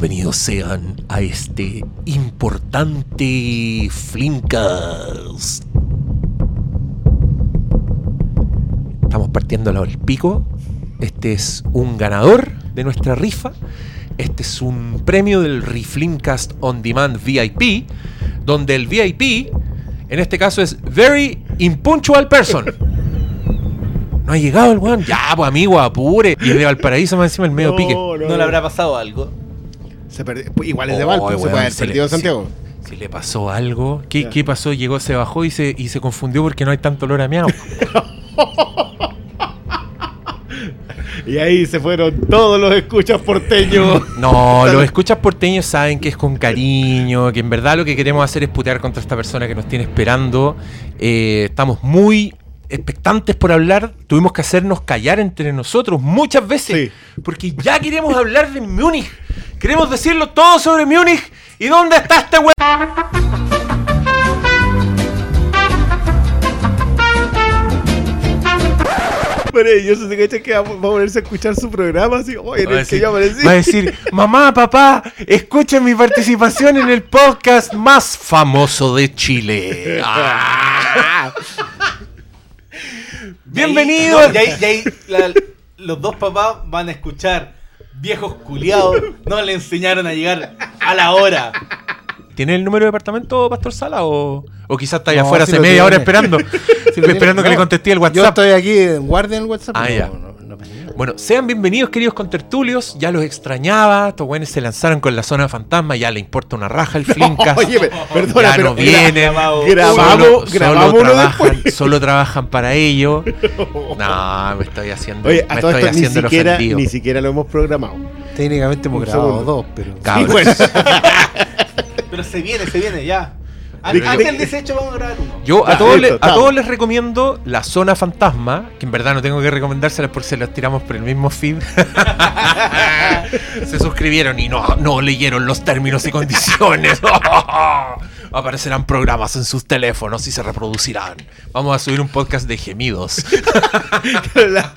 Bienvenidos sean a este importante Flimcast. Estamos partiendo al pico. Este es un ganador de nuestra rifa. Este es un premio del Reflimcast On Demand VIP, donde el VIP, en este caso, es Very Impunctual Person. No ha llegado el weón. Ya, pues amigo, apure. Y el de Valparaíso más encima el medio pique. No le habrá pasado algo. Se pues Igual es de Oh, Valpo, se weón, puede haber se perdido sí. Santiago. Si le pasó algo, ¿qué, qué pasó? Llegó, se bajó y se, y se confundió porque no hay tanto olor a miau. Y ahí se fueron todos los escuchas porteños. No, los escuchas porteños saben que es con cariño, que en verdad lo que queremos hacer es putear contra esta persona que nos tiene esperando. Eh, estamos muy expectantes por hablar. Tuvimos que hacernos callar entre nosotros muchas veces. Porque ya queremos hablar de Múnich. Queremos decirlo todo sobre Múnich. ¿Y dónde está este weón? Pero ellos se que va a ponerse a escuchar su programa así. Oye, en el que decir- yo aparecí. va a decir, mamá, papá, escuchen mi participación en el podcast más famoso de Chile. Ah. Bienvenidos. Y ahí, y ahí la- los dos papás van a escuchar viejos culiados. No le enseñaron a llegar a la hora. ¿Tiene el número de departamento, Pastor Sala? ¿O, o quizás está allá No, afuera hace media hora esperando? Tiene. esperando que No, le contesté el Yo WhatsApp. estoy aquí en guardia en el WhatsApp. Ah, no, ya. No, no, no. Bueno, sean bienvenidos, queridos contertulios. Ya los extrañaba. Estos güeyes se lanzaron con la zona fantasma. Ya le importa una raja el Flinkas. Oye, pe- perdona, ya pero no vienen. grabado. grabamos, solo, grabamos solo trabajan, solo trabajan para ello. No, me estoy haciendo, Oye, me estoy esto ni haciendo el siquiera, ofendido. ni siquiera lo hemos programado. Técnicamente hemos Un grabado segundo. dos, pero. Y bueno, Pero se viene, se viene ya. Antes de- del 18 vamos a grabar uno. Yo a todos, listo, le- a todos les recomiendo la zona fantasma, que en verdad no tengo que recomendárselas porque se las tiramos por el mismo feed. se suscribieron y no, no leyeron los términos y condiciones. Aparecerán programas en sus teléfonos y se reproducirán. Vamos a subir un podcast de gemidos. la,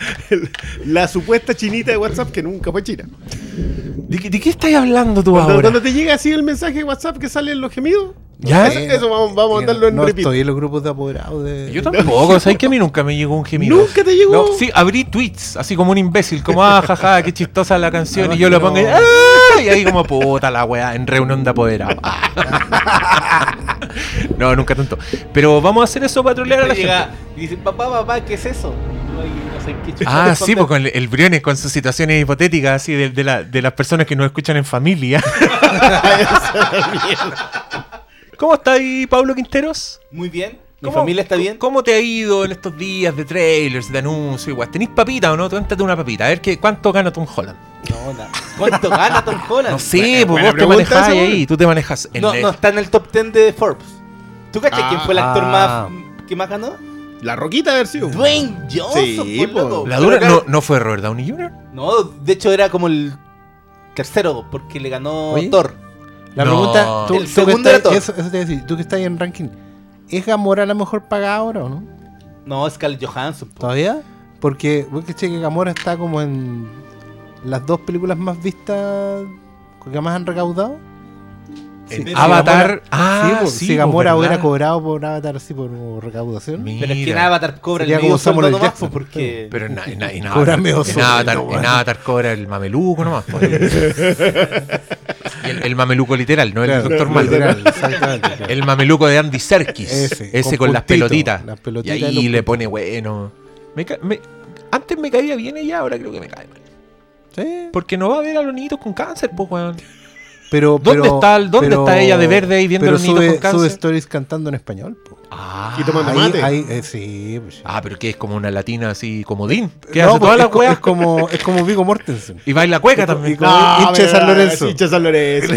la supuesta chinita de WhatsApp que nunca fue china. ¿De, qué- de qué estás hablando tú Cuando, ahora? cuando te llega así el mensaje de WhatsApp que salen los gemidos, ¿Ya? eso, eso vamos, vamos a mandarlo en no repeat. estoy en los grupos de apoderados de. Yo tampoco, ¿sabes que a mí nunca me llegó un gemido? ¿Nunca te llegó? No, sí, abrí tweets, así como un imbécil, como, ah, jaja, qué chistosa la canción, No, y yo lo pongo y, ¡ah! y ahí como, puta la weá, en reunión de apoderados. no, nunca tanto. Pero vamos a hacer eso para trolear a la llega gente. y dice, papá, papá, ¿qué es eso? Y yo ahí no sé qué chucha Ah, sí, pues con el, el Briones, con sus situaciones hipotéticas, así, de, de la- de las personas que nos escuchan en familia. ¿Cómo está ahí, Pablo Quinteros? Muy bien. ¿Mi ¿Cómo- familia está bien? ¿Cómo te ha ido en estos días de trailers, de anuncios? Igual, ¿tenís papita o no? Cuéntate una papita. A ver qué, cuánto gana Tom Holland. No, na- ¿Cuánto gana Tom Holland? No sé, pues vos te manejás ahí. Tú te manejas en No, el- no está en el top 10 de Forbes. ¿Tú cachai Ah. quién fue el actor Ah. más que más ganó? La roquita de haber sido. Dwayne Johnson, Sí, por po. loco. La dura no, no fue Robert Downey Jr. No, de hecho era como el tercero, porque le ganó Oye. Thor. La No. pregunta. Tú, El tú que segundo estás- eso, eso te decir. Tú que estás ahí en ranking. ¿Es Gamora la mejor pagada ahora o no? No, Scarlett Johansson. po. ¿Todavía? Porque, ¿vos que que Gamora está como en las dos películas más vistas que más han recaudado? Sí, Avatar. Gamora- ah, sí, sí, si Gamora hubiera cobrado por Avatar así por recaudación. Mira. Pero es que en Avatar cobra el Sería medio como Samuel sueldo nomás, Jackson. porque... Pero en, en, en, Cobra Avatar, medio en, sueldo, Avatar, en Avatar cobra el mameluco nomás. Y el, el mameluco literal, no el doctor Mal. literal, exactamente, claro. El mameluco de Andy Serkis. Ese, Ese, con, con las pelotitas. las y pelotitas y ahí le pone bueno. Me ca- me- antes me caía bien ella, ahora creo que me cae mal. Sí, Porque no va a ver a los niñitos con cáncer, pues, weón. Pero, ¿Dónde pero- está el- dónde pero- está ella de verde ahí viendo pero los niños sube, con cáncer? Sube stories cantando en español. po. Ah, Y tomando Ahí, mate. ahí, eh, sí, pues, sí. ah, pero que es como una latina así comodín. Que No, hace pues, todas es, las weas. es como es como Vigo Mortensen. Y baila cueca también. y como hincha de San Lorenzo. Hincha de San Lorenzo.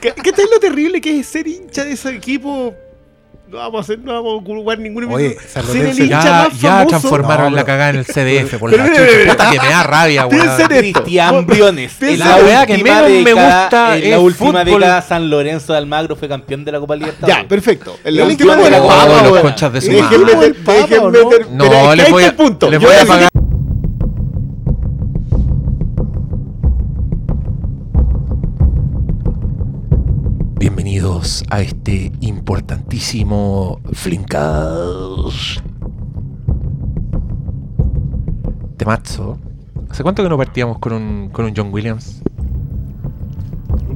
¿Qué, ¿Qué tal lo terrible que es ser hincha de ese equipo? No vamos a hacer, no vamos a jugar ningún Oye, Ser el hincha Ya, más ya famoso. transformaron No, la pero- cagada en el CDF por la chucha. Puta que me da rabia, Piensa weón. esto. Cristian Briones. En La weá que última menos me década- gusta En es la última fútbol. década, San Lorenzo de Almagro fue campeón de la Copa Libertadores. Ya, perfecto. En La la última de la la Oh, los conchas de su Dejen madre. meter, Papa, dejen ¿o no? ahí le está voy a, el punto. le Yo voy a pagar. Bienvenidos a este importantísimo Flimcast. Temazo. ¿Hace cuánto que no partíamos con un, con un John Williams?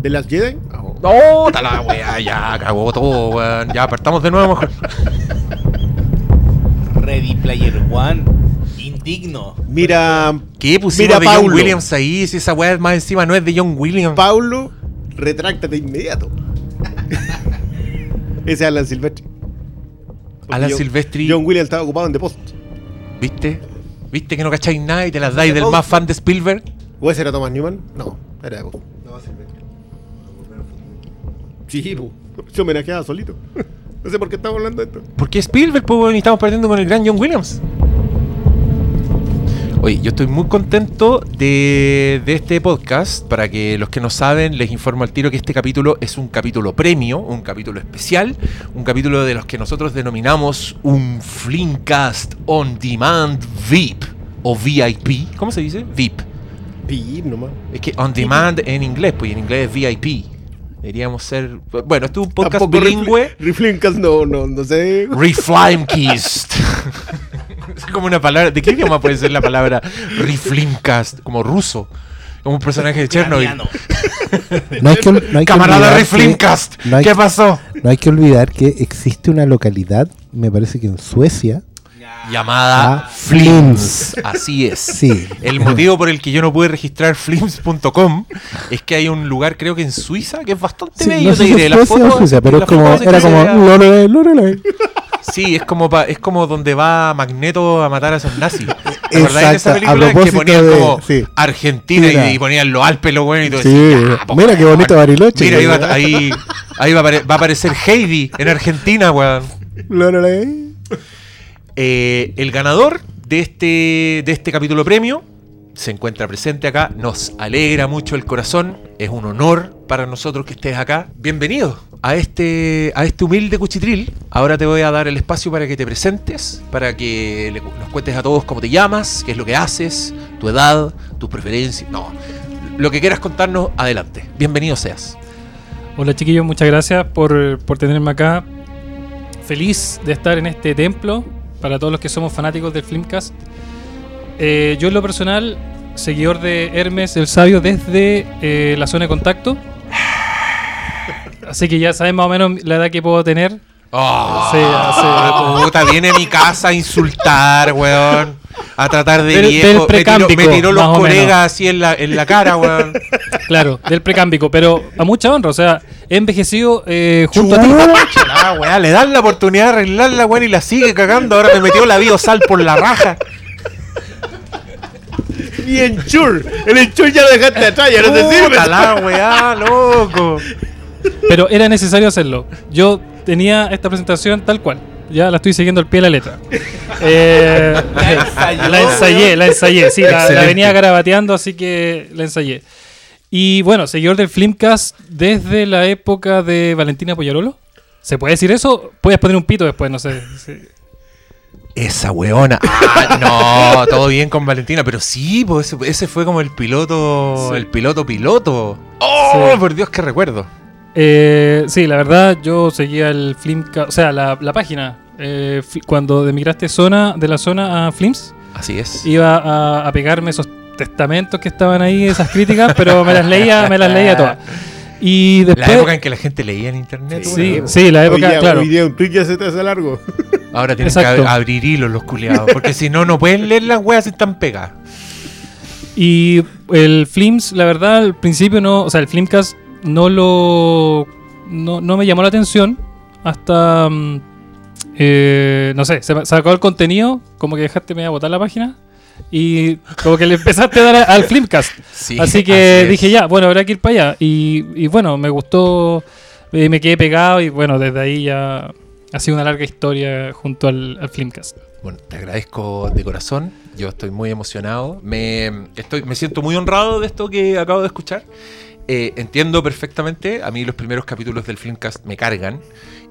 ¿De las Jedi? No, la weá, ya cagó todo, weón. Ya partamos de nuevo mejor. Ready Player One. Indigno. Mira, ¿Qué pusimos Mira, de John Paulo. Williams ahí? Si esa weá más encima no es de John Williams. Paulo, retráctate inmediato. Ese es Alan Silvestri. Porque Alan John- Silvestri. John Williams estaba ocupado en Depósito. ¿Viste? ¿Viste que no cacháis nada y te las dais del más fan de Spielberg? ¿O ese era Thomas Newman? No, era Depósito. Sí, po. se homenajeaba solito. No sé por qué estamos hablando de esto. Porque Spielberg, pues, y estamos perdiendo con el gran John Williams. Oye, yo estoy muy contento de, de este podcast. Para que los que no saben, les informo al tiro que este capítulo es un capítulo premio, un capítulo especial, un capítulo de los que nosotros denominamos un Flimcast On Demand VIP o VIP. ¿Cómo se dice? VIP. Pip nomás. Es que On Demand en inglés, pues en inglés es VIP. Deberíamos ser. Bueno, este es un podcast bilingüe. Riflincast no, no, no sé. Reflimkist. es como una palabra. ¿De qué idioma puede ser la palabra Reflimcast? Como ruso. Como un personaje de Chernobyl. Ucraniano. No hay que, ol- no hay que Camarada que- no hay- ¿Qué pasó? No hay que olvidar que existe una localidad, me parece que en Suecia. Llamada Ah, Flims. Así es. Sí. El motivo por el que yo no pude registrar flims.com es que hay un lugar, creo que en Suiza, que es bastante Sí, bello. no te sé si diré. Las fotos- Suiza, pero es las como, era como Lorelei, Lorelei. Sí, es como, pa- es como donde va Magneto a matar a esos nazis. ¿Te acordás de esa película en que ponían de- como sí. Argentina Mira. y, ponían los Alpes, lo bueno y todo Sí, decías, "Ya, po, mira qué weón". bonito Bariloche. Mira, ahí va, ahí, ahí va, a va a aparecer Heidi en Argentina, weón. Lorelei. Eh, el ganador de este, de este capítulo premio se encuentra presente acá. Nos alegra mucho el corazón. Es un honor para nosotros que estés acá. Bienvenido a este, a este humilde cuchitril. Ahora te voy a dar el espacio para que te presentes, para que nos cuentes a todos cómo te llamas, qué es lo que haces, tu edad, tus preferencias. No, lo que quieras contarnos, adelante. Bienvenido seas. Hola chiquillos, muchas gracias por, por tenerme acá. Feliz de estar en este templo para todos los que somos fanáticos del Filmcast. Eh, yo en lo personal, seguidor de Hermes el Sabio desde eh, la zona de contacto. Así que ya saben más o menos la edad que puedo tener. Oh, Sí, puta, viene a mi casa a insultar, weón. A tratar de Del- del viejo. me tiró, precámbico, me tiró los colegas así en la, en la cara, weón. Claro, del precámbico, pero a mucha honra. O sea, he envejecido eh, junto a ti. Ah, weón, le dan la oportunidad de arreglarla, weón, y la sigue cagando. Ahora me metió la biosal por la raja. Y en Chur. En el Chur ya lo dejaste atrás, ya no te sirve. La weá, loco. Pero era necesario hacerlo. Yo tenía esta presentación tal cual. Ya la estoy siguiendo al pie de la letra. Eh, La ensayó, la ensayé, la ensayé. Sí, la, venía garabateando, así que la ensayé. Y bueno, seguidor del Flimcast desde la época de Valentina Poyarolo. ¿Se puede decir eso? Puedes poner un pito después, no sé. Sí. Esa weona. Ah, no, todo bien con Valentina, pero sí, pues ese, ese fue como el piloto, Sí. el piloto piloto. Oh, Sí. por Dios, qué recuerdo. Eh, sí, la verdad, yo seguía el Flimcast, o sea, la, la página. Eh, cuando emigraste zona, de la zona a Flims, Así es. iba a, a pegarme esos testamentos que estaban ahí, esas críticas, pero me las leía, me las leía todas. Y La después. época en que la gente leía en internet. Sí, sí, la Hoy época, día, claro. hoy día un tweet ya se te hace largo. Ahora tienen Exacto. que ab- abrir hilos los culiados. Porque si no, no pueden leer las weas si están pegadas. Y el Flims, la verdad, al principio no, o sea, el Flimcast no lo, no, no me llamó la atención hasta, mm, eh, no sé, se se acabó el contenido, como que dejaste media botar la página y como que le empezaste a dar a- al Flimcast. Sí, así que es. dije ya, bueno, habrá que ir para allá. Y, y bueno, me gustó, eh, me quedé pegado y bueno, desde ahí ya ha sido una larga historia junto al, al Flimcast. Bueno, te agradezco de corazón. Yo estoy muy emocionado. Me, estoy, me siento muy honrado de esto que acabo de escuchar. Eh, entiendo perfectamente. A mí los primeros capítulos del Filmcast me cargan.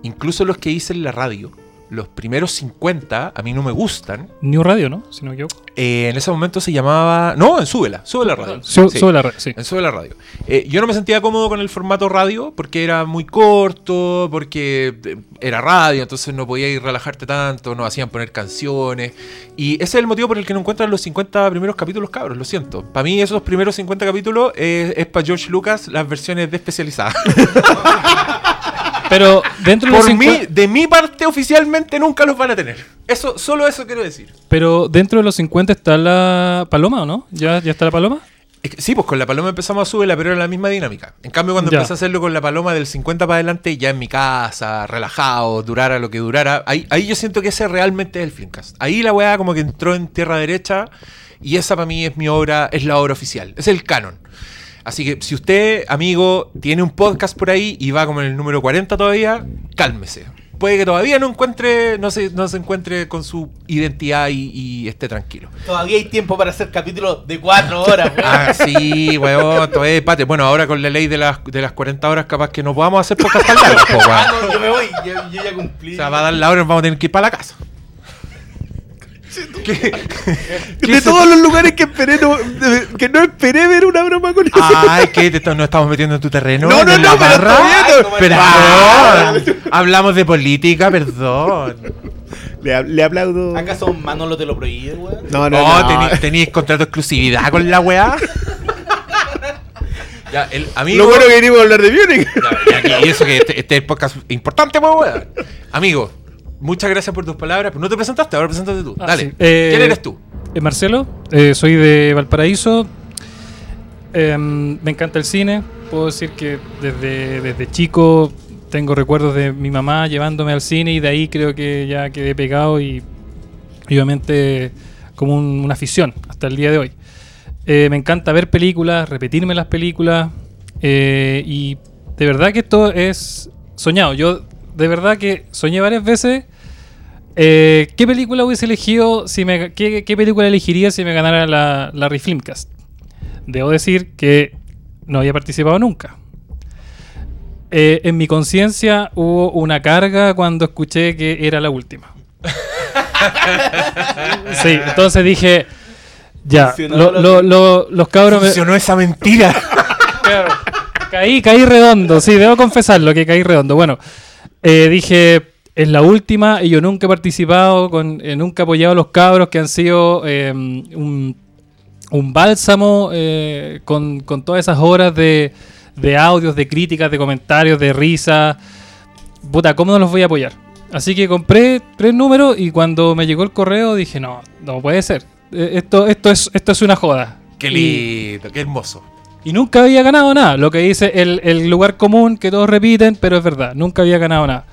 Incluso los que hice en la radio. los primeros 50 a mí no me gustan. New Radio, ¿no? Si no me equivoco. Eh, en ese momento se llamaba... No, en Súbela, Súbela Radio. Su- Sí. Sube la red, sí. En Sube la Radio. Eh, yo no me sentía cómodo con el formato radio porque era muy corto, porque eh, era radio, entonces no podía ir relajarte tanto, nos hacían poner canciones. Y ese es el motivo por el que no encuentran los 50 primeros capítulos, cabros, lo siento. Para mí esos primeros 50 capítulos eh, es para George Lucas las versiones desespecializadas. Pero dentro de los por mí, 50 de mi parte oficialmente nunca los van a tener. Eso, solo eso quiero decir. Pero dentro de los 50 está la paloma, ¿o no? ¿Ya, ya está la paloma? Sí, pues con la paloma empezamos a subirla, pero era la misma dinámica. En cambio, cuando Ya. empecé a hacerlo con la paloma del 50 para adelante, ya en mi casa, relajado, durara lo que durara, ahí, ahí yo siento que ese realmente es el Filmcast. Ahí la weá como que entró en tierra derecha y esa para mí es mi obra, es la obra oficial, es el canon. Así que si usted, amigo, tiene un podcast por ahí y va como en el número 40 todavía, cálmese. Puede que todavía no encuentre, no se, no se encuentre con su identidad y, y esté tranquilo. Todavía hay tiempo para hacer capítulos de cuatro horas, weón. Ah, sí, weón, todavía pate. Bueno, ahora con la ley de las, de las 40 horas, capaz que no podamos hacer podcast tan largos, po, Ah, no, yo me voy, yo, yo ya cumplí. O sea, va a dar la hora y nos vamos a tener que ir para la casa. ¿Qué? ¿Qué De todos los lugares que esperé, no, que no esperé ver una broma con eso. Ay, ¿qué? ¿Te estamos- ¿Nos estamos metiendo en tu terreno? No, no, ¿En no, la pero Ay, Perdón. Hablamos de política, perdón. Le, le aplaudo. ¿Acaso Manolo te lo prohíbe, weón? No, no, No, no. tení- teníais contrato de exclusividad con la weá. Ya, el amigo. Lo bueno que venimos a hablar de Munich. Ya, ya, y eso que este, este es el podcast importante, pues, weón. Amigo, muchas gracias por tus palabras. Pero no te presentaste, ahora preséntate tú. Ah, Dale. sí. Eh, ¿Quién eres tú? Eh, Marcelo, eh, soy de Valparaíso. Em, me encanta el cine. Puedo decir que desde, desde chico tengo recuerdos de mi mamá llevándome al cine y de ahí creo que ya quedé pegado y, y obviamente como un- una afición hasta el día de hoy. Eh, me encanta ver películas, repetirme las películas eh, y de verdad que esto es soñado. Yo de verdad que soñé varias veces eh, ¿Qué película hubiese elegido si me, qué, qué película elegiría si me ganara la, la Refilmcast? Debo decir que no había participado nunca. Eh, en mi conciencia hubo una carga cuando escuché que era la última. sí, entonces dije, ya, lo- lo los cabros... me- Funcionó esa mentira. Claro. Caí, caí redondo, sí, debo confesarlo que caí redondo. Bueno, eh, dije, es la última y yo nunca he participado, con, eh, nunca he apoyado a los cabros que han sido eh, un, un bálsamo eh, con, con todas esas horas de, de audios, de críticas, de comentarios, de risa. Puta, ¿cómo no los voy a apoyar? Así que compré tres números y cuando me llegó el correo dije, no, no puede ser. Eh, Esto, esto, es, esto es una joda. Qué Y- lindo, qué hermoso. y nunca había ganado nada. Lo que dice el, el lugar común que todos repiten, pero es verdad. Nunca había ganado nada.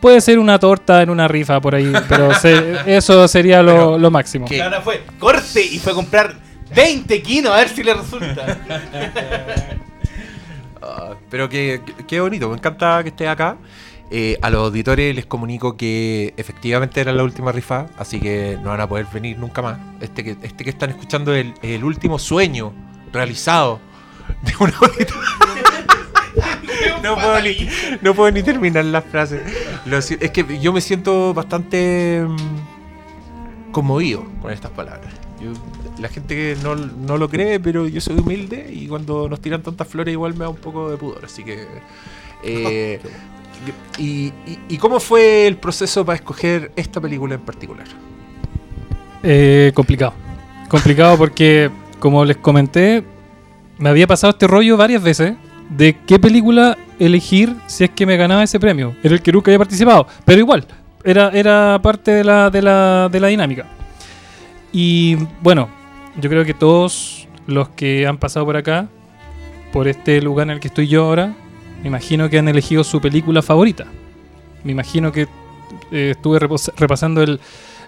Puede ser una torta en una rifa por ahí, pero se- eso sería lo, Pero, lo máximo. ¿qué? Y ahora fue corte y fue a comprar 20 kilos a ver si le resulta. Ah, pero qué, qué- qué bonito, me encanta que estés acá. Eh, a los auditores les comunico que efectivamente era la última rifa, así que no van a poder venir nunca más. Este que, este que están escuchando es el, el último sueño realizado de un auditor. No puedo, ni, no puedo ni terminar la frase. Lo si- es que yo me siento bastante mm, conmovido con estas palabras. Yo- la gente que no, no lo cree, pero yo soy humilde y cuando nos tiran tantas flores igual me da un poco de pudor. Así que... eh, y, y- y cómo fue el proceso para escoger esta película en particular? Eh, complicado. Complicado porque, como les comenté, me había pasado este rollo varias veces de qué película elegir si es que me ganaba ese premio. Era el que nunca había participado, pero igual, era, era parte de la, de, la, de la dinámica. Y bueno, yo creo que todos los que han pasado por acá, por este lugar en el que estoy yo ahora, me imagino que han elegido su película favorita. Me imagino que eh, estuve repasando el,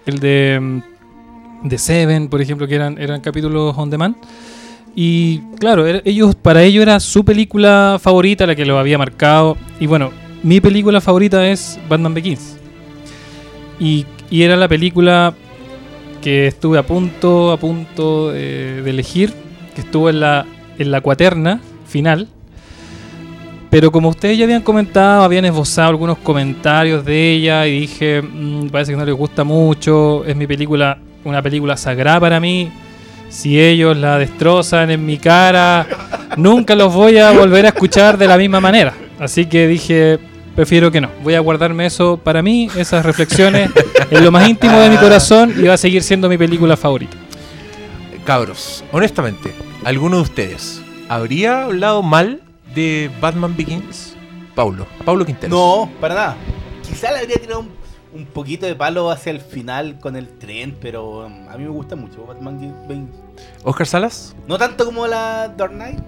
el de, mm, de Seven, por ejemplo, que eran, eran capítulos on demand. Y claro, ellos, para ellos era su película favorita, la que lo había marcado. Y bueno, mi película favorita es Batman Begins. Y, y era la película que estuve a punto, a punto eh, de elegir, que estuvo en la, en la cuaterna final. Pero como ustedes ya habían comentado, habían esbozado algunos comentarios de ella y dije, "Mm, parece que no les gusta mucho, es mi película, una película sagrada para mí. Si ellos la destrozan en mi cara, nunca los voy a volver a escuchar de la misma manera. Así que dije, prefiero que no. Voy a guardarme eso para mí, esas reflexiones, en lo más íntimo de mi corazón y va a seguir siendo mi película favorita. Cabros, honestamente, ¿alguno de ustedes habría hablado mal de Batman Begins? Paulo, Paulo Quintero. No, para nada. Quizá le habría tirado un, un poquito de palo hacia el final con el tren, pero um, a mí me gusta mucho Batman Begins. Oscar Salas. No tanto como la Dark Knight.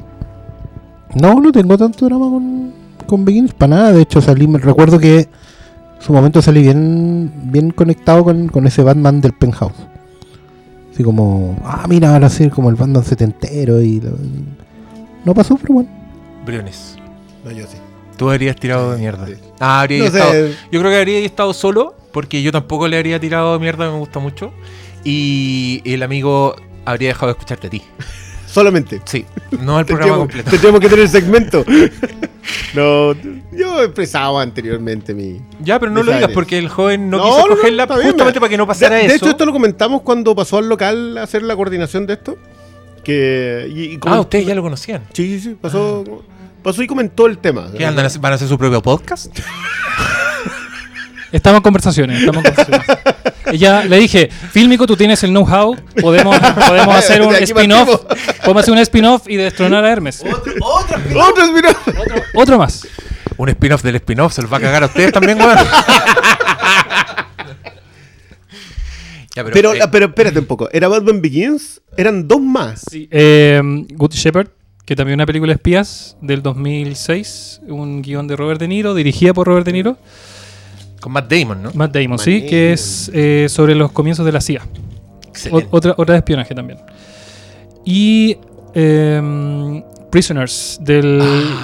No, no tengo tanto drama con, con Begins, para nada. De hecho, salí, me recuerdo que en su momento salí bien, bien conectado con, con ese Batman del penthouse. Así como, ah, mira, ahora sí, como el Batman setentero y, lo- y no pasó, pero bueno. Briones. No, yo sí. Tú habrías tirado de mierda. Sí. Ah, habría No estado. Yo creo que habría estado solo, porque yo tampoco le habría tirado mierda, me gusta mucho. Y el amigo habría dejado de escucharte a ti. Solamente. Sí, no el programa completo. tendríamos que tener segmento. no, yo he expresado anteriormente mi. Ya, pero no lo digas porque el joven no, No, quiso no, bien, justamente me- para que no pasara de, eso. de hecho, esto lo comentamos cuando pasó al local a hacer la coordinación de esto. Que. Y, y Ah, ustedes ya lo conocían. Sí, sí, sí. Pasó, pasó y comentó el tema. ¿Van a hacer su propio podcast? Estamos en conversaciones, estamos en conversaciones. Y ya le dije, Fílmico, tú tienes el know-how, podemos, podemos hacer un spin-off, podemos hacer un spin-off y destronar a Hermes. Otro, otro mira. Otro más. Un spin-off del spin-off, se los va a cagar a ustedes también, weón. Ya, Pero, eh, pero espérate un poco. Era Batman Begins. Eran dos más. Sí, eh, Good Shepherd, que también una película de espías del 2006, un guion de Robert De Niro, dirigida por Robert De Niro, con Matt Damon, ¿no? Matt Damon, Matt sí, que es eh, sobre los comienzos de la CIA. Excelente. otra, otra de espionaje también. Y em, Prisoners del,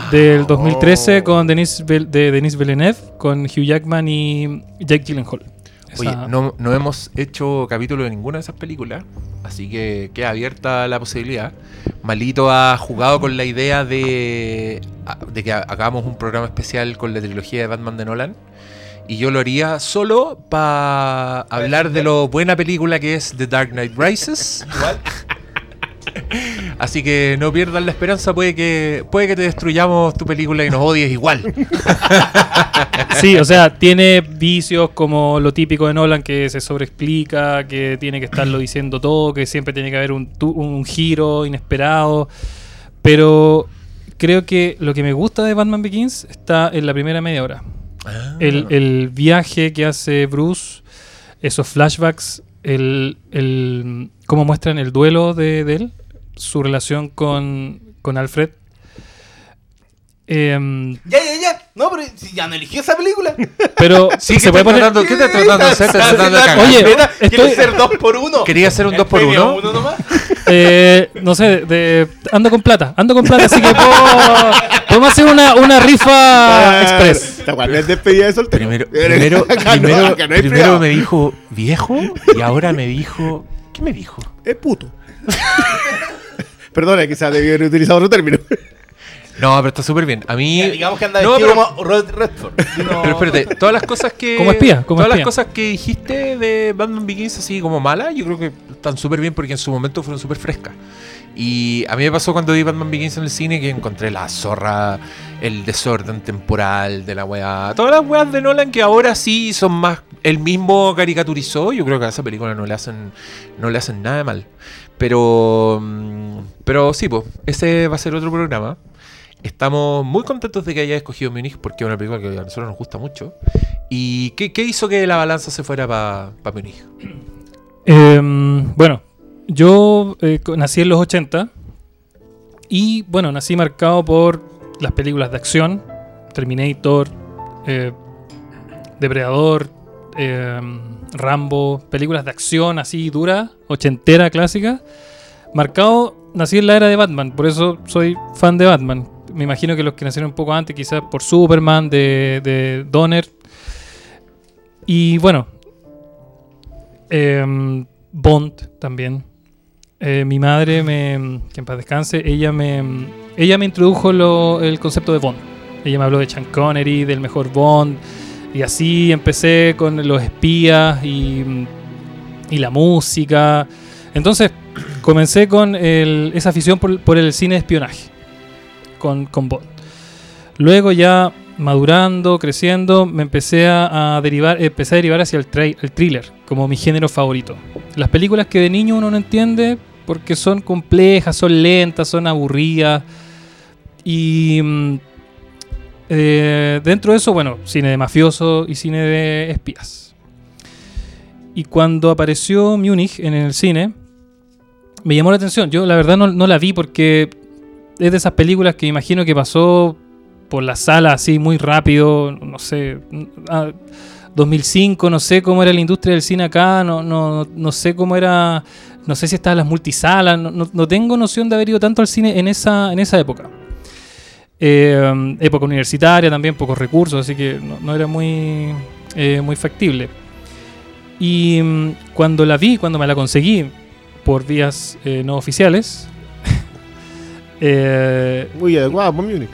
del 2013 oh. con Denis, de Denis Villeneuve, con Hugh Jackman y Jake Gyllenhaal. Oye, Esa- no, no hemos hecho capítulo de ninguna de esas películas, así que queda abierta la posibilidad. Malito ha jugado con la idea de, de que hagamos un programa especial con la trilogía de Batman de Nolan. Y yo lo haría solo para hablar de lo buena película que es The Dark Knight Rises. Así que no pierdan la esperanza, puede que, puede que te destruyamos tu película y nos odies igual. Sí, o sea, tiene vicios como lo típico de Nolan que se sobreexplica, que tiene que estarlo diciendo todo, que siempre tiene que haber un, un giro inesperado. Pero creo que lo que me gusta de Batman Begins está en la primera media hora. El, el viaje que hace Bruce, esos flashbacks, el, el cómo muestran el duelo de, de él, su relación con, con Alfred. Em, Ya, ya, ya. No, pero si ya no eligió esa película. pero Sí, ¿qué se puede estás poner... tratando, ¿qué estás tratando de hacer? ¿Estás tratando de cagar? Oye, ¿Quieres estoy- ser dos por uno? ¿Quería hacer un dos por ¿En serio, uno? uno nomás? Eh, no sé, de, ando con plata, ando con plata, así que puedo, podemos hacer una, una rifa express. Es despedida de soltero. Primero, primero, primero, me dijo viejo y ahora me dijo. ¿Qué me dijo? Es puto. Perdona, quizás debí haber utilizado otro término. No, pero está súper bien. A mí. Ya, digamos que anda No, vestido pero- como Rod Redford. No- Pero espérate, todas las cosas que. Como espía, como todas espía. las cosas que dijiste de Batman Begins así como malas, yo creo que están súper bien porque en su momento fueron súper frescas. Y a mí me pasó cuando vi Batman Begins en el cine que encontré la zorra, el desorden temporal de la weá. Todas las weas de Nolan que ahora sí son más. Él mismo caricaturizó. Yo creo que a esa película no le hacen, no le hacen nada de mal. Pero. mm, Pero sí, pues, ese va a ser otro programa. Estamos muy contentos de que hayas escogido Munich porque es una película que a nosotros nos gusta mucho. ¿Y qué, hizo que la balanza se fuera para pa Munich? Em, bueno, yo eh, nací en los 80 y bueno, nací marcado por las películas de acción, Terminator, eh, Depredador, em, Rambo, películas de acción así dura, ochentera, clásica. Marcado, nací en la era de Batman, por eso soy fan de Batman. Me imagino que los que nacieron un poco antes, quizás por Superman, de, de Donner. Y bueno, Em, Bond también. Eh, mi madre, me, que en paz descanse, ella me, ella me introdujo el concepto de Bond. ella me habló de Sean Connery, del mejor Bond. Y así empecé con los espías y, la música. Entonces comencé con esa afición por, el cine de espionaje, con, con Bond. Luego ya madurando, creciendo, me empecé a, derivar, empecé a derivar hacia el, el thriller como mi género favorito. Las películas que de niño uno no entiende porque son complejas, son lentas, son aburridas. Y mm, eh, dentro de eso, bueno, cine de mafioso y cine de espías. Y cuando apareció Múnich en el cine, me llamó la atención. Yo la verdad no, la vi porque es de esas películas que imagino que pasó por la sala así muy rápido, no sé, ah, 2005, no sé cómo era la industria del cine acá, no, no, no sé cómo era, no sé si estaban las multisalas, no- no tengo noción de haber ido tanto al cine en esa, en esa época. Eh, época universitaria también, pocos recursos, así que no, no era muy, eh, muy factible. Y mm, cuando la vi, cuando me la conseguí por vías eh, no oficiales, eh, Muy adecuado para Múnich.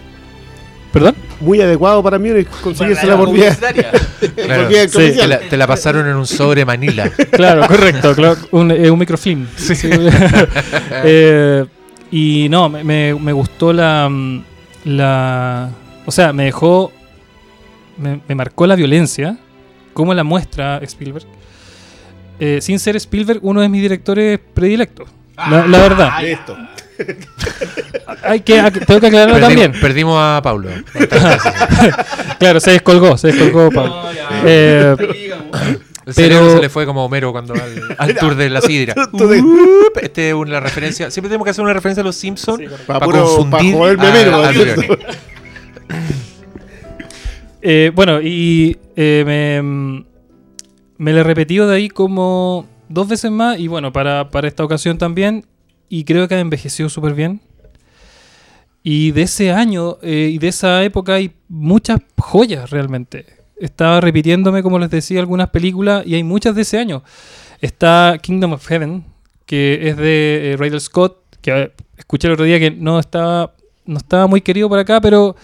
¿Perdón? Muy adecuado para Múnich conseguírsela la por vía. Claro. por Sí, Te la, te la pasaron en un sobre Manila. Claro, correcto. claro, un, eh, un microfilm. Sí. Eh, y no, me, me- me gustó la, mm, la. O sea, me dejó. Me, me marcó la violencia. Cómo la muestra Spielberg. Eh, sin ser Spielberg, uno de mis directores predilectos. La, la verdad. Listo. Hay que, hay que- tengo que aclararlo Perdimos, también. perdimos a Pablo. Claro, se descolgó, se descolgó Pablo. No, ya. Eh. El Pero- cerebro se le fue como Homero cuando al, al tour de la sidra. Este es una referencia. Siempre tenemos que hacer una referencia a los Simpsons Pa' para puro- confundir. Eh, bueno, y eh, me, me la he repetido de ahí como dos veces más y bueno, para, para esta ocasión también y creo que ha envejecido súper bien. Y de ese año eh, y de esa época hay muchas joyas realmente. Estaba repitiéndome, como les decía, algunas películas y hay muchas de ese año. Está Kingdom of Heaven, que es de eh, Ridley Scott, que eh, escuché el otro día que no estaba, no estaba muy querido por acá, pero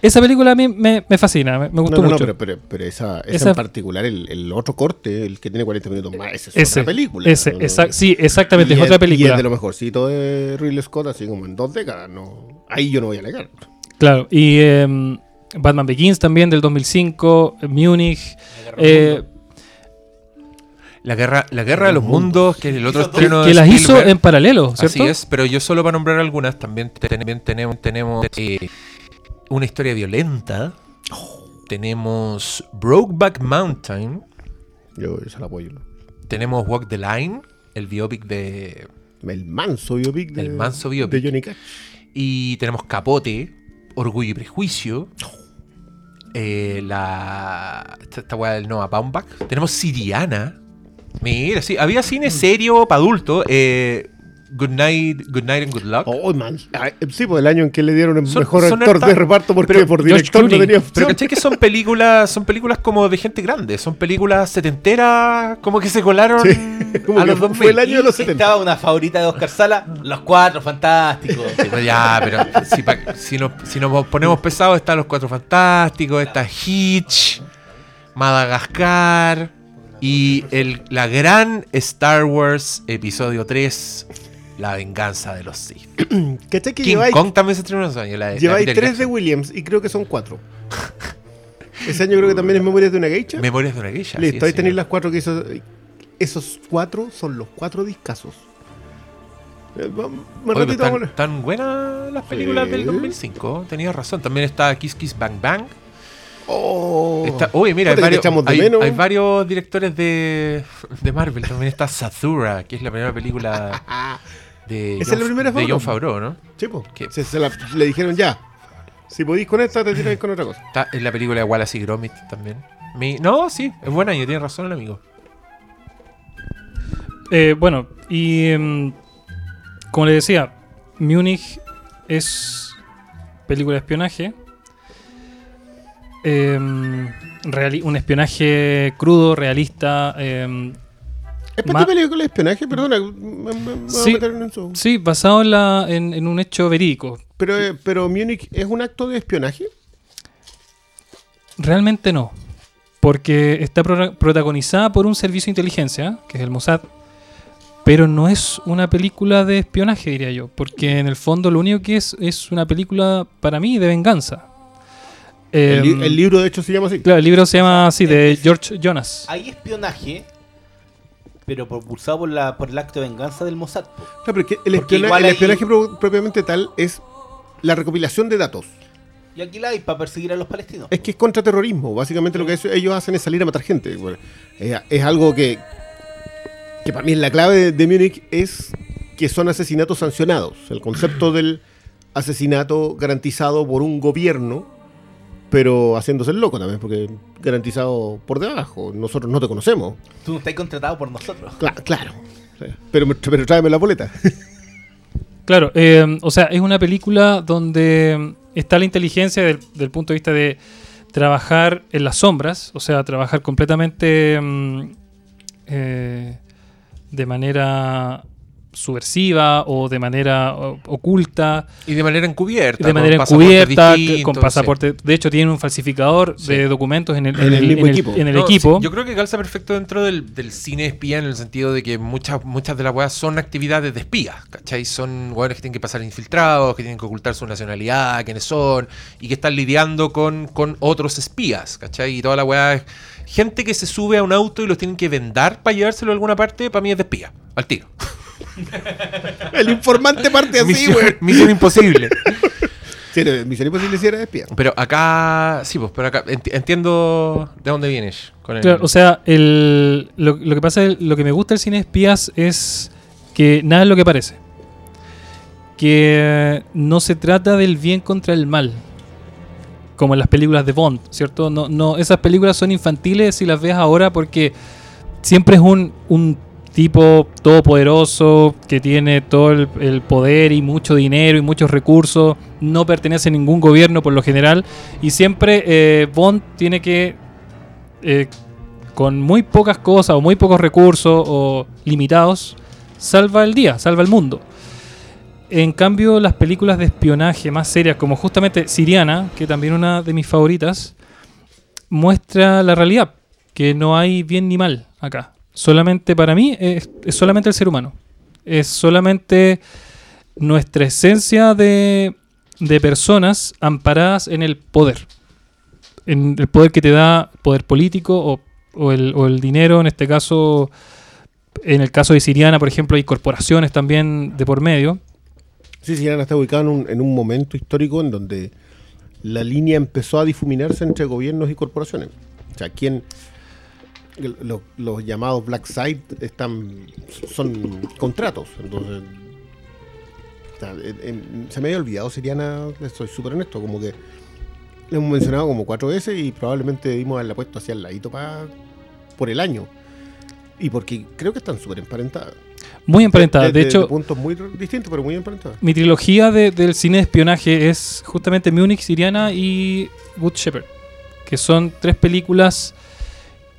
esa película a mí me, me fascina, me, me No, gustó no, no, mucho. pero, pero, pero esa, esa Esa- en particular, el, el otro corte, el que tiene 40 minutos más, ese es Ese, otra película. ese, No, no, no. sí, exactamente, Y es otra Y película. es de lo mejorcito de Ridley Scott, así como en dos décadas. No, ahí yo no voy a negar. Claro, y em, Batman Begins también del 2005, Múnich. eh, La guerra, la guerra de los mundos, que es el otro estreno que de las hizo en paralelo, ¿cierto? Así es, pero yo solo para nombrar algunas, también, te- también tenemos, tenemos eh, una historia violenta. Tenemos Brokeback Mountain. Yo esa la apoyo. Tenemos Walk the Line, el biopic de. El manso biopic de, El manso biopic. de Johnny Cash. Y tenemos Capote, Orgullo y Prejuicio. Eh, la. Esta, esta weá del Noah Baumbach. Tenemos Siriana. Mira, sí, había cine serio para adultos. Eh, Good Night, Good Night and Good Luck. Oh, man. Ah, Sí, pues el año en que le dieron el Son- mejor son actor de reparto porque pero por George director no Clooney. tenía Pero opción. ¿cachai que son películas, son películas como de gente grande? Son películas setenteras, como que se colaron Sí, a fue 2000. el año de los 70. Estaba una favorita de Oscar Sala, Los Cuatro Fantásticos. Sí, pues ya, pero si, pa- si nos, si nos ponemos pesados, están Los Cuatro Fantásticos, está Hitch, Madagascar y el, la gran Star Wars Episodio 3, La Venganza de los Sith. ¿Cachai que King lleváis, Kong también se estrenó en esos años. La, lleváis tres de. Williams y creo que son cuatro? Ese año creo que también es Memorias de una Geisha. Memorias de una geisha. Listo, sí, ahí sí. tenéis las cuatro que hizo. Esos cuatro son los cuatro discazos. Eh, Oye, ratito tan, a- tan buenas las películas del 2005. Tenías razón. También está Kiss Kiss Bang Bang. Oh. Está, oye, mira, hay varios, hay, varios directores de, de Marvel. También está Sathura, que es la primera película de, Esa es la primera de. John Favreau, ¿no? Sí. ¿Qué? Se- se la- le dijeron ya. Si podéis con esta, te tiráis con otra cosa. Está en la película de Wallace y Gromit también. Mi- no, sí, es buen año, tiene razón el amigo. Eh, bueno, y em, como le decía, Múnich es película de espionaje. Reali- un espionaje crudo, realista. em, ¿Es para Ma- película de espionaje? Perdona, me, me- me voy a Sí. meter en eso. sí, basado en, la, en, en un hecho verídico. Pero, eh, pero Múnich es un acto de espionaje. realmente no. Porque está pro- protagonizada por un servicio de inteligencia, que es el Mossad. Pero no es una película de espionaje, diría yo. Porque en el fondo lo único que es es una película, para mí, de venganza. El, li- Em, el libro, de hecho, se llama así. Claro, el libro se llama así, de George Jonas. Hay espionaje, pero propulsado por, la, por el acto de venganza del Mossad. po. Claro, pero es que el, espionaje pro- propiamente tal es la recopilación de datos. Y aquí la hay para perseguir a los palestinos. Es que es contraterrorismo. Básicamente lo que es- ellos hacen es salir a matar gente. Bueno, es, es algo que, que para mí es la clave de, de Múnich es que son asesinatos sancionados. El concepto del asesinato garantizado por un gobierno, pero haciéndose el loco también, porque garantizado por debajo. Nosotros no te conocemos. Tú no estás contratado por nosotros. Cla- claro. Pero, pero tráeme la boleta. Claro, eh, o sea, es una película donde está la inteligencia del, del punto de vista de trabajar en las sombras, o sea, trabajar completamente mm, eh, de manera subversiva o de manera oculta, Y de manera encubierta. de con manera pasaportes encubierta, con sí. pasaporte. De hecho, tiene un falsificador Sí. de documentos en el, En el equipo. en el No, equipo. sí, yo creo que calza perfecto dentro del, del cine espía en el sentido de que muchas, muchas de las weas son actividades de espías, ¿cachai? Son weones que tienen que pasar infiltrados, que tienen que ocultar su nacionalidad, quiénes son, y que están lidiando con, con otros espías, ¿cachai? Y toda la weá es gente que se sube a un auto y los tienen que vendar para llevárselo a alguna parte, para mí es de espía, al tiro. El informante parte así, güey. misión imposible. Sí, Misión Imposible sí era de espía. Pero acá, sí, pues, pero acá enti- entiendo de dónde vienes. Con el, Claro, o sea, el, lo, lo que pasa, es- lo que me gusta del cine de espías es que nada es lo que parece. Que no se trata del bien contra el mal. Como en las películas de Bond, ¿cierto? No, no, esas películas son infantiles si las ves ahora porque siempre es un, un tipo todopoderoso que tiene todo el, poder y mucho dinero y muchos recursos. No pertenece a ningún gobierno por lo general. Y siempre eh, Bond tiene que eh, con muy pocas cosas o muy pocos recursos o limitados, salva el día, salva el mundo. En cambio, las películas de espionaje más serias, como justamente Siriana, que también una de mis favoritas, muestra la realidad, que no hay bien ni mal acá. Solamente para mí es, solamente el ser humano. Es solamente nuestra esencia de, de personas amparadas en el poder en el poder que te da poder político o el, o el dinero, en este caso, en el caso de Siriana, por ejemplo, hay corporaciones también de por medio. Sí, Irán está ubicado en un, en un momento histórico en donde la línea empezó a difuminarse entre gobiernos y corporaciones. O sea, quien los, llamados black site están son contratos. Entonces, se me había olvidado Siriana, soy súper honesto, como que lo hemos mencionado como cuatro veces y probablemente debimos haberla puesto hacia el ladito pa- por el año. Y porque creo que están súper emparentadas. Muy emparentada. De, de hecho, puntos muy distintos, pero muy emparentadas. mi trilogía de- del cine de espionaje es justamente Múnich, Siriana y Good Shepherd. Que son tres películas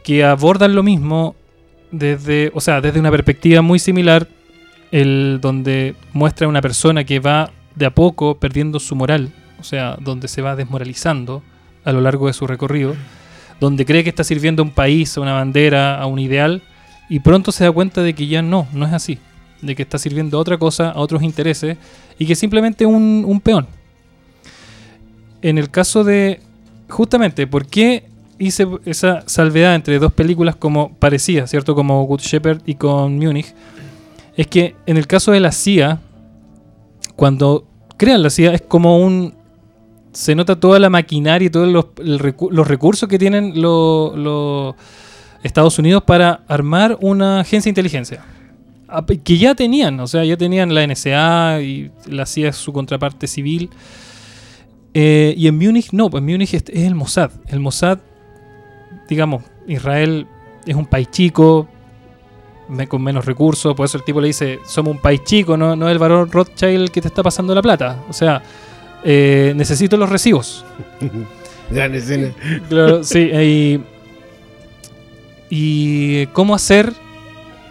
que abordan lo mismo desde, o sea, desde una perspectiva muy similar, el donde muestra una persona que va de a poco perdiendo su moral, o sea, donde se va desmoralizando a lo largo de su recorrido, donde cree que está sirviendo a un país, a una bandera, a un ideal, y pronto se da cuenta de que ya no, no es así, de que está sirviendo a otra cosa, a otros intereses, y que simplemente un, un peón. En el caso de, justamente, ¿por qué hice esa salvedad entre dos películas como parecía, ¿cierto? Como Good Shepherd y con Múnich. Es que en el caso de la CIA, cuando crean la CIA, es como un. Se nota toda la maquinaria y todos los, los recursos que tienen los Estados Unidos para armar una agencia de inteligencia. Ah, Que ya tenían, o sea, ya tenían la NSA y la CIA es su contraparte civil. Eh, y en Múnich no, pues Múnich es, es el Mossad. El Mossad, digamos, Israel es un país chico, con menos recursos, por eso el tipo le dice, somos un país chico, no, no es el varón Rothschild el que te está pasando la plata. O sea, eh, necesito los recibos. Gran escena. Claro, sí. Y, y cómo hacer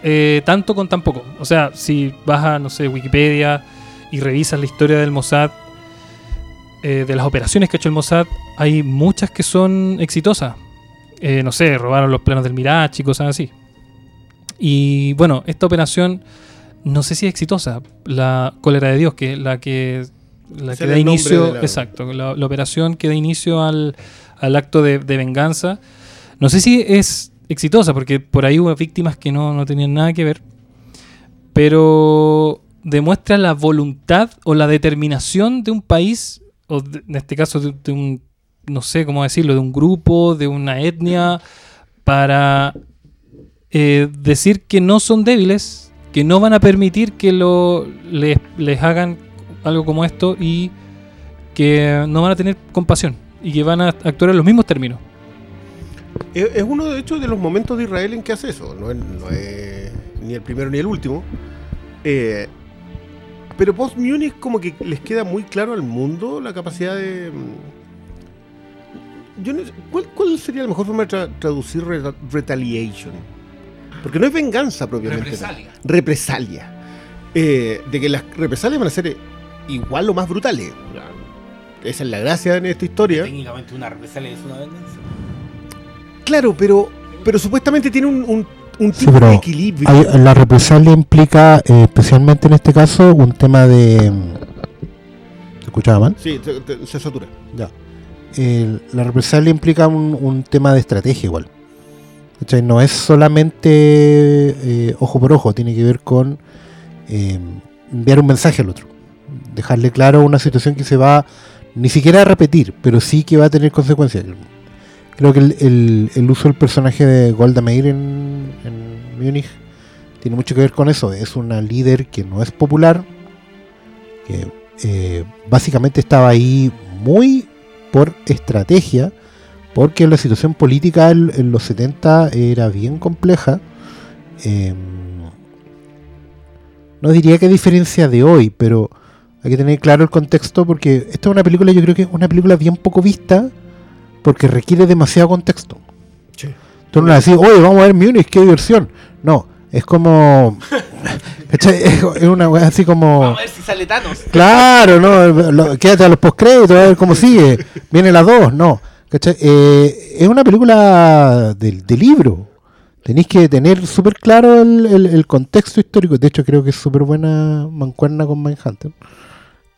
eh, tanto con tan poco. O sea, si vas a, no sé, Wikipedia y revisas la historia del Mossad, eh, de las operaciones que ha hecho el Mossad, hay muchas que son exitosas. Eh, no sé, robaron los planos del Mirage y cosas así. Y bueno, esta operación no sé si es exitosa. La cólera de Dios, que es la que, la que da inicio. la- Exacto, la, la operación que da inicio al, al acto de, de venganza. No sé si es exitosa, porque por ahí hubo víctimas que no, no tenían nada que ver. Pero demuestra la voluntad o la determinación de un país, o en este caso de, de un, no sé cómo decirlo, de un grupo, de una etnia, para eh, decir que no son débiles, que no van a permitir que lo, les, les hagan algo como esto y que no van a tener compasión y que van a actuar en los mismos términos. Es, es uno, de hecho, de los momentos de Israel en que hace eso. No es, no es ni el primero ni el último. Eh, pero post-Munich como que les queda muy claro al mundo la capacidad de... mm, Yo no sé, ¿cuál, cuál sería la mejor forma de tra- traducir re- retaliation? Porque no es venganza propiamente. tal. Represalia. Represalia. Eh, de que las represalias van a ser igual o más brutales. Esa es la gracia en esta historia. Técnicamente una represalia es una venganza. Claro, pero, pero supuestamente tiene un, un, un Sí, tipo de equilibrio. Hay- la represalia implica, eh, especialmente en este caso, un tema de. ¿Se escuchaba mal? Sí, se, te- se satura. Ya. La represalia implica un, un tema de estrategia igual. ¿Cachai? No es solamente eh, ojo por ojo, tiene que ver con eh, enviar un mensaje al otro. Dejarle claro una situación que se va ni siquiera a repetir, pero sí que va a tener consecuencias. Creo que el, uso del personaje de Golda Meir en, Múnich tiene mucho que ver con eso. Es una líder que no es popular, que eh, básicamente estaba ahí muy por estrategia, porque la situación política en, los 70 era bien compleja. Eh, no diría que diferencia de hoy, pero hay que tener claro el contexto porque esta es una película, yo creo que es una película bien poco vista porque requiere demasiado contexto. Sí. Tú no le decís, oye, vamos a ver Múnich, qué diversión. No, es como. ¿cachai? Es una así como. Vamos a ver si sale Thanos. Claro, no, lo- quédate a los postcréditos, a ver cómo sigue. Viene la 2, no. ¿cachai? Eh, es una película de, de libro. Tenéis que tener súper claro el, el- el contexto histórico. De hecho, creo que es súper buena mancuerna con Mindhunter.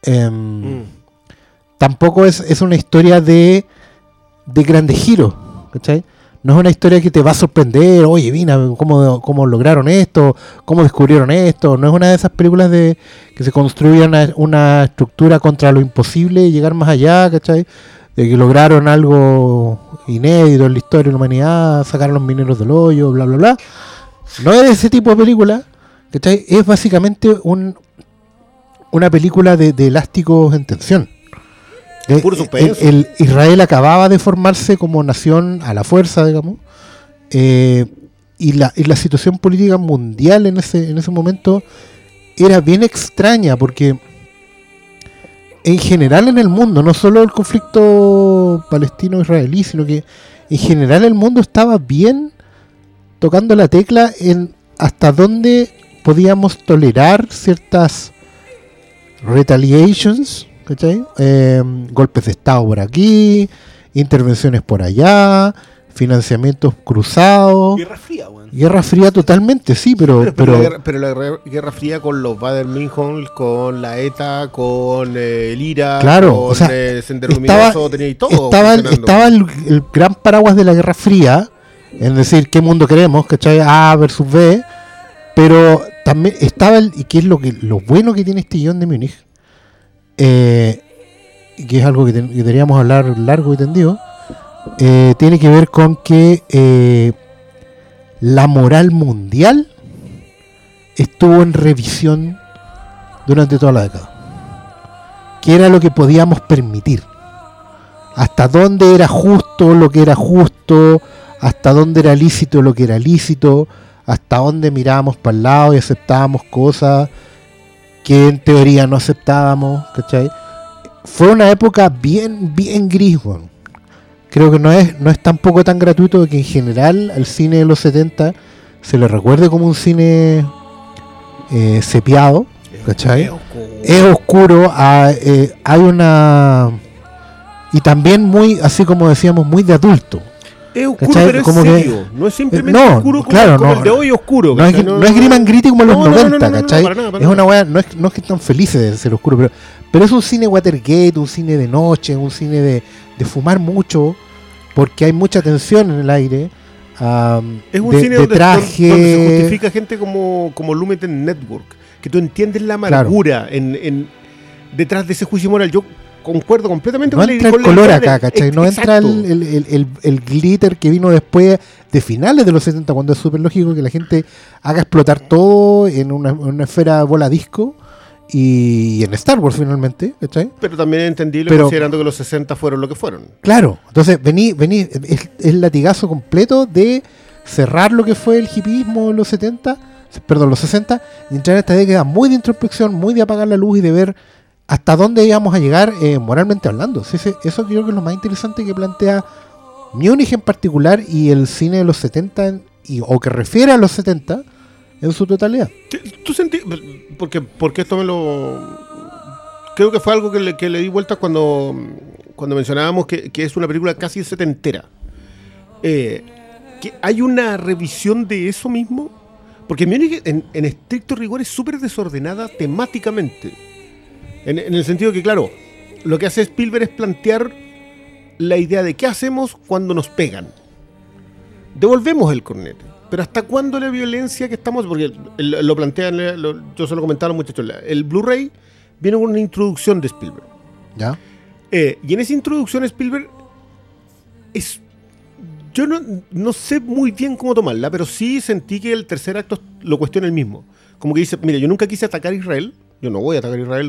Em, Mm. Tampoco es, es una historia de, de grandes giros. ¿cachai? No es una historia que te va a sorprender. Oye, mira, cómo, cómo lograron esto, cómo descubrieron esto. No es una de esas películas de que se construye una, estructura contra lo imposible y llegar más allá, ¿cachai? De que lograron algo inédito en la historia de la humanidad, sacaron los mineros del hoyo, bla, bla, bla. No es ese tipo de película, ¿cachai? Es básicamente un, una película de elásticos en tensión. Eh, Puro el- suspenso. el Israel acababa de formarse como nación a la fuerza, digamos. eh, y, la, y la situación política mundial en ese, en ese momento era bien extraña porque en general en el mundo, no solo el conflicto palestino-israelí, sino que en general el mundo estaba bien tocando la tecla en hasta dónde podíamos tolerar ciertas retaliations, ¿cachai? Eh, golpes de Estado por aquí, intervenciones por allá, financiamientos cruzados. Guerra fría, weón. Guerra fría totalmente, sí, pero... Pero, pero la guerra, pero la guerra- guerra fría con los Bader con la ETA, con eh, el IRA, Claro, con o sea, eh, Sendero estaba, tenía y todo. estaba, el, estaba el, el gran paraguas de la Guerra Fría, es decir, qué mundo queremos, ¿cachai? A versus B, pero también estaba el, y que es lo que lo bueno que tiene este guion de Múnich, eh, que es algo que, ten- que deberíamos hablar largo y tendido, eh, tiene que ver con que eh, la moral mundial estuvo en revisión durante toda la década. ¿Qué era lo que podíamos permitir? ¿Hasta dónde era justo lo que era justo? ¿Hasta dónde era lícito lo que era lícito? ¿Hasta dónde mirábamos para el lado y aceptábamos cosas que en teoría no aceptábamos? ¿Cachai? Fue una época bien, bien gris, weón. Creo que no es, no es tampoco tan gratuito que en general al cine de los 70 se le recuerde como un cine eh, sepiado, ¿cachai? Es oscuro. es oscuro, ah, eh, hay una y también muy, así como decíamos, muy de adulto. Es oscuro, ¿Cachai? pero es Como que- serio. No es simplemente Eh, no, oscuro como, claro, como no. el de hoy oscuro. No es, no es Grim and Gritty como en los No, no, no, 90, no, no, no, ¿cachai? para nada, para es una no es, no es que están felices de ser oscuro, pero, pero es un cine Watergate, un cine de noche, un cine de, de fumar mucho, porque hay mucha tensión en el aire. am, Es un de, cine de donde, traje. donde se justifica gente como, como Lumet Network. Que tú entiendes la amargura en, en- detrás de ese juicio moral. Yo concuerdo completamente No con entra el color acá, ¿cachai? No entra el, glitter que vino después de finales de los 70, cuando es súper lógico que la gente haga explotar todo en una, en una esfera bola disco y, en Star Wars finalmente, ¿cachai? Pero también es entendible Pero- considerando que los 60 fueron lo que fueron. Claro, entonces vení, vení, es el latigazo completo de cerrar lo que fue el hipismo en los 70, perdón, los 60, y entrar en esta década muy de introspección, muy de apagar la luz y de ver hasta dónde íbamos a llegar eh, moralmente hablando. Eso creo que es lo más interesante que plantea Múnich en particular y el cine de los 70, en- y, o que refiere a los 70 en su totalidad. ¿Tú sentí? Porque, porque esto me lo. Creo que fue algo que le, que le di vueltas cuando, cuando mencionábamos que, que es una película casi setentera. Eh, que hay una revisión de eso mismo. Porque Múnich, en, en estricto rigor, es súper desordenada temáticamente. En, en el sentido que, claro, lo que hace Spielberg es plantear la idea de qué hacemos cuando nos pegan. Devolvemos el cornete. Pero ¿hasta cuándo la violencia que estamos.? Porque lo plantean, eh, lo- yo se lo comentaba a los muchachos. El Blu-ray viene con una introducción de Spielberg. ¿Ya? Eh, y en esa introducción Spielberg es... Yo no, no sé muy bien cómo tomarla, pero sí sentí que el tercer acto lo cuestiona el mismo. Como que dice, mire, yo nunca quise atacar a Israel, yo no voy a atacar a Israel,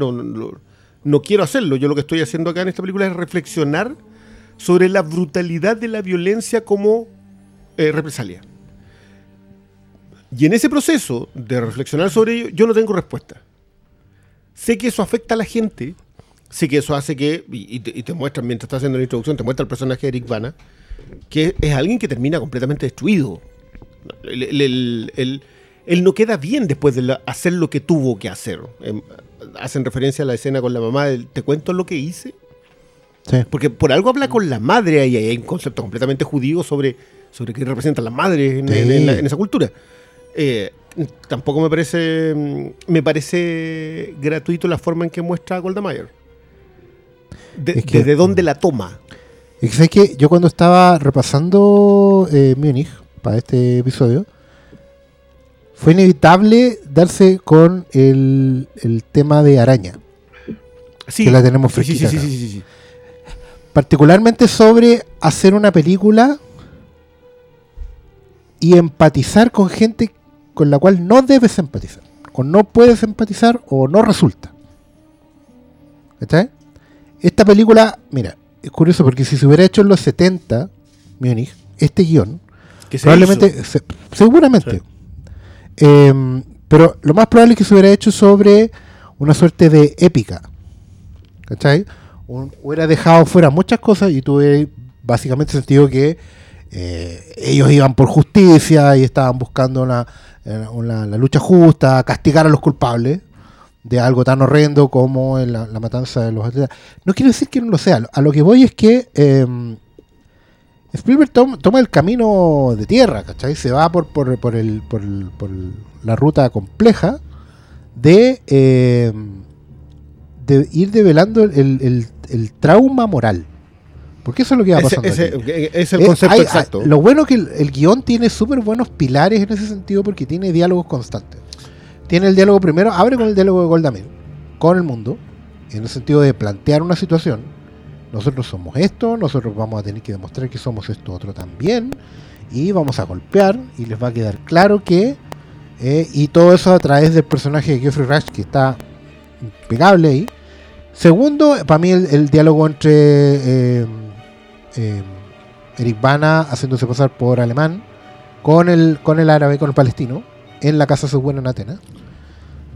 no, quiero hacerlo. Yo lo que estoy haciendo acá en esta película es reflexionar sobre la brutalidad de la violencia como eh, represalia. Y en ese proceso de reflexionar sobre ello, yo no tengo respuesta. Sé que eso afecta a la gente, sé que eso hace que, y, te, y muestran mientras estás haciendo la introducción, te muestra el personaje de Eric Bana, que es alguien que termina completamente destruido. El- él no queda bien después de la- hacer lo que tuvo que hacer. Em, hacen referencia a la escena con la mamá del, ¿te cuento lo que hice? Sí. Porque por algo habla con la madre ahí, hay un concepto completamente judío sobre, sobre qué representan las madres en, Sí. en- en la- en esa cultura. Eh, tampoco me parece mm, me parece gratuito la forma en que muestra a Golda Meir. De, Es que- ¿Desde dónde la toma? Sabes que yo cuando estaba repasando eh, Múnich para este episodio, fue inevitable darse con el, el tema de araña. Sí, Que la tenemos sí, sí, sí, fresquita sí, sí, sí. Particularmente sobre hacer una película y empatizar con gente con la cual no debes empatizar. O no puedes empatizar o no resulta. ¿Está? Esta película, mira, es curioso porque si se hubiera hecho en los 70, Múnich, este guion, probablemente, se- seguramente. Em, pero lo más probable es que se hubiera hecho sobre una suerte de épica. ¿Cachai? Un- hubiera dejado fuera muchas cosas y tuve básicamente sentido que eh, ellos iban por justicia y estaban buscando una, eh, una- la lucha justa, castigar a los culpables de algo tan horrendo como la matanza de los atletas. No quiero decir que no lo sea, a lo que voy es que em, Spielberg toma, toma el camino de tierra, ¿cachai? Se va por, por, por el, por, el- por el- la ruta compleja de, eh, de ir develando el, el- el trauma moral. Porque eso es lo que va Ese, pasando. ese- aquí. es el Eh, concepto hay- exacto. hay- lo bueno que el, el guion tiene súper buenos pilares en ese sentido porque tiene diálogos constantes. Tiene el diálogo primero, abre con el diálogo de Goldamir, con el mundo, en el sentido de plantear una situación. Nosotros somos esto, nosotros vamos a tener que demostrar que somos esto otro también, y vamos a golpear, y les va a quedar claro que, eh, y todo eso a través del personaje de Geoffrey Rush, que está impecable ahí. Segundo, para mí el, el diálogo entre eh, eh, Eric Bana haciéndose pasar por alemán con el, con el árabe, con el palestino, en la casa segura en Atenas.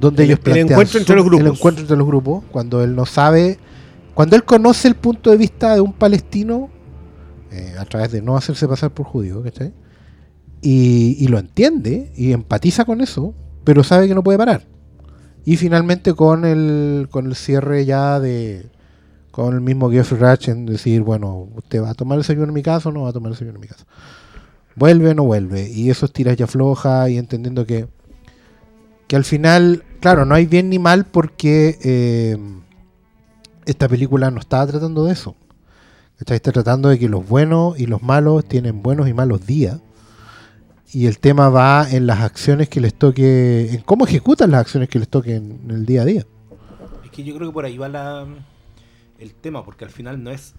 Donde El- ellos el plantean encuentro entre los grupos. El encuentro entre los grupos, cuando él no sabe, cuando él conoce el punto de vista de un palestino, eh, a través de no hacerse pasar por judío, ¿cachai? Y, y lo entiende y empatiza con eso, pero sabe que no puede parar. Y finalmente con el, con el cierre ya de con el mismo Geoffrey Rush en decir, bueno, ¿usted va a tomar el desayuno en mi casa o no va a tomar el desayuno en mi casa? ¿Vuelve o no vuelve? Y eso es tiras ya floja y entendiendo que, que al final, claro, no hay bien ni mal porque eh, esta película no estaba tratando de eso. Está tratando de que los buenos y los malos tienen buenos y malos días. Y el tema va en las acciones que les toque, en cómo ejecutan las acciones que les toquen en el día a día. Es que yo creo que por ahí va la, el tema, porque al final no es.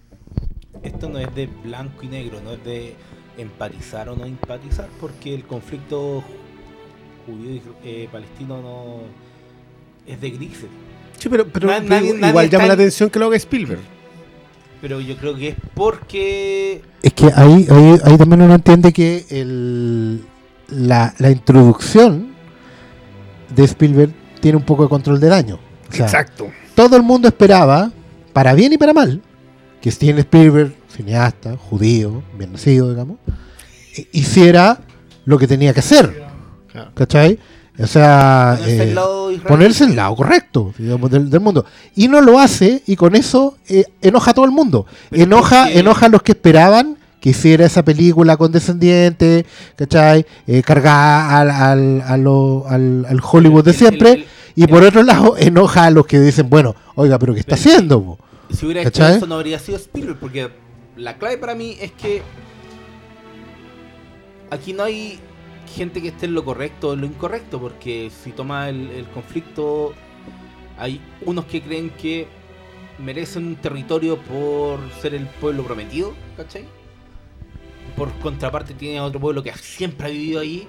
Esto no es de blanco y negro, no es de empatizar o no empatizar, porque el conflicto judío y eh, palestino no es de grises. Sí, pero, pero, Na- pero nadie- igual llama la en- atención que lo haga Spielberg. Pero yo creo que es porque. Es que ahí, ahí, ahí también uno entiende que el, la, la introducción de Spielberg tiene un poco de control del daño. O sea, Exacto. todo el mundo esperaba, para bien y para mal, que Steven Spielberg, cineasta, judío, bien nacido, digamos, hi- hiciera lo que tenía que hacer. Claro. ¿Cachai? O sea, Ponerse eh, al lado ponerse correcto digamos, del, del mundo. Y no lo hace y con eso eh, enoja a todo el mundo. Pero enoja, porque- enoja a los que esperaban que hiciera esa película condescendiente, ¿cachai? Eh, cargada al, al, a lo- al, al Hollywood de El- el- siempre. el- y por otro lado, enoja a los que dicen, bueno, oiga, pero ¿qué está Pero- haciendo? po? Si hubiera hecho eso no habría sido Spielberg, porque la clave para mí es que aquí no hay gente que esté en lo correcto o en lo incorrecto, porque si toma el, conflicto, hay unos que creen que merecen un territorio por ser el pueblo prometido, ¿cachai? Por contraparte tiene otro pueblo que siempre ha vivido ahí.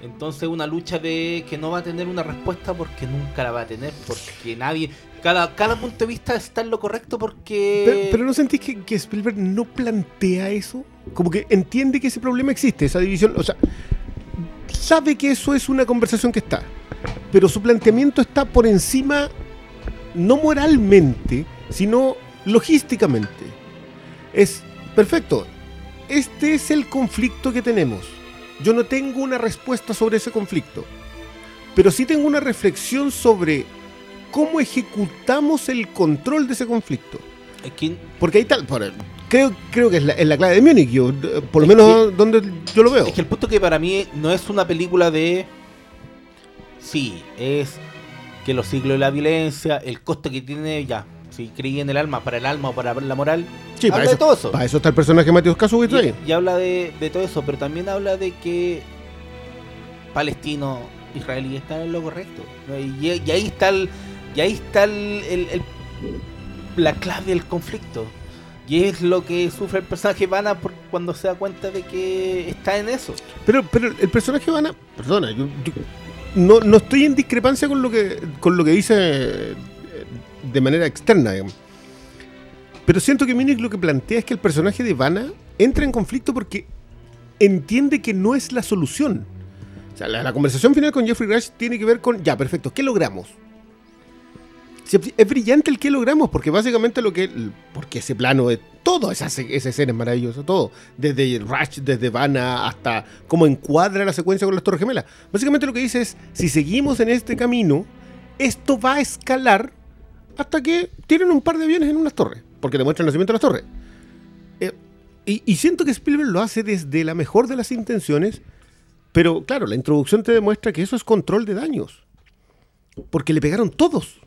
Entonces una lucha de que no va a tener una respuesta porque nunca la va a tener, porque nadie, cada, cada punto de vista está en lo correcto porque... Pero, ¿no sentís que Spielberg no plantea eso? Como que entiende que ese problema existe, esa división. O sea, sabe que eso es una conversación que está. Pero su planteamiento está por encima, no moralmente, sino logísticamente. Es perfecto. Este es el conflicto que tenemos. Yo no tengo una respuesta sobre ese conflicto. Pero sí tengo una reflexión sobre cómo ejecutamos el control de ese conflicto. Porque ahí tal, creo, creo que es la, es la clave de Múnich, yo, por lo menos donde yo lo veo. Es que el punto que para mí no es una película de. Sí, es que los siglos de la violencia, el costo que tiene, ya. Si creí en el alma, para el alma o para la moral. Sí, habla para de eso, todo eso. para eso está el personaje de Matthew Kasowitz ahí. Y, y habla de, de todo eso, pero también habla de que palestino, israelí están en lo correcto. ¿no? Y, y ahí está el, y ahí está el, el- el- la clave del conflicto. Y es lo que sufre el personaje Vanna por- cuando se da cuenta de que está en eso. Pero, pero el personaje de Vanna, perdona, yo, no, no estoy en discrepancia con lo que con lo que dice eh, de manera externa. Pero siento que Múnich lo que plantea es que el personaje de Vanna entra en conflicto porque entiende que no es la solución. O sea, la, la conversación final con Jeffrey Rush tiene que ver con, ya, perfecto, ¿qué logramos? Es brillante el que logramos, porque básicamente lo que. Porque ese plano de todo, esa, esa escena es maravillosa, todo. Desde Rush, desde Vanna, hasta cómo encuadra la secuencia con las Torres Gemelas. Básicamente lo que dice es: si seguimos en este camino, esto va a escalar hasta que tienen un par de aviones en unas torres, porque demuestran el nacimiento de las torres. Eh, y siento que Spielberg lo hace desde la mejor de las intenciones, pero claro, la introducción te demuestra que eso es control de daños. Porque le pegaron todos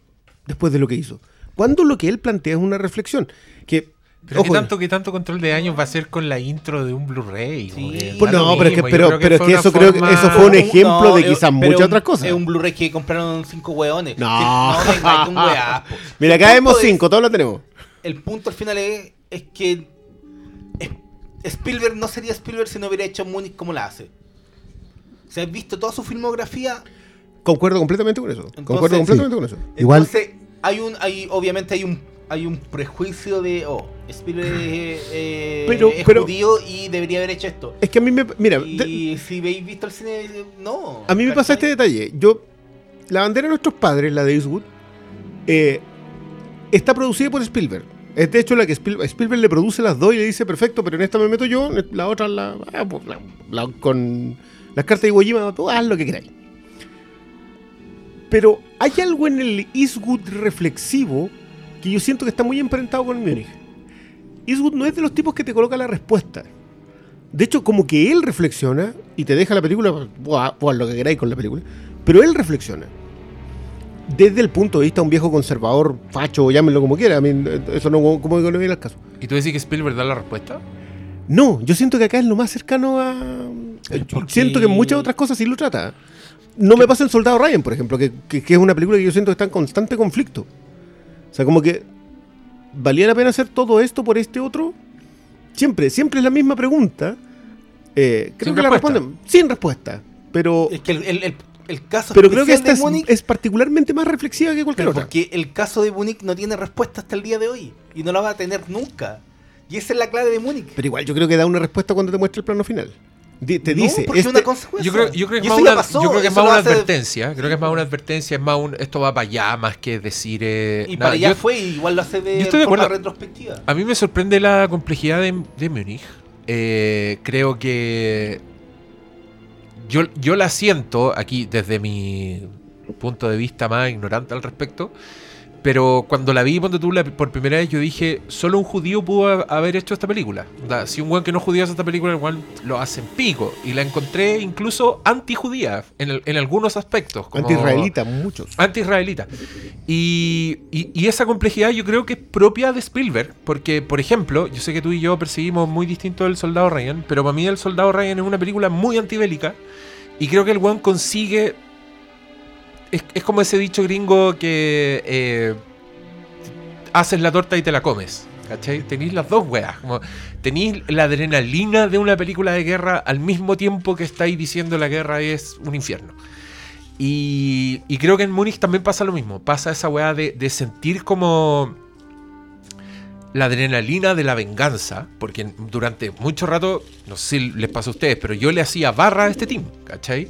después de lo que hizo. Cuando lo que él plantea es una reflexión. Que, Pero ojo, ¿qué tanto, qué tanto control de daños va a ser con la intro de un Blu-ray? Sí. Pues no, pero es que- mismo. Yo pero- creo pero es fue que una eso creo que eso fue un ejemplo de quizás pero muchas otras cosas. Es un Blu-ray que compraron cinco hueones. No. Un weá. Mira, acá vemos cinco, todos lo tenemos. El punto al final es, es que Spielberg no sería Spielberg si no hubiera hecho Múnich como la hace. Si has visto toda su filmografía, Concuerdo completamente con eso. Entonces, Concuerdo completamente con eso. Igual- entonces hay un, hay, obviamente hay un, hay un prejuicio de, oh, Spielberg es, eh, Pero- es pero- judío y debería haber hecho esto. Es que a mí me. Mira, de- Y si veis visto el cine, no. a mí me pasa este detalle. Yo. La bandera de nuestros padres, la de Eastwood, eh, está producida por Spielberg. Es de hecho la que Spiel- Spielberg le produce las dos y le dice, perfecto, pero en esta me meto yo, la otra la, ah, pues, la- la- con las cartas de Iwo Jima, tú haz lo que queráis. Pero hay algo en el Eastwood reflexivo que yo siento que está muy emparentado con Munich. Eastwood no es de los tipos que te coloca la respuesta. De hecho, como que él reflexiona y te deja la película, buah, lo que queráis con la película, pero él reflexiona. Desde el punto de vista de un viejo conservador, facho, llámenlo como quiera, a mí, eso no como que no viene al caso. ¿Y tú decís que Spielberg da la respuesta? No, yo siento que acá es lo más cercano a. Siento que en muchas otras cosas sí lo trata. No me pasa en Soldado Ryan, por ejemplo, que, que- que es una película que yo siento que está en constante conflicto. O sea, como que. ¿Valía la pena hacer todo esto por este otro? Siempre, siempre es la misma pregunta. Eh, creo Sin que la respuesta. responden sin respuesta. Pero, Es que el, el- el- el caso pero creo que esta de es, Múnich- es particularmente más reflexiva que cualquier Pero otra. porque el caso de Múnich no tiene respuesta hasta el día de hoy. Y no la va a tener nunca. Y esa es la clave de Múnich. Pero igual yo creo que da una respuesta cuando te muestra el plano final. Te No, dice, porque es este- una consecuencia. Yo creo, yo creo que es más una, pasó, yo creo que es más una hace- advertencia. Creo que es más una advertencia, es más un esto va para allá, más que decir. eh, Y nada, para allá yo- fue, y igual lo hace de, yo estoy de forma acuerdo. retrospectiva. A mí me sorprende la complejidad de, de Múnich. Eh, creo que yo, yo la siento aquí desde mi punto de vista más ignorante al respecto. Pero cuando la vi ponte tú, la- por primera vez, yo dije, solo un judío pudo ha- haber hecho esta película. Onda, si un buen que no es judío hace esta película, igual lo hace en pico. Y la encontré incluso anti-judía en, el- en algunos aspectos. Anti-israelita, muchos. anti-israelita. Y, y- y esa complejidad yo creo que es propia de Spielberg, porque, por ejemplo, yo sé que tú y yo perseguimos muy distinto el Soldado Ryan, pero para mí el Soldado Ryan es una película muy antibélica, y creo que el one consigue... Es, es como ese dicho gringo que eh, haces la torta y te la comes. ¿Cachai? Tenéis las dos weas. Tenéis la adrenalina de una película de guerra al mismo tiempo que estáis diciendo la guerra es un infierno. Y, creo que en Múnich también pasa lo mismo. Pasa esa weá de, de sentir como la adrenalina de la venganza. Porque durante mucho rato, no sé si les pasa a ustedes, pero yo le hacía barra a este team, ¿cachai?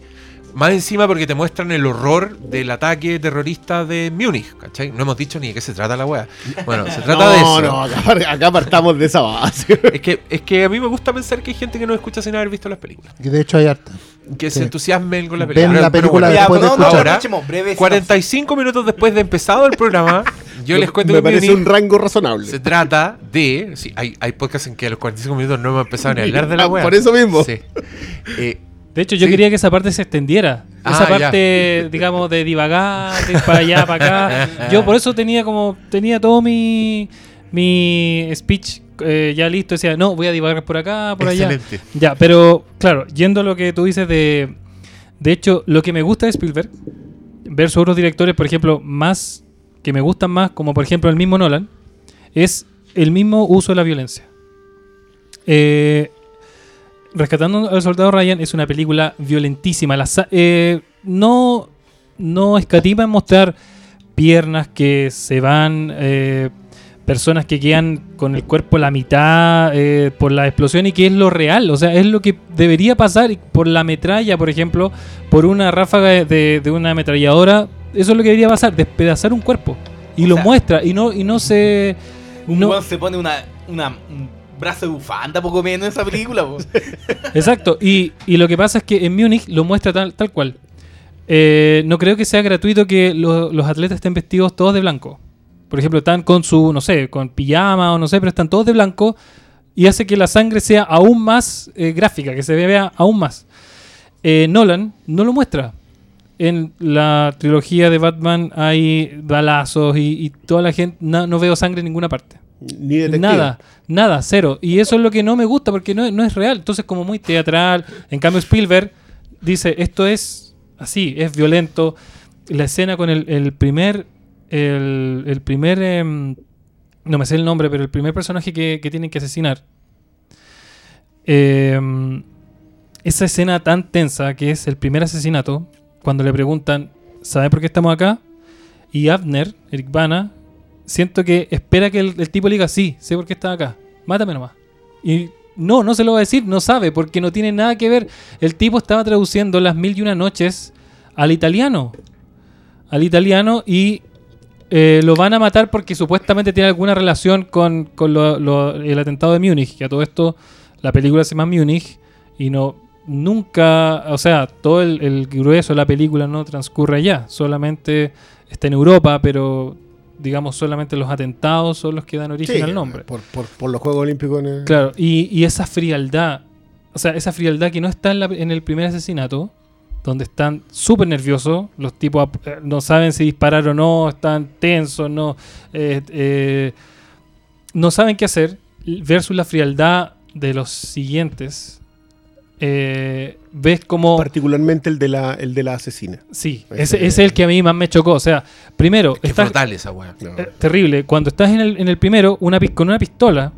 Más encima porque te muestran el horror del ataque terrorista de Múnich, ¿cachai? No hemos dicho ni de qué se trata la weá. Bueno, se trata no, de eso. no, acá, acá partamos de esa base. Es que, es que a mí me gusta pensar que hay gente que no escucha sin haber visto las películas. Que de hecho hay harta. Que Sí. se entusiasmen con la Ven película. la película bueno, después de no, no, escuchar. Ahora, escuchemos, breve 45 minutos después de empezado el programa, yo les cuento Me que parece un rango razonable. se trata de. Sí, hay, hay podcasts en que a los 45 minutos no hemos empezado ni a hablar de la wea. por eso mismo. Sí. Eh, De hecho, yo Sí. quería que esa parte se extendiera. Ah, esa ya. parte, digamos, de divagar, de ir para allá, para acá. Yo por eso tenía como, tenía todo mi, mi speech eh, ya listo. Decía, no, voy a divagar por acá, por allá. excelente. Ya, pero claro, yendo a lo que tú dices de... De hecho, lo que me gusta de Spielberg, versus otros directores, por ejemplo, más que me gustan más, como por ejemplo el mismo Nolan, es el mismo uso de la violencia. Eh, Rescatando al Soldado Ryan es una película violentísima. La eh, no, no escatima en mostrar piernas que se van, eh, personas que quedan con el cuerpo a la mitad eh, por la explosión y que es lo real. O sea, es lo que debería pasar por la metralla, por ejemplo, por una ráfaga de, de- una ametralladora. Eso es lo que debería pasar, despedazar un cuerpo. Y O lo sea, muestra y no, y no se... Un no- se pone una, una, un brazo de bufanda poco menos en esa película. po. Exacto, y, y lo que pasa es que en Múnich lo muestra tal, tal cual. Eh, no creo que sea gratuito que lo- los atletas estén vestidos todos de blanco. Por ejemplo, están con su, no sé, con pijama o no sé, pero están todos de blanco y hace que la sangre sea aún más eh, gráfica, que se vea aún más. Eh, Nolan no lo muestra. En la trilogía de Batman hay balazos y, toda la gente, no veo sangre en ninguna parte. Nada, nada, cero. Y eso es lo que no me gusta porque no, no es real. Entonces, como muy teatral. En cambio, Spielberg dice: Esto es así, es violento. La escena con el, el primer. El, el primer. em, no me sé el nombre, pero el primer personaje que, que tienen que asesinar. Em, esa escena tan tensa que es el primer asesinato. Cuando le preguntan: ¿Sabe por qué estamos acá? Y Abner, Eric Bana, siento que espera que el, tipo le diga, sí, sé por qué está acá, mátame nomás. Y no, no se lo va a decir, no sabe, porque no tiene nada que ver. El tipo estaba traduciendo las mil y una noches al italiano. Al italiano y eh, lo van a matar porque supuestamente tiene alguna relación con, el atentado de Múnich. Que a todo esto, la película se llama Múnich y no nunca, o sea, todo el grueso de la película no transcurre allá, solamente está en Europa, pero digamos, solamente los atentados son los que dan origen Sí, al nombre. Por, por- por los Juegos Olímpicos en el- Claro, y, y esa frialdad, o sea, esa frialdad que no está en, la- en el primer asesinato, donde están súper nerviosos, los tipos eh, no saben si disparar o no, están tensos, no, eh, eh, no saben qué hacer, versus la frialdad de los siguientes. eh, ves como... Particularmente el de la, el de la asesina. Sí, Ese- es el que a mí más me chocó. O sea, primero, Qué estás- brutal esa weá. No. eh, terrible. Cuando estás en el, en el primero, una con una pistola,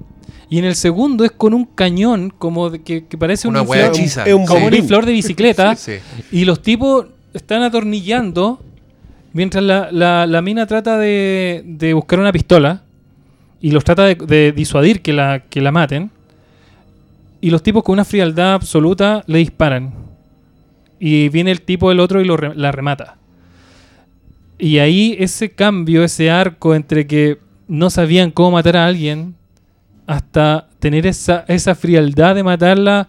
y en el segundo es con un cañón, como de que, que parece Una un inflor- hechiza. es un como un bombín. inflor de bicicleta, Sí. y los tipos están atornillando mientras la, la- la mina trata de, de buscar una pistola y los trata de, de disuadir que la, que la maten. Y los tipos con una frialdad absoluta le disparan. Y viene el tipo del otro y lo re- la remata. Y ahí ese cambio, ese arco entre que no sabían cómo matar a alguien hasta tener esa, esa frialdad de matarla.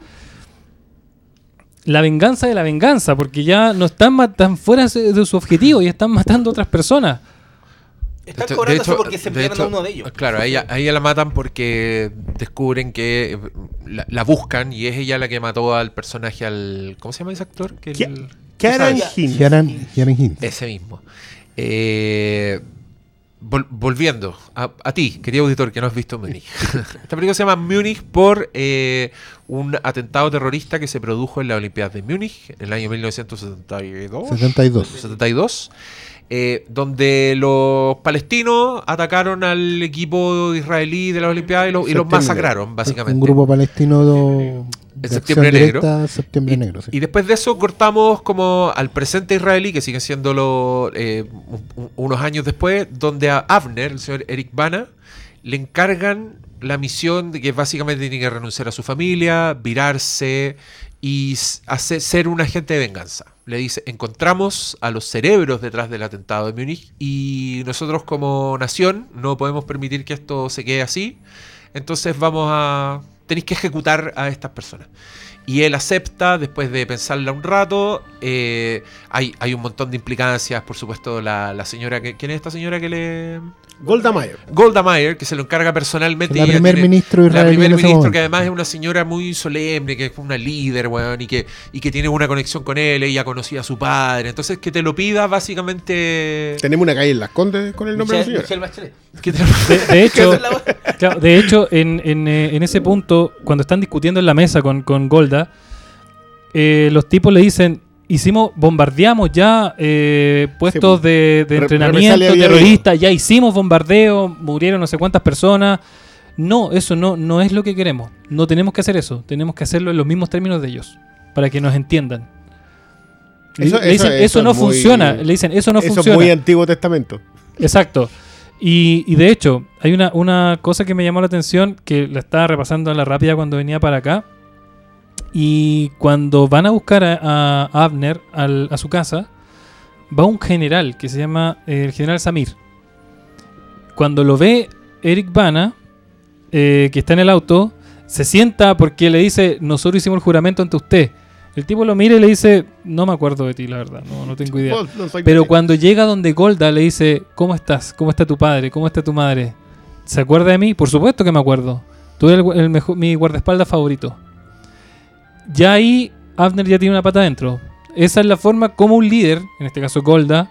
La venganza de la venganza, porque ya no están, están fuera de su objetivo y están matando a otras personas. Están De cobrando hecho- eso porque se de enviaron a hecho, uno de ellos. Claro, a ella, a ella la matan porque descubren que eh, la, la buscan y es ella la que mató al personaje, al. ¿Cómo se llama ese actor? Que ¿Qué- el- Karen Hintz. Ese mismo. Eh, vol- volviendo a, a ti, querido auditor, que no has visto Múnich. Esta película se llama Múnich por eh, un atentado terrorista que se produjo en la Olimpiadas de Múnich en el año 1972. 72. 72, eh, donde los palestinos atacaron al equipo israelí de las Olimpiadas y, lo- y los masacraron, básicamente. Un grupo palestino de, de Septiembre Negro. directa, Septiembre Y, Negro. sí. y después de eso cortamos como al presente israelí, que sigue siendo lo, eh, un- un- unos años después, donde a Abner, el señor Eric Bana, le encargan la misión de que básicamente tiene que renunciar a su familia, virarse y hacer, ser un agente de venganza. Le dice, encontramos a los cerebros detrás del atentado de Múnich y nosotros como nación no podemos permitir que esto se quede así. Entonces vamos a... Tenéis que ejecutar a estas personas. Y él acepta después de pensarla un rato. eh, hay, hay un montón de implicancias, por supuesto, la, la señora que... ¿Quién es esta señora que le...? Golda Meir. Golda Meir, que se lo encarga personalmente. La primer ministro la israelí primer en ese ministro, momento. que además es una señora muy solemne, que es una líder, weón, y que, y que tiene una conexión con él, ella conocía a su padre. Entonces, que te lo pida, básicamente. Tenemos una calle en Las Condes con el nombre de la señora. Michelle Bachelet. De, de hecho, claro, de hecho en, en, eh, en ese punto, cuando están discutiendo en la mesa con, con Golda, eh, los tipos le dicen, hicimos, bombardeamos ya eh, puestos pues. de, de Re- entrenamiento terrorista, ya hicimos bombardeo, murieron no sé cuántas personas. No, eso no, no es lo que queremos. No tenemos que hacer eso. Tenemos que hacerlo en los mismos términos de ellos, para que nos entiendan. Le- Eso- le dicen, eso- eso eso no es muy- funciona. Le dicen, eso no Eso funciona. es muy Antiguo Testamento. Exacto. Y, y de hecho, hay una, una cosa que me llamó la atención, que la estaba repasando en la rápida cuando venía para acá. Y cuando van a buscar a, Abner a su casa, va un general que se llama eh, el general Samir. Cuando lo ve Eric Bana, eh, que está en el auto, se sienta porque le dice, nosotros hicimos el juramento ante usted. El tipo lo mira y le dice, no me acuerdo de ti, la verdad, no, no tengo idea. Pero cuando llega donde Golda le dice, ¿cómo estás? ¿Cómo está tu padre? ¿Cómo está tu madre? ¿Se acuerda de mí? Por supuesto que me acuerdo. Tú eres el, el mejor, mi guardaespaldas favorito. Ya ahí Abner ya tiene una pata adentro. Esa es la forma como un líder, en este caso Golda,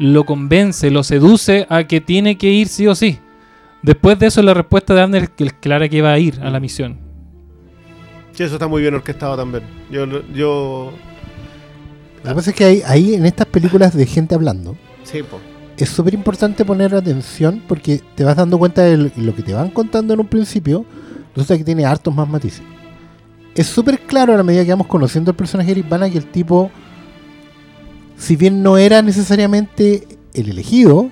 lo convence, lo seduce a que tiene que ir sí o sí. Después de eso la respuesta de Abner es clara que va a ir a la misión. Sí, eso está muy bien orquestado también. Yo, yo Lo que pasa es que hay- ahí en estas películas de gente hablando, sí, po. es súper importante poner atención porque te vas dando cuenta de lo- que te van contando en un principio, resulta que tiene hartos más matices. Es súper claro a la medida que vamos conociendo al personaje de que el tipo, si bien no era necesariamente el elegido,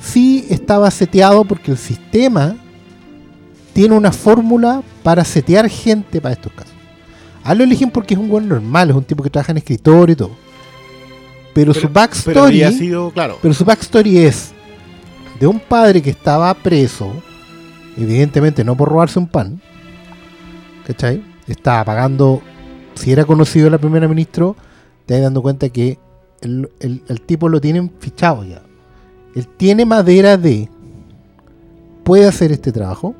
sí estaba seteado porque el sistema tiene una fórmula para setear gente para estos casos. A lo eligen porque es un buen normal, es un tipo que trabaja en escritorio y todo. Pero, su backstory, había sido, claro. pero su backstory es de un padre que estaba preso, evidentemente no por robarse un pan, ¿cachai? Estaba pagando, si era conocido la primera ministro, te vas dando cuenta que el, el- el tipo lo tienen fichado ya. Él tiene madera de. Puede hacer este trabajo.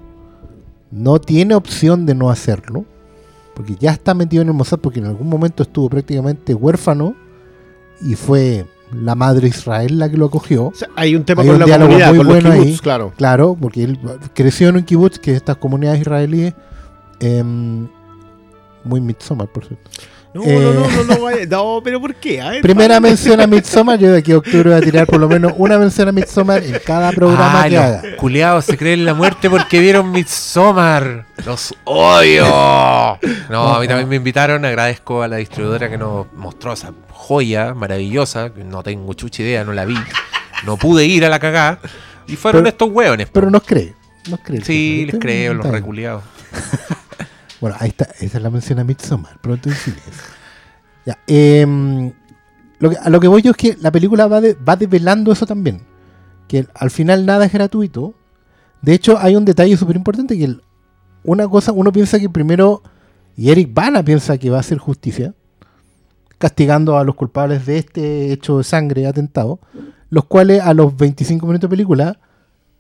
No tiene opción de no hacerlo. Porque ya está metido en el Mossad. Porque en algún momento estuvo prácticamente huérfano. Y fue la madre Israel la que lo acogió. O sea, hay un tema Hay con un la comunidad, muy con los bueno ahí. kibbutz, claro. Claro, porque él creció en un kibutz, que es estas comunidades israelíes. em, muy Midsommar, por cierto. No, Eh, no, no, no, no, vaya- no, pero ¿por qué? A ver, Primera mención a Midsommar. Yo de aquí a octubre voy a tirar por lo menos una mención a Midsommar en cada programa Ah, que los haga. culiados se creen la muerte porque vieron Midsommar. Los odio. No, a mí también me invitaron. Agradezco a la distribuidora que nos mostró esa joya maravillosa. que No tengo chucha idea, no la vi. No pude ir a la cagada. Y fueron Pero- estos hueones. Pero nos cree. Nos cree. Sí, les creo, los reculiados. Bueno, ahí está. Esa es la mención a Midsommar. Pronto en cines. Ya. em, lo que- a lo que voy yo es que la película va, de- va develando eso también. Que al final nada es gratuito. De hecho, hay un detalle súper importante que una cosa, uno piensa que primero, y Eric Bana piensa que va a hacer justicia, castigando a los culpables de este hecho de sangre atentado, los cuales a los 25 minutos de película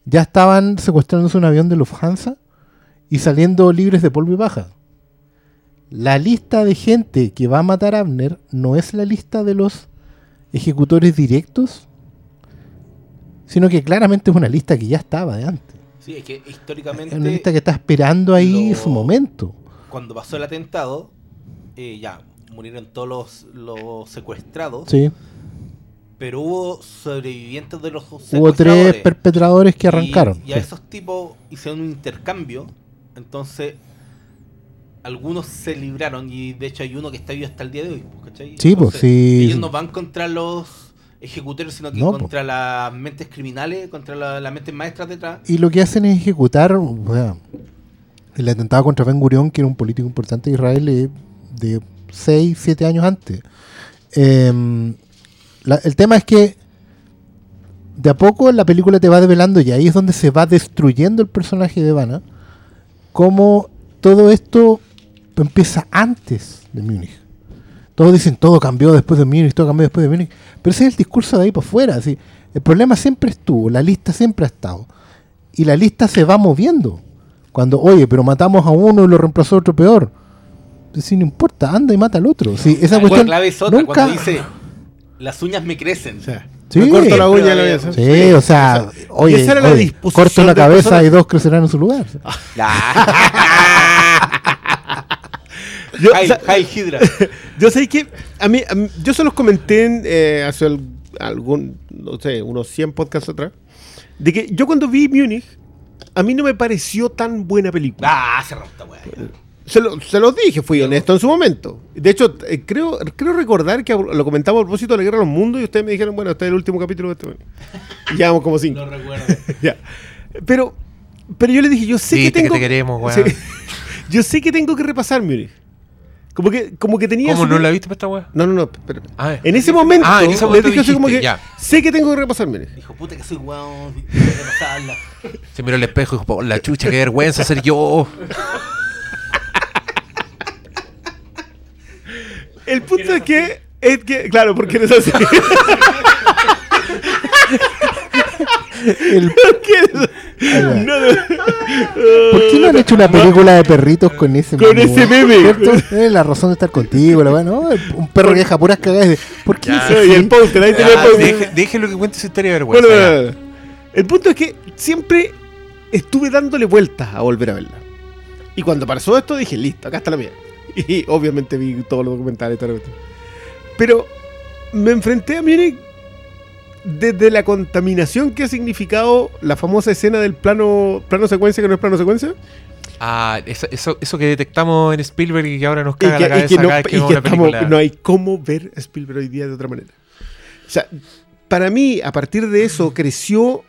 ya estaban secuestrándose un avión de Lufthansa y saliendo libres de polvo y baja. La lista de gente que va a matar a Abner no es la lista de los ejecutores directos, sino que claramente es una lista que ya estaba de antes. Sí, es que Es una históricamente, lista que está esperando ahí lo- su momento. cuando pasó el atentado, eh, ya murieron todos los, los secuestrados, Sí. pero hubo sobrevivientes de los Hubo secuestradores. tres perpetradores que Y- arrancaron. Y, a Sí. esos tipos hicieron un intercambio. Entonces, algunos se libraron. Y de hecho, hay uno que está vivo hasta el día de hoy. pues, ¿cachai? Sí, pues, sí. Ellos no van contra los ejecutores, sino que No, contra las mentes criminales, contra la- las mentes maestras detrás. Y lo que hacen es ejecutar o sea, el atentado contra Ben Gurión, que era un político importante de Israel eh, de 6, 7 años antes. Em, la- el tema es que de a poco la película te va develando y ahí es donde se va destruyendo el personaje de Vanna, como todo esto empieza antes de Múnich. Todos dicen todo cambió después de Múnich, todo cambió después de Múnich, pero ese es el discurso de ahí para afuera. así. El problema siempre estuvo, la lista siempre ha estado. Y la lista se va moviendo. Cuando, oye, pero matamos a uno y lo reemplazó otro peor. Si no importa, anda y mata al otro. Sí, esa La cuestión clave es otra, nunca- cuando dice, las uñas me crecen. O sea, Sí. me corto la uña, Siempre lo voy a va a hacer. Sí, o sea, oye, esa era la oye, la cabeza persona. y dos crecerán en su lugar. Yo, o sea, Hydra. yo sé que a mí, a mí- yo se los comenté en, eh, hace al- algún, no sé, unos 100 podcasts atrás, de que yo cuando vi Múnich, a mí no me pareció tan buena película. Ah, se esta weá. Se, lo, se los dije, fui honesto en su momento. De hecho, eh, creo, creo recordar que lo comentaba a propósito de la Guerra de los Mundos y ustedes me dijeron, bueno, este es el último capítulo de este. Llevamos como cinco. No recuerdo. Ya. Pero, pero yo le dije, yo sé Viste que que tengo... te queremos, weón. Sí. yo sé que tengo que repasar Múnich. Como que, como que tenía... ¿Cómo su- no la viste para esta weá? No, no, no. pero- Ah, en ese momento, Ah, en ese le momento dije así como que dijiste, ya. sé que tengo que repasar Múnich. Dijo, puta que soy weón. que. Se miró al espejo y dijo, "Por la chucha, qué vergüenza ser yo. El punto es que, es que, claro, porque no es así. El- Porque- ya. no, no. ¿Por qué no han hecho una película de perritos con ese Con ese meme. ¿Cierto? Eh, la razón de estar contigo, la weá, ¿no? Un perro que deja puras cagadas. de, ¿Por qué Ya. Y el póster, ahí tenía el Ah, deje- Déjelo que cuente su historia de vergüenza. Bueno, bueno, bueno. el punto es que siempre estuve dándole vueltas a volver a verla. Y cuando pasó esto dije, listo, acá está la mía. Y obviamente vi todos los documentales. todo lo que- Pero me enfrenté a Múnich desde la contaminación que ha significado la famosa escena del plano, plano secuencia que no es plano secuencia. Ah, eso, eso, eso que detectamos en Spielberg y que ahora nos Y caga que, la y cabeza que no, cada vez que y que estamos- no hay cómo ver a Spielberg hoy día de otra manera. O sea, para mí, a partir de eso, creció,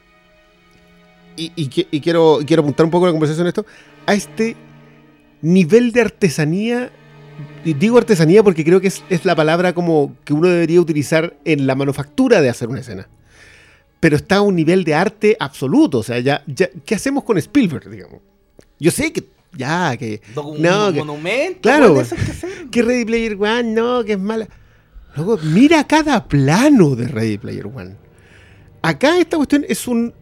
y, y qui- y quiero, y quiero apuntar un poco la conversación a esto, a este nivel de artesanía. Y digo artesanía porque creo que es, es la palabra como que uno debería utilizar en la manufactura de hacer una escena. Pero está a un nivel de arte absoluto. O sea, ya, ya ¿qué hacemos con Spielberg, digamos? Yo sé que ya, que... Docu- No, un que- monumento. claro, que que Ready Player One, no, que es mala. Luego, mira cada plano de Ready Player One. Acá esta cuestión es un.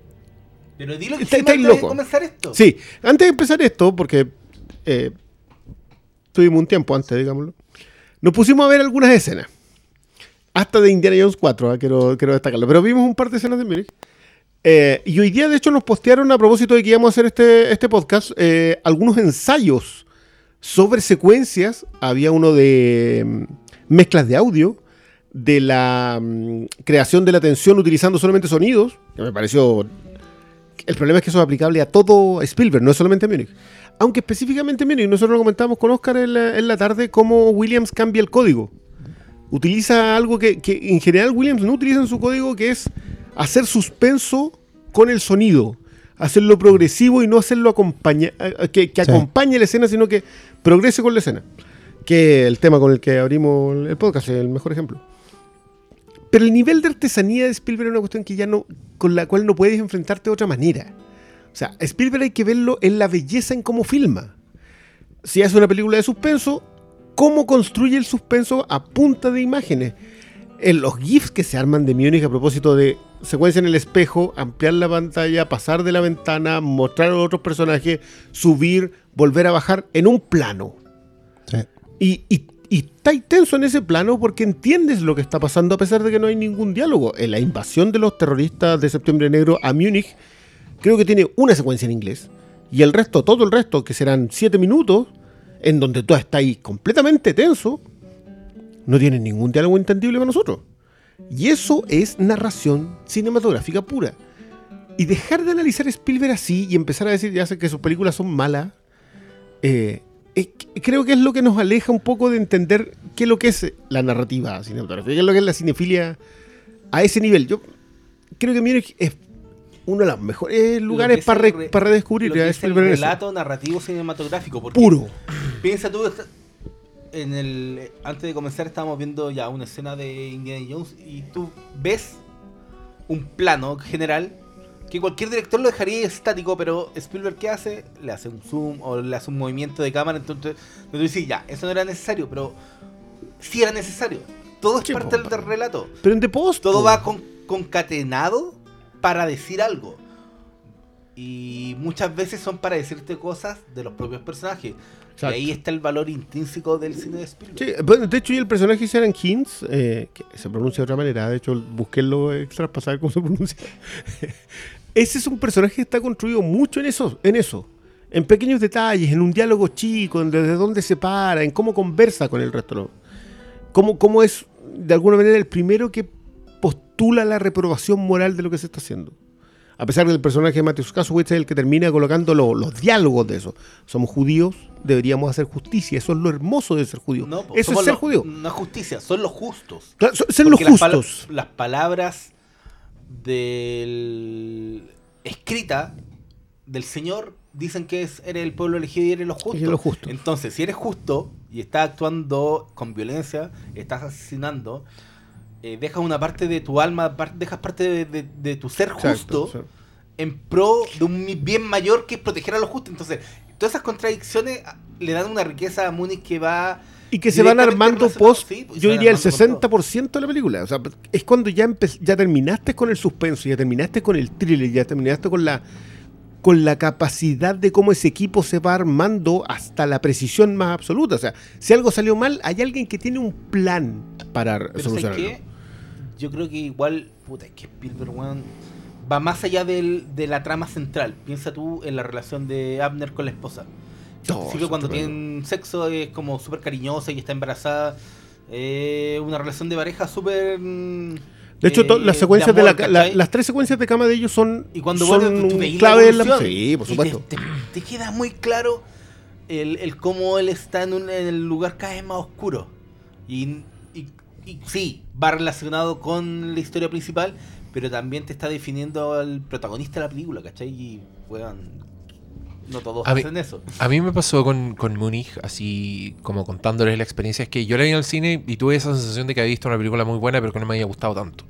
Pero dilo que Está- Está- antes loco. de comenzar esto. Sí, antes de empezar esto, porque eh, tuvimos un tiempo antes, digámoslo, nos pusimos a ver algunas escenas. Hasta de Indiana Jones 4, ah, quiero, quiero destacarlo. Pero vimos un par de escenas de Munich. Eh, y hoy día, de hecho, nos postearon a propósito de que íbamos a hacer este, este podcast eh, algunos ensayos sobre secuencias. Había uno de mm, mezclas de audio, de la mm, creación de la tensión utilizando solamente sonidos, que me pareció el problema es que eso es aplicable a todo Spielberg, no es solamente a Munich. Aunque específicamente en Munich, nosotros lo comentábamos con Oscar en la, en la tarde, cómo Williams cambia el código. Utiliza algo que, que en general Williams no utiliza en su código, que es hacer suspenso con el sonido. Hacerlo progresivo y no hacerlo acompaña, que, que Sí. acompañe la escena, sino que progrese con la escena. Que el tema con el que abrimos el podcast es el mejor ejemplo. Pero el nivel de artesanía de Spielberg es una cuestión que ya no, con la cual no puedes enfrentarte de otra manera. O sea, Spielberg hay que verlo en la belleza en cómo filma. Si hace una película de suspenso, cómo construye el suspenso a punta de imágenes. En los GIFs que se arman de Múnich a propósito de secuencia en el espejo, ampliar la pantalla, pasar de la ventana, mostrar a otros personajes, subir, volver a bajar en un plano. Sí. Y, y, y está tenso en ese plano porque entiendes lo que está pasando a pesar de que no hay ningún diálogo. En la invasión de los terroristas de Septiembre Negro a Múnich, creo que tiene una secuencia en inglés. Y el resto, todo el resto, que serán siete minutos, en donde tú estás ahí completamente tenso, no tiene ningún diálogo entendible para nosotros. Y eso es narración cinematográfica pura. Y dejar de analizar Spielberg así y empezar a decir ya sé que sus películas son malas, eh, creo que es lo que nos aleja un poco de entender qué es lo que es la narrativa cinematográfica, qué es lo que es la cinefilia a ese nivel. Yo creo que Múnich es uno de los mejores lugares para, re- re- para redescubrir lo que es el en eso. relato narrativo cinematográfico. Porque puro. Piensa tú, en el, antes de comenzar estábamos viendo ya una escena de Indiana Jones y tú ves un plano general que cualquier director lo dejaría estático, pero Spielberg ¿qué hace? Le hace un zoom o le hace un movimiento de cámara, entonces tú dices, ya, eso no era necesario, pero sí era necesario. Todo es parte del, relato. Pero en The Post. Todo va con- concatenado para decir algo. Y muchas veces son para decirte cosas de los propios personajes. Exacto. Y ahí está el valor intrínseco del cine de Spielberg. Sí, bueno, de hecho, y el personaje de Sharon Kings, eh, que se pronuncia de otra manera, de hecho, busqué los extras para saber cómo se pronuncia. Ese es un personaje que está construido mucho en eso, en eso. En pequeños detalles, en un diálogo chico, en desde dónde se para, en cómo conversa con el resto. Cómo, cómo es, de alguna manera, el primero que postula la reprobación moral de lo que se está haciendo. A pesar del personaje de Matthew Kasowitz es el que termina colocando lo- los diálogos de eso. Somos judíos, deberíamos hacer justicia. Eso es lo hermoso de ser judío. No, po, eso es ser judío. No es justicia, son los justos. Claro, so- ser los las justos. Las, palabras del escrita del Señor dicen que es, eres el pueblo elegido y eres los justos. Y los justos. Entonces, si eres justo y estás actuando con violencia, estás asesinando, eh, dejas una parte de tu alma, par- dejas parte de, de- de tu ser justo en pro de un bien mayor que es proteger a los justos. Entonces, todas esas contradicciones ah, le dan una riqueza a Múnich que va... Y que se van directamente armando post, sí, pues, yo diría el armando con todo. 60% de la película. O sea, es cuando ya, ya terminaste con el suspenso, ya terminaste con el thriller, ya terminaste con la con la capacidad de cómo ese equipo se va armando hasta la precisión más absoluta. O sea, si algo salió mal, hay alguien que tiene un plan para Pero ¿sabes solucionarlo. qué? Yo creo que igual, puta, es que Spielberg, weón, va más allá del- de la trama central. Piensa tú en la relación de Abner con la esposa. No, eso cuando tienen sexo es como súper cariñosa y está embarazada. Eh, una relación de pareja súper... mm, De hecho, eh, las secuencias de, amor, la, la- las tres secuencias de cama de ellos son, Y cuando son tú- clave en la. Sí, por supuesto. Te, te- te queda muy claro el, el cómo él está en, un, en el lugar cada vez más oscuro. Y, y- y sí, va relacionado con la historia principal, pero también te está definiendo al protagonista de la película, ¿cachai? Y, weón, no todos A mí- hacen eso. A mí me pasó con, con Múnich, así como contándoles la experiencia, es que yo la vi al cine y tuve esa sensación de que había visto una película muy buena, pero que no me había gustado tanto.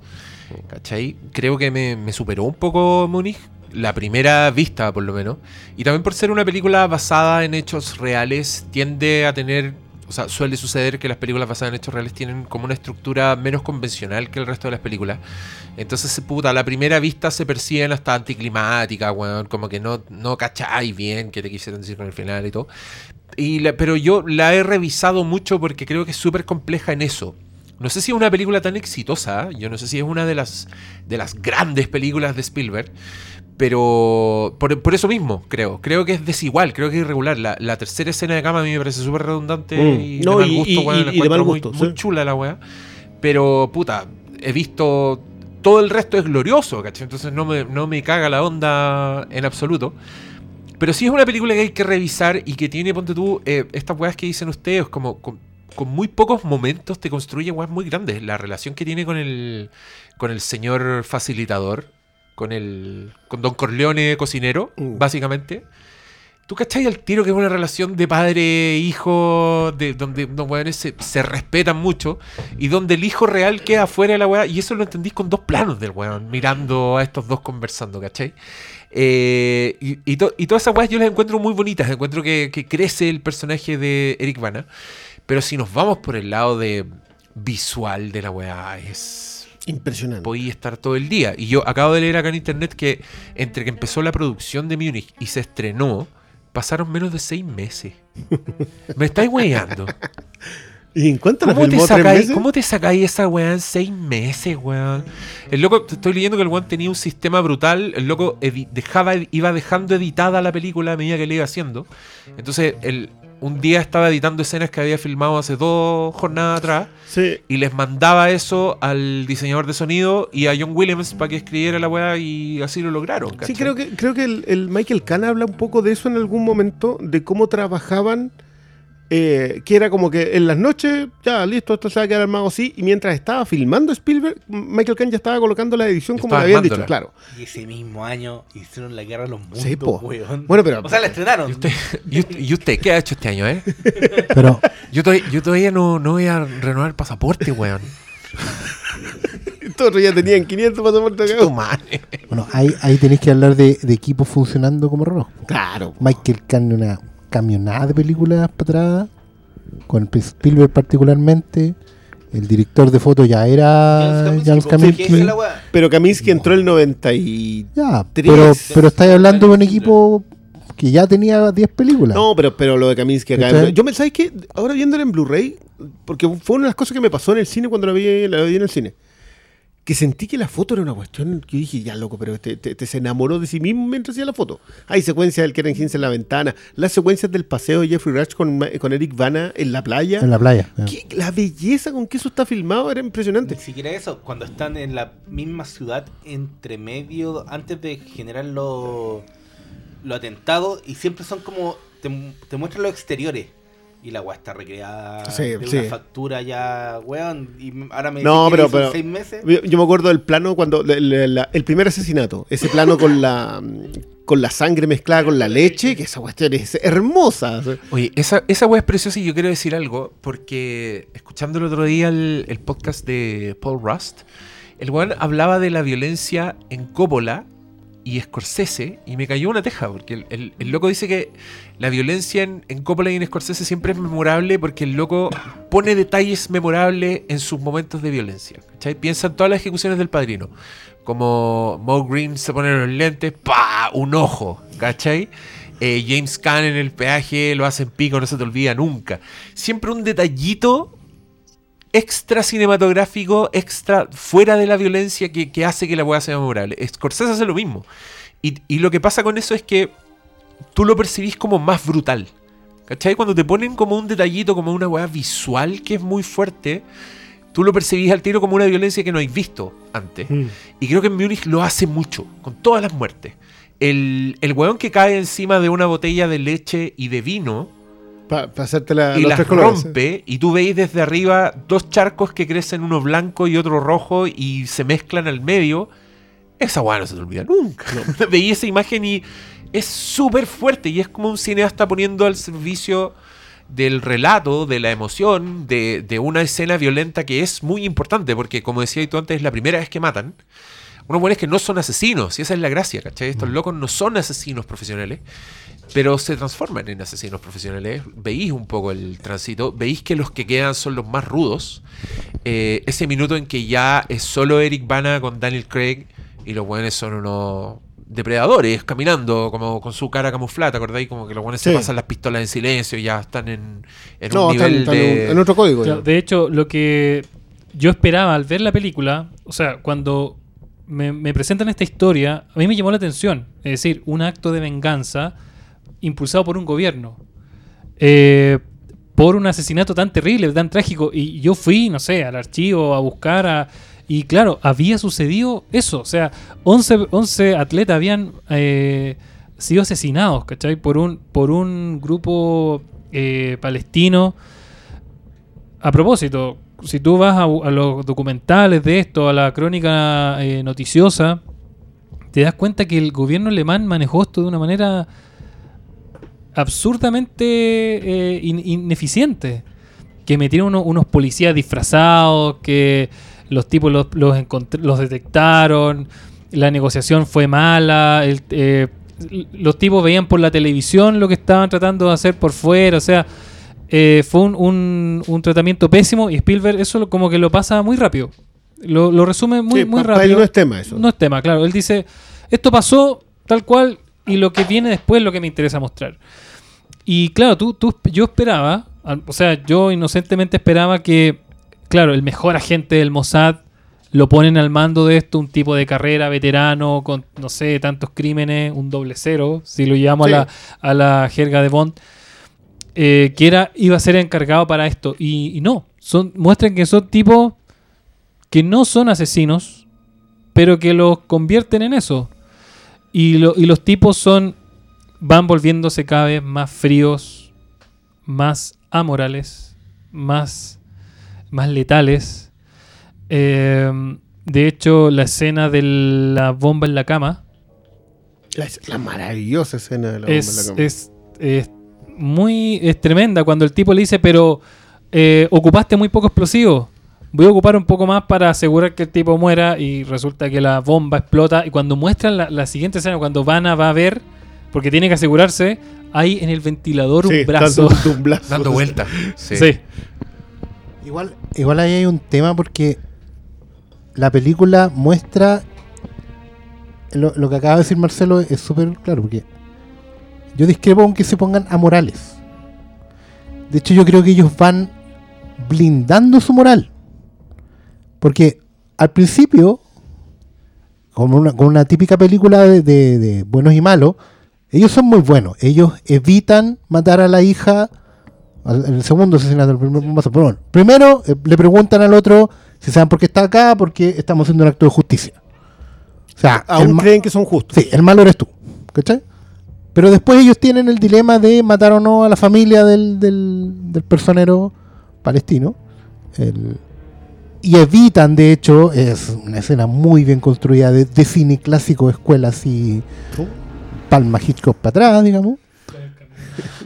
¿Cachai? Creo que me, me superó un poco Múnich, la primera vista por lo menos. Y también por ser una película basada en hechos reales, tiende a tener o sea, suele suceder que las películas basadas en hechos reales tienen como una estructura menos convencional que el resto de las películas. Entonces, puta, a la primera vista se perciben hasta anticlimáticas, weón, como que no, no cacháis bien qué te quisieron decir con el final y todo. Pero yo la he revisado mucho porque creo que es súper compleja en eso. No sé si es una película tan exitosa, yo no sé si es una de las, de las grandes películas de Spielberg, pero por, por eso mismo, creo. Creo que es desigual, creo que es irregular. La, la tercera escena de cama a mí me parece súper redundante Mm. y, No, de mal y- gusto, y- y- la y de mal muy- gusto, muy, sí. chula la weá. Pero, puta, he visto... Todo el resto es glorioso, ¿cachai? Entonces no me, no me caga la onda en absoluto. Pero sí es una película que hay que revisar y que tiene, ponte tú, eh, estas weas que dicen ustedes, como con, con muy pocos momentos te construye weas muy grandes. La relación que tiene con el, con el señor facilitador, con el con Don Corleone cocinero, Mm. básicamente. ¿Tú cachai al tiro que es una relación de padre-hijo, de donde los weones se, se respetan mucho y donde el hijo real queda fuera de la weá? Y eso lo entendís con dos planos del weón, mirando a estos dos conversando, ¿cachai? Eh, y, y, to- y todas esas weas yo las encuentro muy bonitas, encuentro que, que crece el personaje de Eric Bana. Pero si nos vamos por el lado de visual de la weá, es Impresionante. podía estar todo el día. Y yo acabo de leer acá en internet que entre que empezó la producción de Múnich y se estrenó, pasaron menos de seis meses. Me estáis weyando. ¿Y en cuánto ¿Cómo te, sacáis? ¿Cómo te sacáis esa weá en seis meses, weón? El loco, te estoy leyendo que el weón tenía un sistema brutal. El loco dejaba, iba dejando editada la película a medida que le iba haciendo. Entonces, el, un día estaba editando escenas que había filmado hace dos jornadas atrás Sí. y les mandaba eso al diseñador de sonido y a John Williams para que escribiera la weá y así lo lograron. Sí, ¿cachai? creo que, creo que el, el Michael Kahn habla un poco de eso en algún momento, de cómo trabajaban, eh, que era como que en las noches, ya listo, esto se va a quedar armado así, y mientras estaba filmando Spielberg, Michael Kahn ya estaba colocando la edición como le habían dicho, claro. Y ese mismo año hicieron la guerra de los mundos, Sí. Bueno, pero- O sea, la estrenaron. ¿Y usted, y usted- y usted qué ha hecho este año, eh? Pero Yo todavía, yo todavía no, no voy a renovar el pasaporte, weón. Todos ya tenían 500 pasaportes acá. Tu madre. bueno, ahí, ahí tenéis que hablar de, de equipos funcionando como reloj. Claro. Michael Kahn, una camionada de películas para atrás, con Spielberg particularmente. El director de foto ya era James ¿Qué Kaminski. es la weá? Pero Kaminsky entró el 90 y... Ya, Tres. pero, pero estáis hablando de un equipo que ya tenía 10 películas. No, pero, pero lo de Kaminsky acá. ¿Cachai? Yo me, ¿sabes qué? Ahora viéndolo en Blu-ray, porque fue una de las cosas que me pasó en el cine cuando la vi, la vi en el cine. Que sentí que la foto era una cuestión que yo dije, ya loco, pero este, este- este se enamoró de sí mismo mientras hacía la foto. Hay secuencias del Keren Hinz en la ventana, las secuencias del paseo de Jeffrey Rush con, con Eric Bana en la playa. En la playa. ya. ¿Qué- la belleza con que eso está filmado era impresionante. Ni siquiera eso, cuando están en la misma ciudad, entre medio, antes de generar los los atentados, y siempre son como. Te, te muestran los exteriores. Y la weá está recreada Sí, de sí. una factura ya, weón. Y ahora me No, dicen que pero- pero- seis meses. Yo, yo me acuerdo del plano cuando la- la- la- el primer asesinato, ese plano con la con la sangre mezclada con la leche, que esa cuestión es hermosa. Oye, esa, esa weá es preciosa y yo quiero decir algo, porque escuchando el otro día el, el podcast de Paul Rust, el weón hablaba de la violencia en Coppola y Scorsese, y me cayó una teja, porque el, el- loco dice que la violencia en, en Coppola y en Scorsese siempre es memorable porque el loco pone detalles memorables en sus momentos de violencia. ¿cachai? Piensa en todas las ejecuciones del padrino. Como Mo Green se pone los lentes, ¡pa! Un ojo, ¿cachai? Eh, James Caan en el peaje lo hace en pico, no se te olvida nunca. Siempre un detallito extra cinematográfico, extra fuera de la violencia que, que hace que la hueá sea memorable. Scorsese hace lo mismo. Y, y lo que pasa con eso es que tú lo percibís como más brutal. ¿Cachai? Cuando te ponen como un detallito, como una hueá visual que es muy fuerte, tú lo percibís al tiro como una violencia que no habéis visto antes. Y creo que en Múnich lo hace mucho, con todas las muertes. El, el weón que cae encima de una botella de leche y de vino Para hacerte la, y los las tres colores. rompe y tú veis desde arriba dos charcos que crecen, uno blanco y otro rojo y se mezclan al medio. Esa weá no se te olvida nunca. Veí esa imagen y es súper fuerte y es como un cineasta poniendo al servicio del relato, de la emoción, de, de una escena violenta que es muy importante porque como decía tú antes, es la primera vez que matan. unos buenos que no son asesinos, y esa es la gracia, ¿cachai? Estos Mm. locos no son asesinos profesionales, pero se transforman en asesinos profesionales. Veis un poco el tránsito, veis que los que quedan son los más rudos. Eh, ese minuto en que ya es solo Eric Bana con Daniel Craig y los buenos son unos depredadores caminando como con su cara camuflada, ¿te acordáis? Como que los buenos se pasan las pistolas en silencio y ya están en, en No, un están, nivel están de... en, en otro código. Claro, de hecho, lo que yo esperaba al ver la película, o sea, cuando me, me presentan esta historia, a mí me llamó la atención. Es decir, un acto de venganza impulsado por un gobierno. eh, por un asesinato tan terrible, tan trágico. Y yo fui, no sé, al archivo a buscar a... Y claro, había sucedido eso. O sea, 11, 11 atletas habían eh, sido asesinados, ¿cachai? Por un, por un grupo eh, palestino. A propósito, si tú vas a, los documentales de esto, a la crónica eh, noticiosa, te das cuenta que el gobierno alemán manejó esto de una manera absurdamente eh, in- ineficiente. Que metieron uno- unos policías disfrazados, que los tipos los, los, encont- los detectaron, la negociación fue mala, el- eh, los tipos veían por la televisión lo que estaban tratando de hacer por fuera, o sea, eh, fue un, un- un tratamiento pésimo y Spielberg eso como que lo pasa muy rápido. Lo, lo resume muy, Sí, muy para él rápido. no es tema eso. No es tema, claro. Él dice, esto pasó tal cual y lo que viene después es lo que me interesa mostrar. Y claro, tú, tú, yo esperaba, o sea, yo inocentemente esperaba que, claro, el mejor agente del Mossad lo ponen al mando de esto, un tipo de carrera veterano con, no sé, tantos crímenes, un doble cero, si lo llevamos Sí. a, la, a la jerga de Bond, eh, que era, iba a ser encargado para esto. Y, y no, son, muestran que son tipos que no son asesinos, pero que los convierten en eso. Y, lo- y los tipos son van volviéndose cada vez más fríos, más amorales, más, más letales. Eh, de hecho, la escena de la bomba en la cama La, la maravillosa escena de la bomba en la cama. es, es muy es tremenda cuando el tipo le dice, pero eh, ocupaste muy poco explosivo. Voy a ocupar un poco más para asegurar que el tipo muera y resulta que la bomba explota. Y cuando muestran la, la siguiente escena, cuando Vanna va a ver, porque tiene que asegurarse, hay en el ventilador Sí, un brazo. dando un brazo. Dando vueltas. Sí. Sí. Igual, igual ahí hay un tema porque la película muestra lo, lo que acaba de decir Marcelo es súper claro porque yo discrepo con que se pongan amorales. De hecho, yo creo que ellos van blindando su moral. Porque al principio, como una, como una típica película de, de- de buenos y malos, ellos son muy buenos. Ellos evitan matar a la hija en el segundo asesinato, el primer bombazo. Pero bueno, primero eh, le preguntan al otro si saben por qué está acá, porque estamos haciendo un acto de justicia. O sea, Aún creen que son justos. sí, el malo eres tú. ¿Cachai? Pero después ellos tienen el dilema de matar o no a la familia del, del, del personero palestino. El- y evitan, de hecho, es una escena muy bien construida de, de cine clásico, escuela así, Palma Hitchcock para atrás, digamos.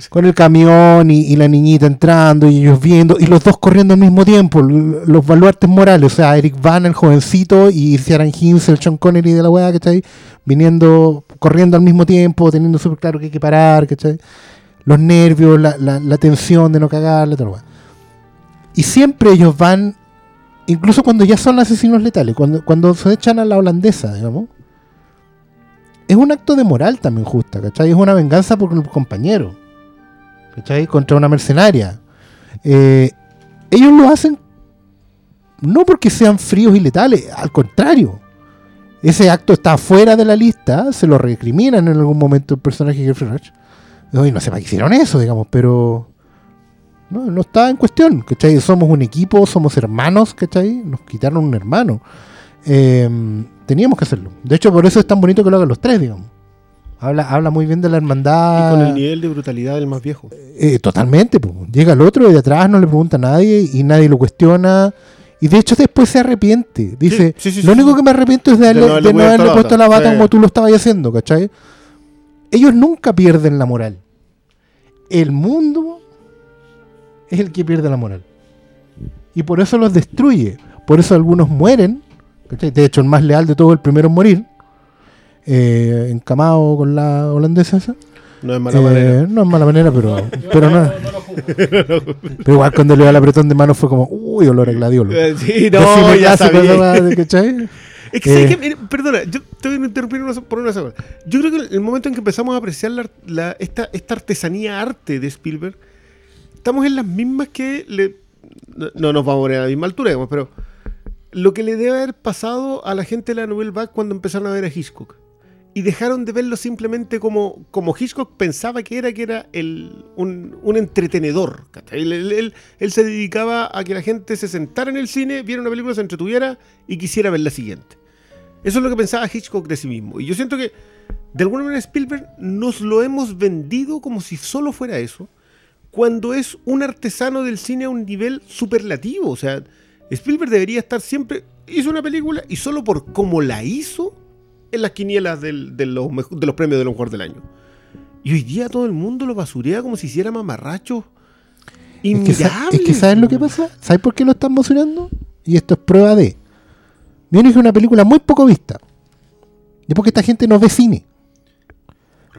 Con el camión y, y la niñita entrando y ellos viendo, y los dos corriendo al mismo tiempo, los baluartes morales, o sea, Eric Van, el jovencito, y Ciaran Hinds, el Sean Connery de la weá, ¿cachai? Viniendo, corriendo al mismo tiempo, teniendo súper claro que hay que parar, ¿cachai? Los nervios, la, la, la tensión de no cagarle, tal weá. Y siempre ellos van, incluso cuando ya son asesinos letales, cuando, cuando se echan a la holandesa, digamos, es un acto de moral también justa, ¿cachai? Es una venganza por el compañero, ¿cachai? Contra una mercenaria. Eh, ellos lo hacen no porque sean fríos y letales, al contrario. Ese acto está fuera de la lista, se lo recriminan en algún momento el personaje de Jeffrey Rush. Y no sé para qué hicieron eso, digamos, pero no, no está en cuestión, ¿cachai? Somos un equipo, somos hermanos, ¿cachai? Nos quitaron un hermano. Eh, teníamos que hacerlo. De hecho, por eso es tan bonito que lo hagan los tres, digamos. Habla, habla muy bien de la Y hermandad. con el nivel de brutalidad del más viejo. Eh, totalmente, po. llega el otro y de atrás no le pregunta a nadie y nadie lo cuestiona. Y de hecho después se arrepiente. Dice, Sí, sí, sí, lo único que me arrepiento es de, darle- no de haberle no puesto haberle la puesto la bata. como tú lo estabas haciendo, ¿cachai? Ellos nunca pierden la moral. El mundo es el que pierde la moral. Y por eso los destruye. Por eso algunos mueren ¿cachai? De hecho, el más leal de todo, el primero en morir, eh, encamado con la holandesa esa. No es mala Eh, manera. No es mala manera, pero, pero no. pero igual cuando le dio el apretón de mano fue como, uy, olor a gladiolo. Eh, Sí, no, cine ya sabía. ¿cachai? Es que, ¿sabes Eh. perdona, yo te voy a interrumpir una- por una semana. Yo creo que el momento en que empezamos a apreciar la, la- esta, esta artesanía arte de Spielberg, estamos en las mismas que le, no, no nos vamos a poner a la misma altura, digamos, pero lo que le debe haber pasado a la gente de la Nouvelle Vague cuando empezaron a ver a Hitchcock. Y dejaron de verlo simplemente como, como Hitchcock pensaba que era, que era el, un, un entretenedor. él- él se dedicaba a que la gente se sentara en el cine, viera una película, se entretuviera y quisiera ver la siguiente. Eso es lo que pensaba Hitchcock de sí mismo. Y yo siento que, de alguna manera, Spielberg nos lo hemos vendido como si solo fuera eso, cuando es un artesano del cine a un nivel superlativo. O sea, Spielberg debería estar siempre. Hizo una película y solo por cómo la hizo en las quinielas del- de, los, mejo- de los premios de lo mejor del año. Y hoy día todo el mundo lo basurea como si hiciera mamarracho. Es que, es que ¿sabes lo que pasa? ¿Sabes por qué lo están emocionando? Y esto es prueba de. Viene es una película muy poco vista. Y es porque esta gente no ve cine.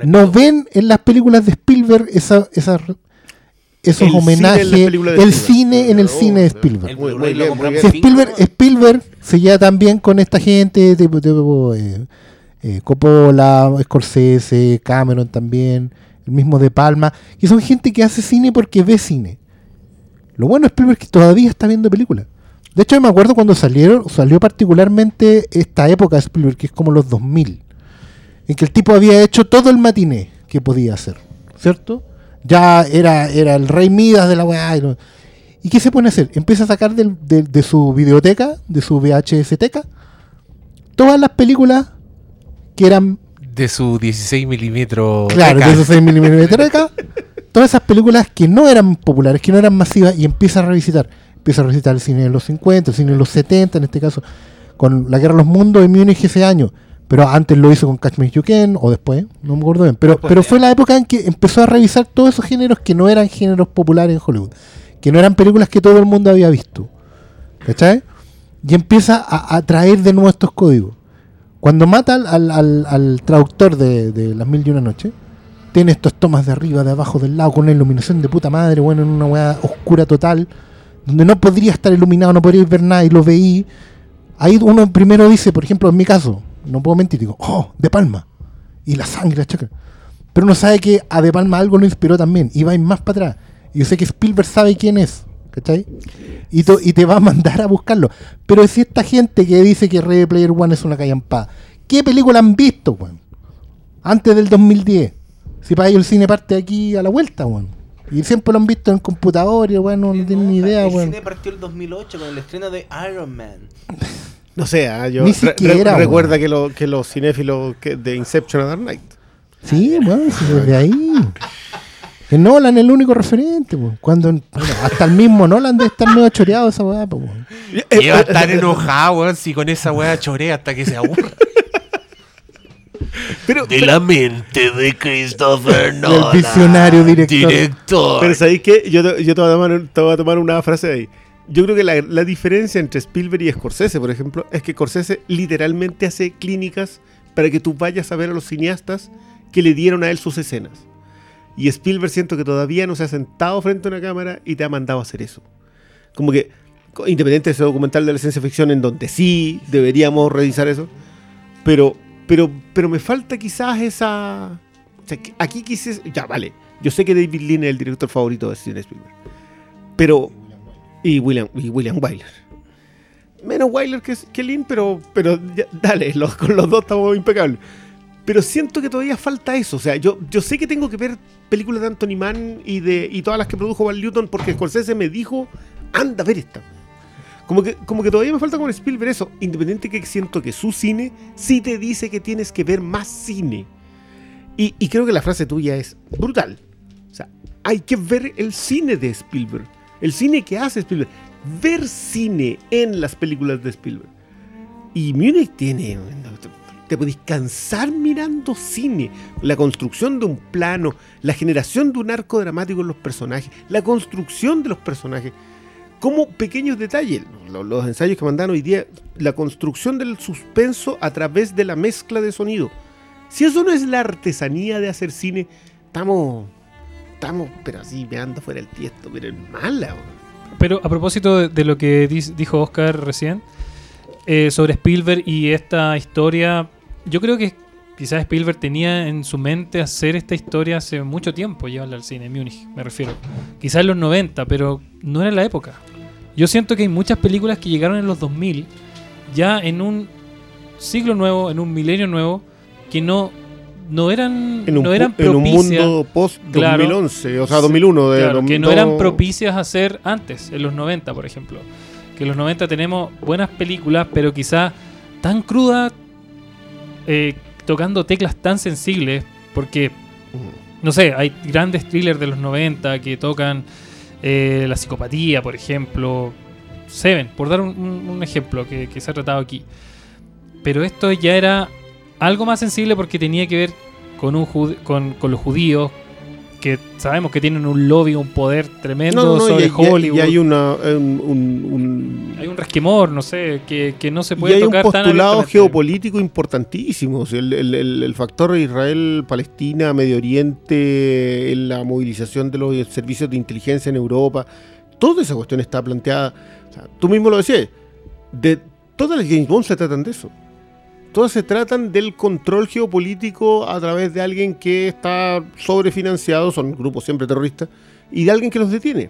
No ven en las películas de Spielberg esa, esa- esos El cine homenajes, de el cine en el Oh, cine de. Spielberg. El Muy- Blu-ray muy lo bien, compran muy Si Spielberg. Spielberg se lleva también con esta gente, tipo, tipo, eh, eh, Coppola, Scorsese, Cameron también, el mismo De Palma, que son gente que hace cine porque ve cine. Lo bueno de Spielberg es que todavía está viendo películas. De hecho, me acuerdo cuando salieron, salió particularmente esta época de Spielberg, que es como los 2000, en que el tipo había hecho todo el matiné que podía hacer, ¿cierto? Ya era, era el rey Midas de la weá. y lo- ¿Y qué se pone a hacer? Empieza a sacar del- de, de su videoteca, de su VHS teca, todas las películas que eran, De su 16 milímetros. claro, teca. de esos 6 mm teca, todas esas películas que no eran populares, que no eran masivas, y empieza a revisitar. Empieza a revisitar el cine de los 50, el cine de los 70, en este caso, con La Guerra de los Mundos en Múnich ese año. Pero antes lo hizo con Catch Me If You Can, o después, no me acuerdo bien. Pero, Después, pero fue la época en que empezó a revisar todos esos géneros que no eran géneros populares en Hollywood. Que no eran películas que todo el mundo había visto. ¿Cachai? Y empieza a, a traer de nuevo estos códigos. Cuando mata al, al- al- al traductor de, de Las Mil y Una Noche, tiene estos tomas de arriba, de abajo, del lado, con una iluminación de puta madre, bueno, en una weá oscura total, donde no podría estar iluminado, no podría ver nada y lo veí. Ahí uno primero dice, por ejemplo, en mi caso, no puedo mentir, digo, oh, De Palma. Y la sangre, la chakra. Pero uno sabe que a De Palma algo lo inspiró también, y va a ir más para atrás. Y yo sé que Spielberg sabe quién es, ¿cachai? Y, te va a mandar a buscarlo. Pero si esta gente que dice que Ready Player One es una callampada, ¿qué película han visto, weón? Antes del 2010. Si para ellos el cine parte aquí a la vuelta, weón. Y siempre lo han visto en computador y, bueno, no tienen ni idea, El weón. cine partió el 2008 con el estreno de Iron Man. No sé, ah, yo Ni re- siquiera, recuerda que, lo- que los cinéfilos que- de Inception a Dark Knight. Sí, weón, sí, desde ahí. Que Nolan es el único referente, weón. Cuando bueno, hasta el mismo Nolan debe estar medio choreado esa weá, pues, va a estar enojado, weón, si con esa weá chorea hasta que se aburra. Pero, De la mente de Christopher El visionario director. Director. Pero ¿sabéis qué? Yo, te, yo te, voy a tomar, te voy a tomar una frase de ahí. Yo creo que la, la diferencia entre Spielberg y Scorsese, por ejemplo, es que Scorsese literalmente hace clínicas para que tú vayas a ver a los cineastas que le dieron a él sus escenas. Y Spielberg siento que todavía no se ha sentado frente a una cámara y te ha mandado a hacer eso. Como que, independiente de ese documental de la ciencia ficción en donde sí deberíamos revisar eso, pero, pero, pero me falta quizás esa... o sea, aquí quizás... Ya, vale. Yo sé que David Lean es el director favorito de Steven Spielberg. Pero... Y William, y William Wyler. Menos Wyler que, que Lean, pero, pero dale, los- con los dos estamos impecables. Pero siento que todavía falta eso. O sea, yo, yo sé que tengo que ver películas de Anthony Mann y, de, y todas las que produjo Val Newton porque Scorsese me dijo, anda a ver esta. Como que, como que todavía me falta con Spielberg eso. Independiente que siento que su cine sí te dice que tienes que ver más cine. Y, y creo que la frase tuya es brutal. O sea, hay que ver el cine de Spielberg. El cine que hace Spielberg. Ver cine en las películas de Spielberg. Y Munich tiene... Te podéis cansar mirando cine. La construcción de un plano, la generación de un arco dramático en los personajes, la construcción de los personajes. como pequeños detalles, lo- los, ensayos que mandan hoy día, la construcción del suspenso a través de la mezcla de sonido. Si eso no es la artesanía de hacer cine, estamos, estamos, pero así, me ando fuera el tiesto, pero es mala. Pero a propósito de, lo que dijo Oscar recién eh, sobre Spielberg y esta historia, yo creo que quizás Spielberg tenía en su mente hacer esta historia hace mucho tiempo, llevarla al cine, en Múnich, me refiero. Quizás en los 90, pero no era la época. Yo siento que hay muchas películas que llegaron en los 2000, ya en un siglo nuevo, en un milenio nuevo, que no, no eran, En un, no eran pu- en un propicias. mundo post Claro. 2011, o sea, 2001. De Claro, dos- que no eran propicias a hacer antes, en los 90, por ejemplo. Que en los 90 tenemos buenas películas, pero quizá tan crudas, eh, tocando teclas tan sensibles, porque, no sé, hay grandes thrillers de los 90 que tocan eh, la psicopatía, por ejemplo. Seven, por dar un, un- un ejemplo que, que se ha tratado aquí. Pero esto ya era algo más sensible porque tenía que ver con, un con, con los judíos, que sabemos que tienen un lobby, un poder tremendo No, no, sobre y, y- Hollywood. y hay una, un, un- un- Hay un resquemor, no sé, que, que no se y puede hay un tocar tan postulado abiertamente. geopolítico importantísimo. o sea, el, el- el- el factor Israel-Palestina, Medio Oriente, en la movilización de los servicios de inteligencia en Europa, toda esa cuestión está planteada. o sea, tú mismo lo decías, de todas las James Bond se tratan de eso. Todas se tratan del control geopolítico a través de alguien que está sobrefinanciado, son grupos siempre terroristas, y de alguien que los detiene.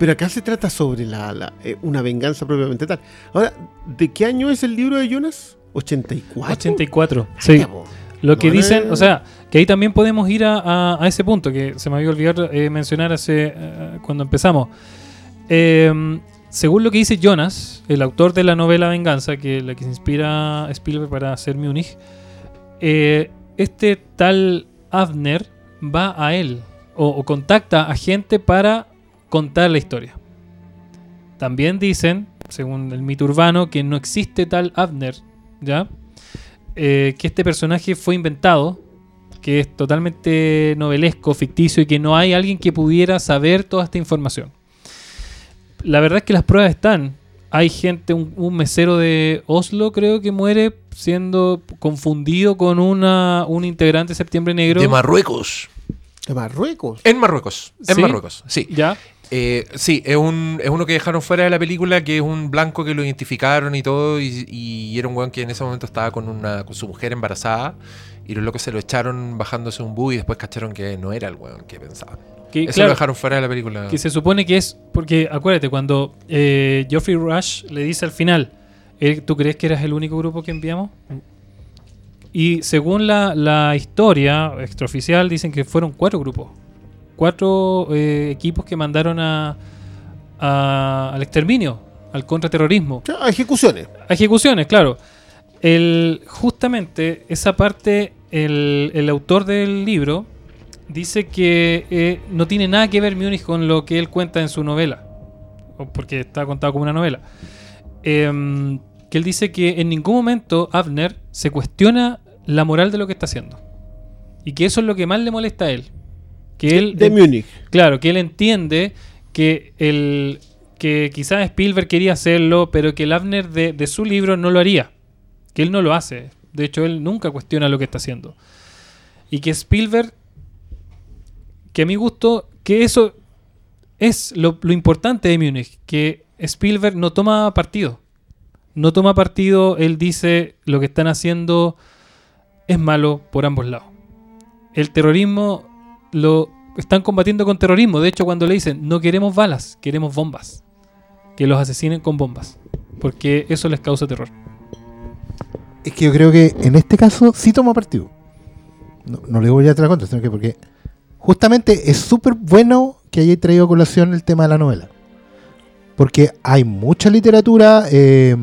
Pero acá se trata sobre la, la- eh, una venganza propiamente tal. Ahora, ¿de qué año es el libro de Jonas? 84. 84. Sí. Ya, po. Lo que No dicen, o sea, que ahí también podemos ir a, a- a ese punto que se me había olvidado eh, mencionar hace eh, cuando empezamos. Eh, según lo que dice Jonas, el autor de la novela Venganza, que la que se inspira Spielberg para hacer Múnich, eh, este tal Avner va a él o, o contacta a gente para contar la historia. También dicen, según el mito urbano, que no existe tal Avner, ¿ya? Eh, que este personaje fue inventado, que es totalmente novelesco, ficticio y que no hay alguien que pudiera saber toda esta información. La verdad es que las pruebas están. Hay gente, un, un mesero de Oslo creo que muere siendo confundido con una, un integrante de Septiembre Negro. De Marruecos. De Marruecos. En Marruecos. En ¿Sí? Marruecos, sí. ¿Ya? Eh, sí, es, un, es uno que dejaron fuera de la película, que es un blanco que lo identificaron y todo, y, y era un weón que en ese momento estaba con, una, con su mujer embarazada, y los locos se lo echaron bajándose un bus y después cacharon que no era el weón que pensaban. Que, Eso claro, lo dejaron fuera de la película. que se supone que es. Porque acuérdate, cuando eh, Geoffrey Rush le dice al final: eh, ¿Tú crees que eras el único grupo que enviamos? Y según la, la historia extraoficial, dicen que fueron cuatro grupos. Cuatro eh, equipos que mandaron a, a- al exterminio, al contraterrorismo. Sea, ejecuciones. A ejecuciones, claro. El, justamente esa parte, el, el autor del libro dice que eh, no tiene nada que ver Múnich con lo que él cuenta en su novela, porque está contado como una novela. Em, que él dice que en ningún momento Abner se cuestiona la moral de lo que está haciendo. Y que eso es lo que más le molesta a él. Que él, de Múnich. Claro, que él entiende que el que quizás Spielberg quería hacerlo, pero que el Abner de, de su libro no lo haría. Que él no lo hace. De hecho, él nunca cuestiona lo que está haciendo. Y que Spielberg, que a mi gusto, que eso es lo, importante de Múnich, que Spielberg no toma partido. No toma partido, él dice lo que están haciendo es malo por ambos lados. El terrorismo lo están combatiendo con terrorismo. De hecho, cuando le dicen no queremos balas, queremos bombas. Que los asesinen con bombas. Porque eso les causa terror. Es que yo creo que en este caso sí toma partido. No, no le voy a traer la contra, sino que porque justamente es súper bueno que haya traído a colación el tema de la novela. Porque hay mucha literatura eh,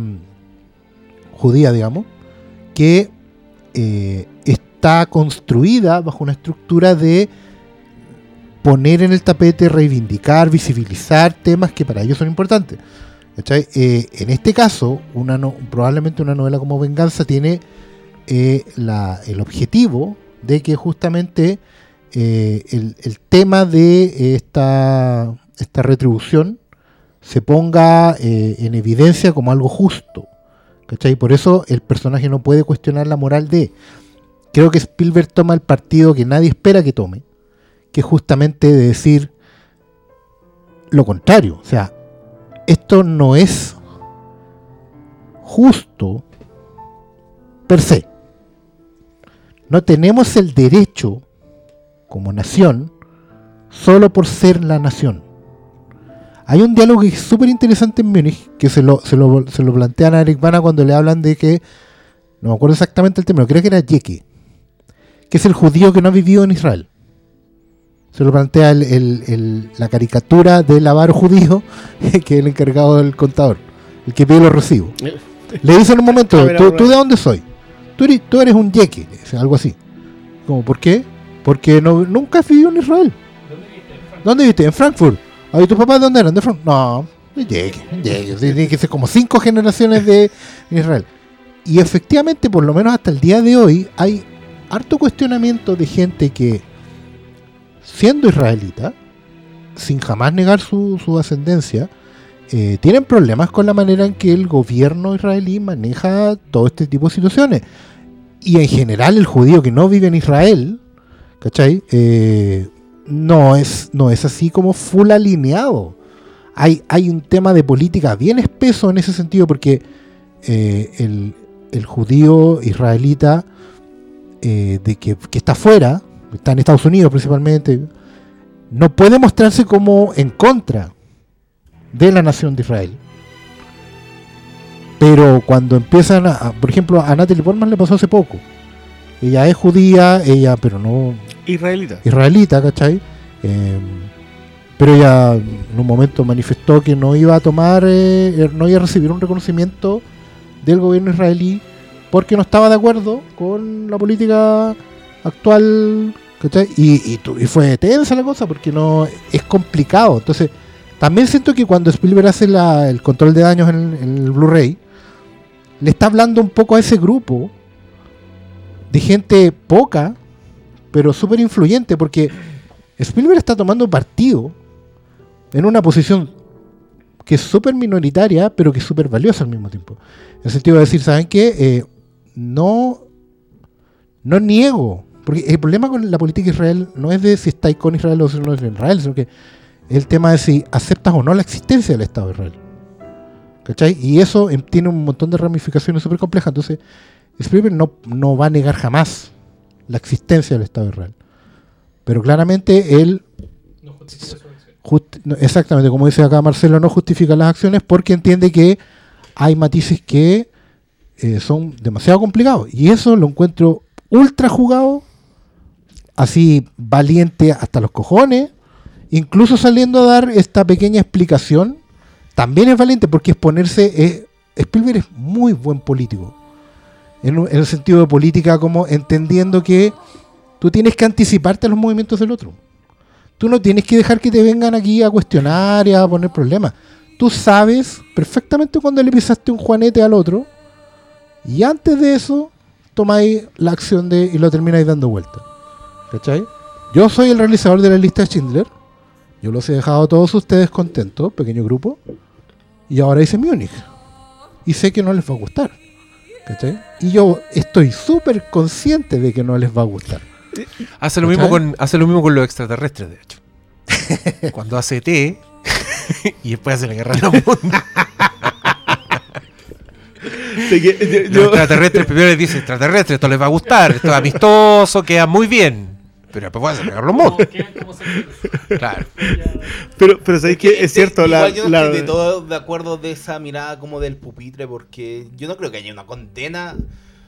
judía, digamos, que eh, está construida bajo una estructura de poner en el tapete, reivindicar, visibilizar temas que para ellos son importantes. Eh, en este caso, una no- probablemente una novela como Venganza tiene el objetivo de que justamente eh, el, tema de esta, esta retribución se ponga eh, en evidencia como algo justo. ¿Cachai? Por eso el personaje no puede cuestionar la moral de. Creo que Spielberg toma el partido que nadie espera que tome, que es justamente de decir lo contrario. O sea, esto no es justo per se. No tenemos el derecho, como nación, solo por ser la nación. Hay un diálogo que es súper interesante en Múnich, que se lo, se, lo, se lo plantean a Eric Bana cuando le hablan de que, no me acuerdo exactamente el término, creo que era Yeke, que es el judío que no ha vivido en Israel. Se lo plantea el- el- el- la caricatura del avaro judío, que es el encargado del contador, el que pide los recibos. Le dice en un momento, A ver, ¿tú, tú de dónde soy? Tú eres, tú eres un dice, algo así. Como, ¿por qué? Porque no, nunca has vivido en Israel. ¿Dónde viste? En Frankfurt. ¿Y tus papás de dónde eran? De Frankfurt. No, de yeque, yeque. Tiene que ser como cinco generaciones de Israel. Y efectivamente, por lo menos hasta el día de hoy, hay harto cuestionamiento de gente que, siendo israelita, sin jamás negar su, su ascendencia, eh, tienen problemas con la manera en que el gobierno israelí maneja todo este tipo de situaciones. Y en general el judío que no vive en Israel, ¿cachai? Eh, no, es, no es así como full alineado. Hay, hay un tema de política bien espeso en ese sentido porque eh, el, el judío israelita eh, de que, que está afuera, está en Estados Unidos principalmente, no puede mostrarse como en contra de la nación de Israel. Pero cuando empiezan a- por ejemplo, a Natalie Portman le pasó hace poco. Ella es judía, ella, pero no Israelita. israelita, ¿cachai? Eh, pero ella en un momento manifestó que no iba a tomar, eh, no iba a recibir un reconocimiento del gobierno israelí porque no estaba de acuerdo con la política actual, ¿cachai? Y, y, tu- y fue tensa la cosa porque no es complicado. Entonces, también siento que cuando Spielberg hace la- el control de daños en, en el Blu-ray, le está hablando un poco a ese grupo de gente poca, pero súper influyente, porque Spielberg está tomando partido en una posición que es súper minoritaria, pero que es súper valiosa al mismo tiempo. En el sentido de decir, ¿saben qué? Eh, no, no niego, porque el problema con la política Israel no es de si estáis con Israel o si no es Israel, sino que el tema de si aceptas o no la existencia del Estado de Israel. ¿Cachai? Y eso em, tiene un montón de ramificaciones súper complejas. Entonces, Spielberg no, no va a negar jamás la existencia del Estado de Israel. Pero claramente él, justi- no, exactamente como dice acá Marcelo, no justifica las acciones porque entiende que hay matices que eh, son demasiado complicados. Y eso lo encuentro ultra jugado, así valiente hasta los cojones, incluso saliendo a dar esta pequeña explicación, también es valiente porque es ponerse... eh, Spielberg es muy buen político. En, el sentido de política, como entendiendo que tú tienes que anticiparte a los movimientos del otro. Tú no tienes que dejar que te vengan aquí a cuestionar y a poner problemas. Tú sabes perfectamente cuando le pisaste un juanete al otro y antes de eso tomáis la acción de y lo termináis dando vuelta. ¿Cachai? Yo soy el realizador de la lista de Schindler. Yo los he dejado a todos ustedes contentos, pequeño grupo. Y ahora hice Múnich. Y sé que no les va a gustar. ¿Cachai? Y yo estoy súper consciente de que no les va a gustar. Hace lo, ¿Cachai? mismo con, hace lo mismo con los extraterrestres, de hecho. Cuando hace T y después hace la guerra de que- de- Los extraterrestres primero les dice, extraterrestres, esto les va a gustar, esto es amistoso, queda muy bien. Pero después va a de los mundos. Claro. pero, pero sabéis que es cierto, la, yo no la- estoy de todo de acuerdo de esa mirada como del pupitre, porque yo no creo que haya una condena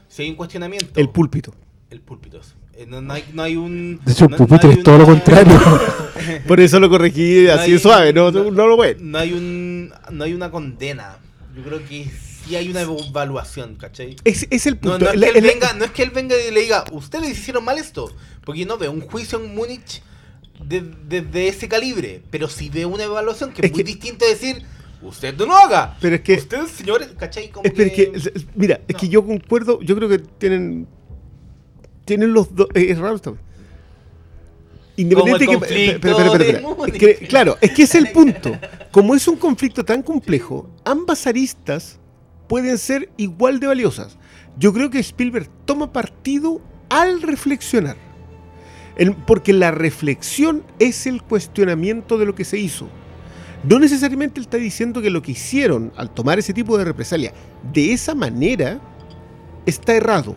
si hay un cuestionamiento. el púlpito. El púlpito. Eh, No, no hay, no hay un. De hecho, el no- pupitre es todo lo contrario. Por eso lo corregí No así hay- de suave, no, no, no lo voy. No hay un. No hay una condena. Yo creo que sí hay una evaluación, ¿cachai? Es, es el punto. no, es que él venga, no es que él venga y le diga, ustedes hicieron mal esto. Porque no veo un juicio en Múnich de, de- de ese calibre. Pero sí veo una evaluación que es, Es muy que- distinto decir, usted no lo haga. Pero es que- Ustedes, señores, ¿cachai? Como Es, pero es que, mira, es que yo concuerdo, yo creo que tienen tienen los dos, eh, es raro esto. Independiente Como el que. Múnich. Es que, claro, es que es el punto. como es un conflicto tan complejo, ambas aristas pueden ser igual de valiosas. Yo creo que Spielberg toma partido al reflexionar. El- porque la reflexión es el cuestionamiento de lo que se hizo. No necesariamente él está diciendo que lo que hicieron al tomar ese tipo de represalia de esa manera está errado,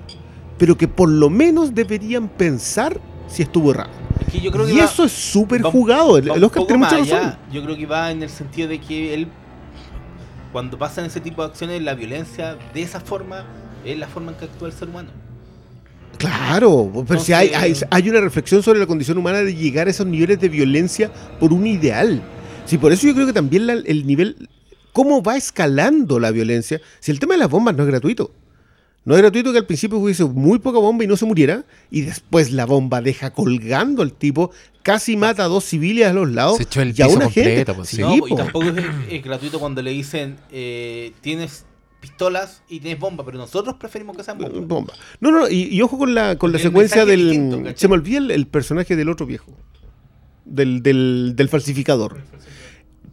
pero que por lo menos deberían pensar si estuvo errado. Es que yo creo que Y va- eso es súper jugado. El, va el un Oscar tiene mucha allá. razón. Yo creo que va en el sentido de que él, cuando pasan ese tipo de acciones, la violencia de esa forma es la forma en que actúa el ser humano. Claro, pero si hay, hay, una reflexión sobre la condición humana de llegar a esos niveles de violencia por un ideal. Sí, por eso yo creo que también la- el nivel, cómo va escalando la violencia, si el tema de las bombas no es gratuito. No es gratuito que al principio hubiese muy poca bomba y no se muriera, y después la bomba deja colgando al tipo, casi mata a dos civiles a los lados Se echó el y a una gente. completo, pues, Sí, sí. no, y po. tampoco es, es gratuito cuando le dicen eh, tienes pistolas y tienes bomba, pero nosotros preferimos que sean bombas. bomba. No, no, y, y ojo con la, con la el secuencia del. se me olvida el, el personaje del otro viejo. Del, del, del falsificador.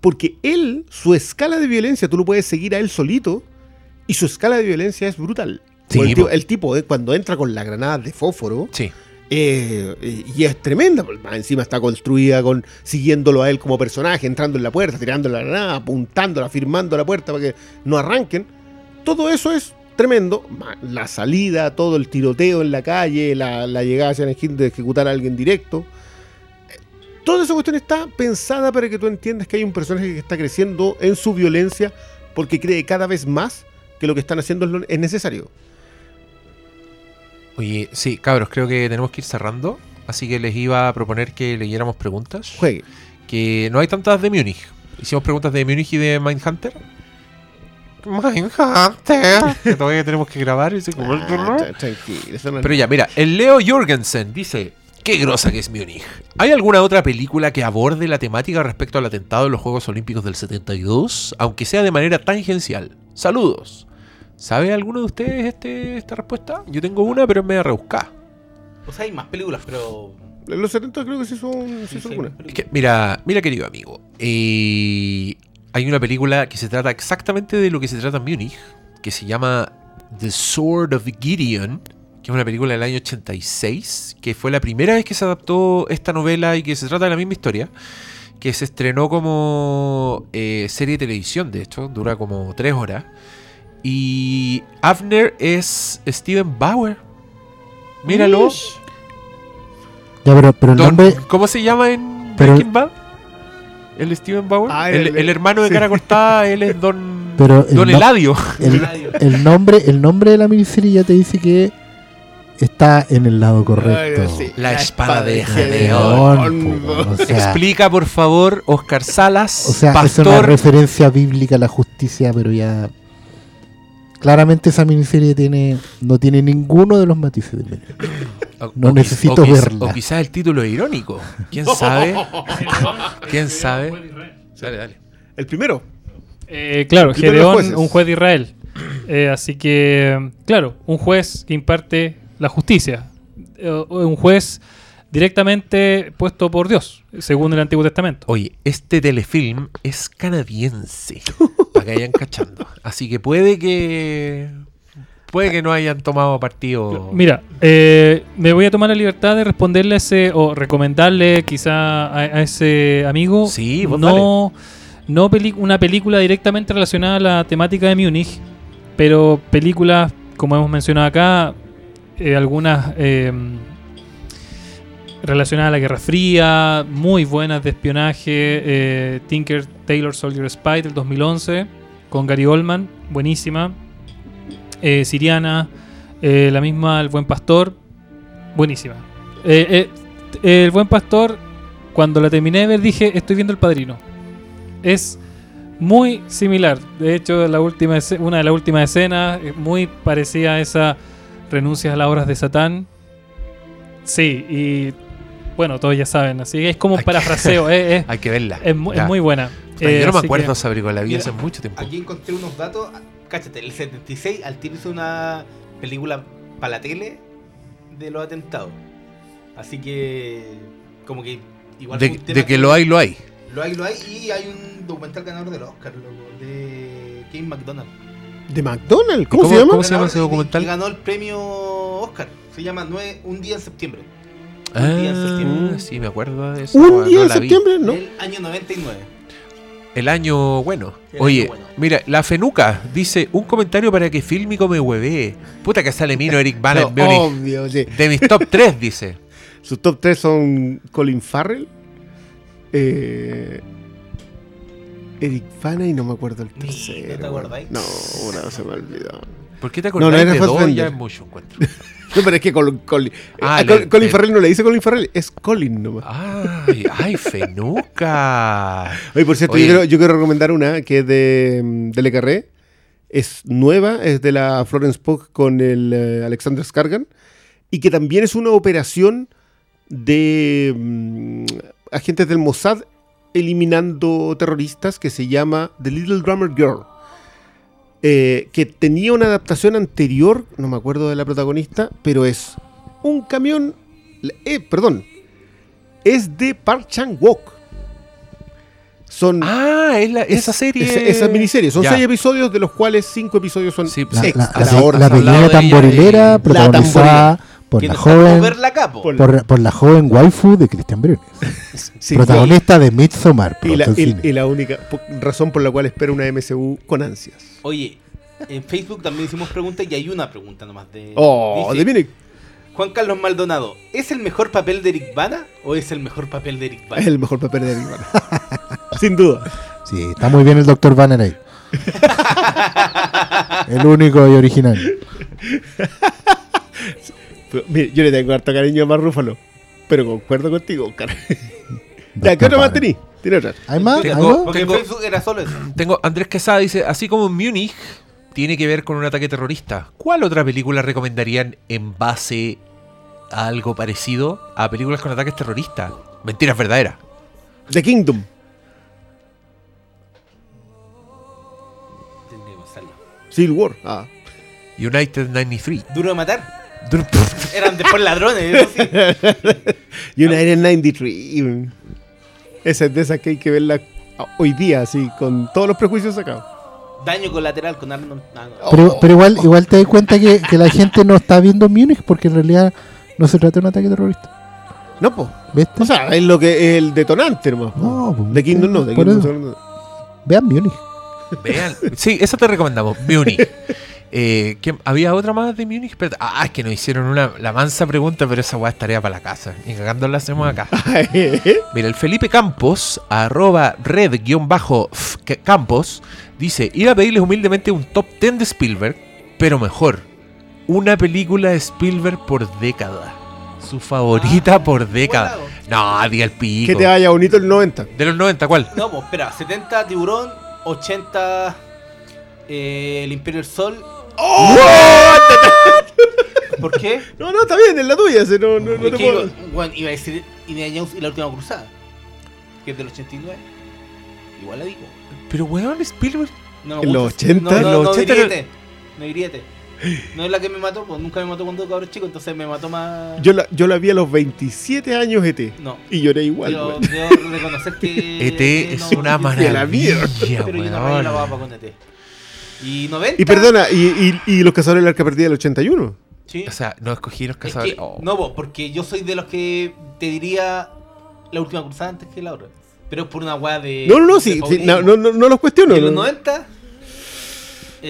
Porque él, su escala de violencia, tú lo puedes seguir a él solito. Y su escala de violencia es brutal. Sí, el, tipo, po. el tipo, eh, cuando entra con la granada de fósforo, Sí. eh, eh, y es tremenda. encima está construida con siguiéndolo a él como personaje, entrando en la puerta, tirando la granada, apuntándola, firmando la puerta para que no arranquen. Todo eso es tremendo. La salida, todo el tiroteo en la calle, la, la llegada hacia Anaheim de ejecutar a alguien directo. Eh, Toda esa cuestión está pensada para que tú entiendas que hay un personaje que está creciendo en su violencia porque cree cada vez más que lo que están haciendo es necesario. Oye, sí, cabros, creo que tenemos que ir cerrando. Así que les iba a proponer que leyéramos preguntas. Juegue. Que no hay tantas de Múnich. Hicimos preguntas de Múnich y de Mindhunter. Mindhunter. que todavía tenemos que grabar. Ah, no- Pero ya, mira, el Leo Jorgensen dice: Qué grosa que es Múnich. ¿Hay alguna otra película que aborde la temática respecto al atentado en los Juegos Olímpicos del 72? Aunque sea de manera tangencial. Saludos. ¿Sabe alguno de ustedes este, esta respuesta? Yo tengo una, pero es media rebuscada. O sea, hay más películas, pero. En los 70 creo que sí son, sí sí, son algunas. Es que, mira, mira querido amigo, eh, hay una película que se trata exactamente de lo que se trata en Múnich, que se llama The Sword of Gideon, que es una película del año 86, que fue la primera vez que se adaptó esta novela y que se trata de la misma historia, que se estrenó como eh, serie de televisión, de hecho, dura como tres horas. Y Avner es Steven Bauer. Míralo. Ya, pero, pero el Don- nombre. ¿Cómo se llama en Pero- Breaking Bad? El Steven Bauer. Ah, el, el- el hermano de sí. cara cortada, él es Don, Pero el don no- Eladio. El, nombre, el nombre de la miniserie ya te dice que está en el lado correcto. Ay, sí. La espada de Gedeón, o sea, Explica, por favor, Oscar Salas, o sea, es una pastor. referencia bíblica a la justicia, pero ya claramente esa miniserie tiene no tiene ninguno de los matices de Benny. o- no o quiz- necesito o quiz- verla. O quizás el título es irónico. ¿Quién sabe? ¿Quién sabe? Dale, dale. El primero. Eh, claro, Gedeón, un juez de Israel. Eh, así que, claro, un juez que imparte la justicia. Eh, un juez directamente puesto por Dios, según el Antiguo Testamento. Oye, este telefilm es canadiense. para que vayan cachando. Así que puede que. Puede que no hayan tomado partido. Mira, eh, me voy a tomar la libertad de responderle a ese, o recomendarle quizá a, a ese amigo. Sí, vos no, no una película directamente relacionada a la temática de Múnich, pero películas, como hemos mencionado acá, eh, algunas eh, relacionadas a la Guerra Fría, muy buenas de espionaje, eh, Tinker Taylor Soldier Spy del 2011, con Gary Oldman, buenísima. Eh, Siriana, eh, la misma El Buen Pastor, buenísima. El Buen Pastor, cuando la terminé de dije, estoy viendo El Padrino. Es muy similar. De hecho, la última una de las últimas escenas es muy parecida a esa renuncias a las obras de Satán. Sí, y bueno, todos ya saben, así que es como un parafraseo, es, es- Hay que verla. es mu- es Ya. muy buena. Puta, Eh, yo no me así acuerdo que- esa película, la vi hace mucho tiempo. Aquí encontré unos datos. Cáchate, el 76 al tiro hizo una película para la tele de los atentados. Así que, como que igual. fue De, un tema de que lo hay, lo hay. Lo hay, lo hay. Y hay un documental ganador del Oscar, loco, de Kane McDonald. ¿De McDonald's? ¿Cómo, ¿Cómo- se llama? cómo se llama ese documental? Y ganó el premio Oscar. Se llama Nue- Un día en septiembre. Un día en Ah, septiembre. sí, me acuerdo de eso. Un no día vi. septiembre, ¿no? Del año 99. El año bueno. El año Oye, bueno. mira, la Fenuca dice un comentario para que Fílmico me huevee. Puta que sale Mino Eric Bana No, obvio, sí. De mis top 3, dice. Sus top 3 son Colin Farrell, eh, Eric Fana y no me acuerdo el tercero. ¿no te acordáis? No, una se me olvidó. ¿Por qué te No, no acordás era de dos ya es mucho encuentro? No, pero es que Col- Ah, le- Colin le- Farrell no le dice Colin Farrell, es Colin nomás. Ay, ay, Fenuca. Oye, por cierto, Oye. Yo, quiero, yo quiero recomendar una que es de, mm, de Le Carré. Es nueva, es de la Florence Pugh con el eh, Alexander Skargan. Y que también es una operación de mm, agentes del Mossad eliminando terroristas que se llama The Little Drummer Girl. Eh, que tenía una adaptación anterior, no me acuerdo de la protagonista, pero es un camión. eh, perdón, es de Park Chan Wook. Son Ah, es la- esa es- serie. Esa, esa miniserie. Son Ya. seis episodios, de los cuales cinco episodios son Sí, La, la, pequeña tamborilera protagonizada por la joven capo. Por- por, por la joven waifu de Christian Briones, Sí, protagonista de Midsommar. y, la, y- y única razón por la cual espero una MCU con ansias. Oye, en Facebook también hicimos preguntas y hay una pregunta nomás de. Oh, dice, de Munich. Juan Carlos Maldonado, ¿es el mejor papel de Eric Bana o es el mejor papel de Eric Bana? Es el mejor papel de Eric Bana. Sin duda. Sí, está muy bien el Dr. Banner ahí. el único y original. Pero, mire, yo le tengo harto cariño a Mar Rúfalo. Pero concuerdo contigo, Oscar. ya. ¿qué otro más tení? ¿Tiene otra? ¿Hay más? ¿Hay Tengo- más? Porque Tengo- en Facebook era solo eso. Tengo Andrés Quesada dice, así como en Múnich tiene que ver con un ataque terrorista, ¿cuál otra película recomendarían en base a algo parecido a películas con ataques terroristas? Mentiras verdaderas. The Kingdom. Civil War. Ah. United 93. Duro de matar. Eran después ladrones, eso sí. Y una era en 93. Esa es de esas que hay que verla hoy día, así, con todos los prejuicios sacados. Daño colateral con Arnold. ah, no. Pero, pero igual, igual te das cuenta que, que la gente no está viendo Múnich porque en realidad no se trata de un ataque terrorista. No, pues. ¿Viste? O sea, es lo que el detonante, hermano. No, pues, The Kingdom no, por Kingdom eso. no. Vean Múnich. Vean. Sí, esa te recomendamos. Múnich. Eh, ¿qué- ¿Había otra más de Múnich? Espérate. Ah, es que nos hicieron una, la mansa pregunta, pero esa weá es tarea para la casa. Y cagando la hacemos acá. Mira, el Felipe Campos, arroba red-campos, dice, iba a pedirles humildemente un top 10 de Spielberg, pero mejor, una película de Spielberg por década. Su favorita por década. No, diga el pico. que te vaya bonito el 90. De los 90, ¿cuál? No, pues espera, 70 Tiburón, 80 eh, El Imperio del Sol. ¿Por qué? No, no, está bien, es la tuya. ese No, no, no te que iba, puedo... bueno, iba a decir Indiana Jones y la última cruzada, que es del 89. Igual la digo. Pero weón, Spielberg. No me ¿En los gusta. 80? No, En no, los no 80 griete. No griete. No es la que me mató, pues nunca me mató cuando cabrón chico, entonces me mató más. Yo la, yo la vi a los 27 años ET. No. Y lloré igual. Weón. debo reconocer que. ET es una maravilla. la mierda. maravilla, Pero yo no la papa con ET. Y 90. Y perdona, y, y, y los cazadores del arca perdida del 81. Sí. O sea, no escogí los Es cazadores. que- Oh. No, vos, porque yo soy de los que te diría la última cruzada antes que la otra. Pero es por una weá de. No, no, no, sí, sí, no, no, no, no los cuestiono. Y en los no. 90.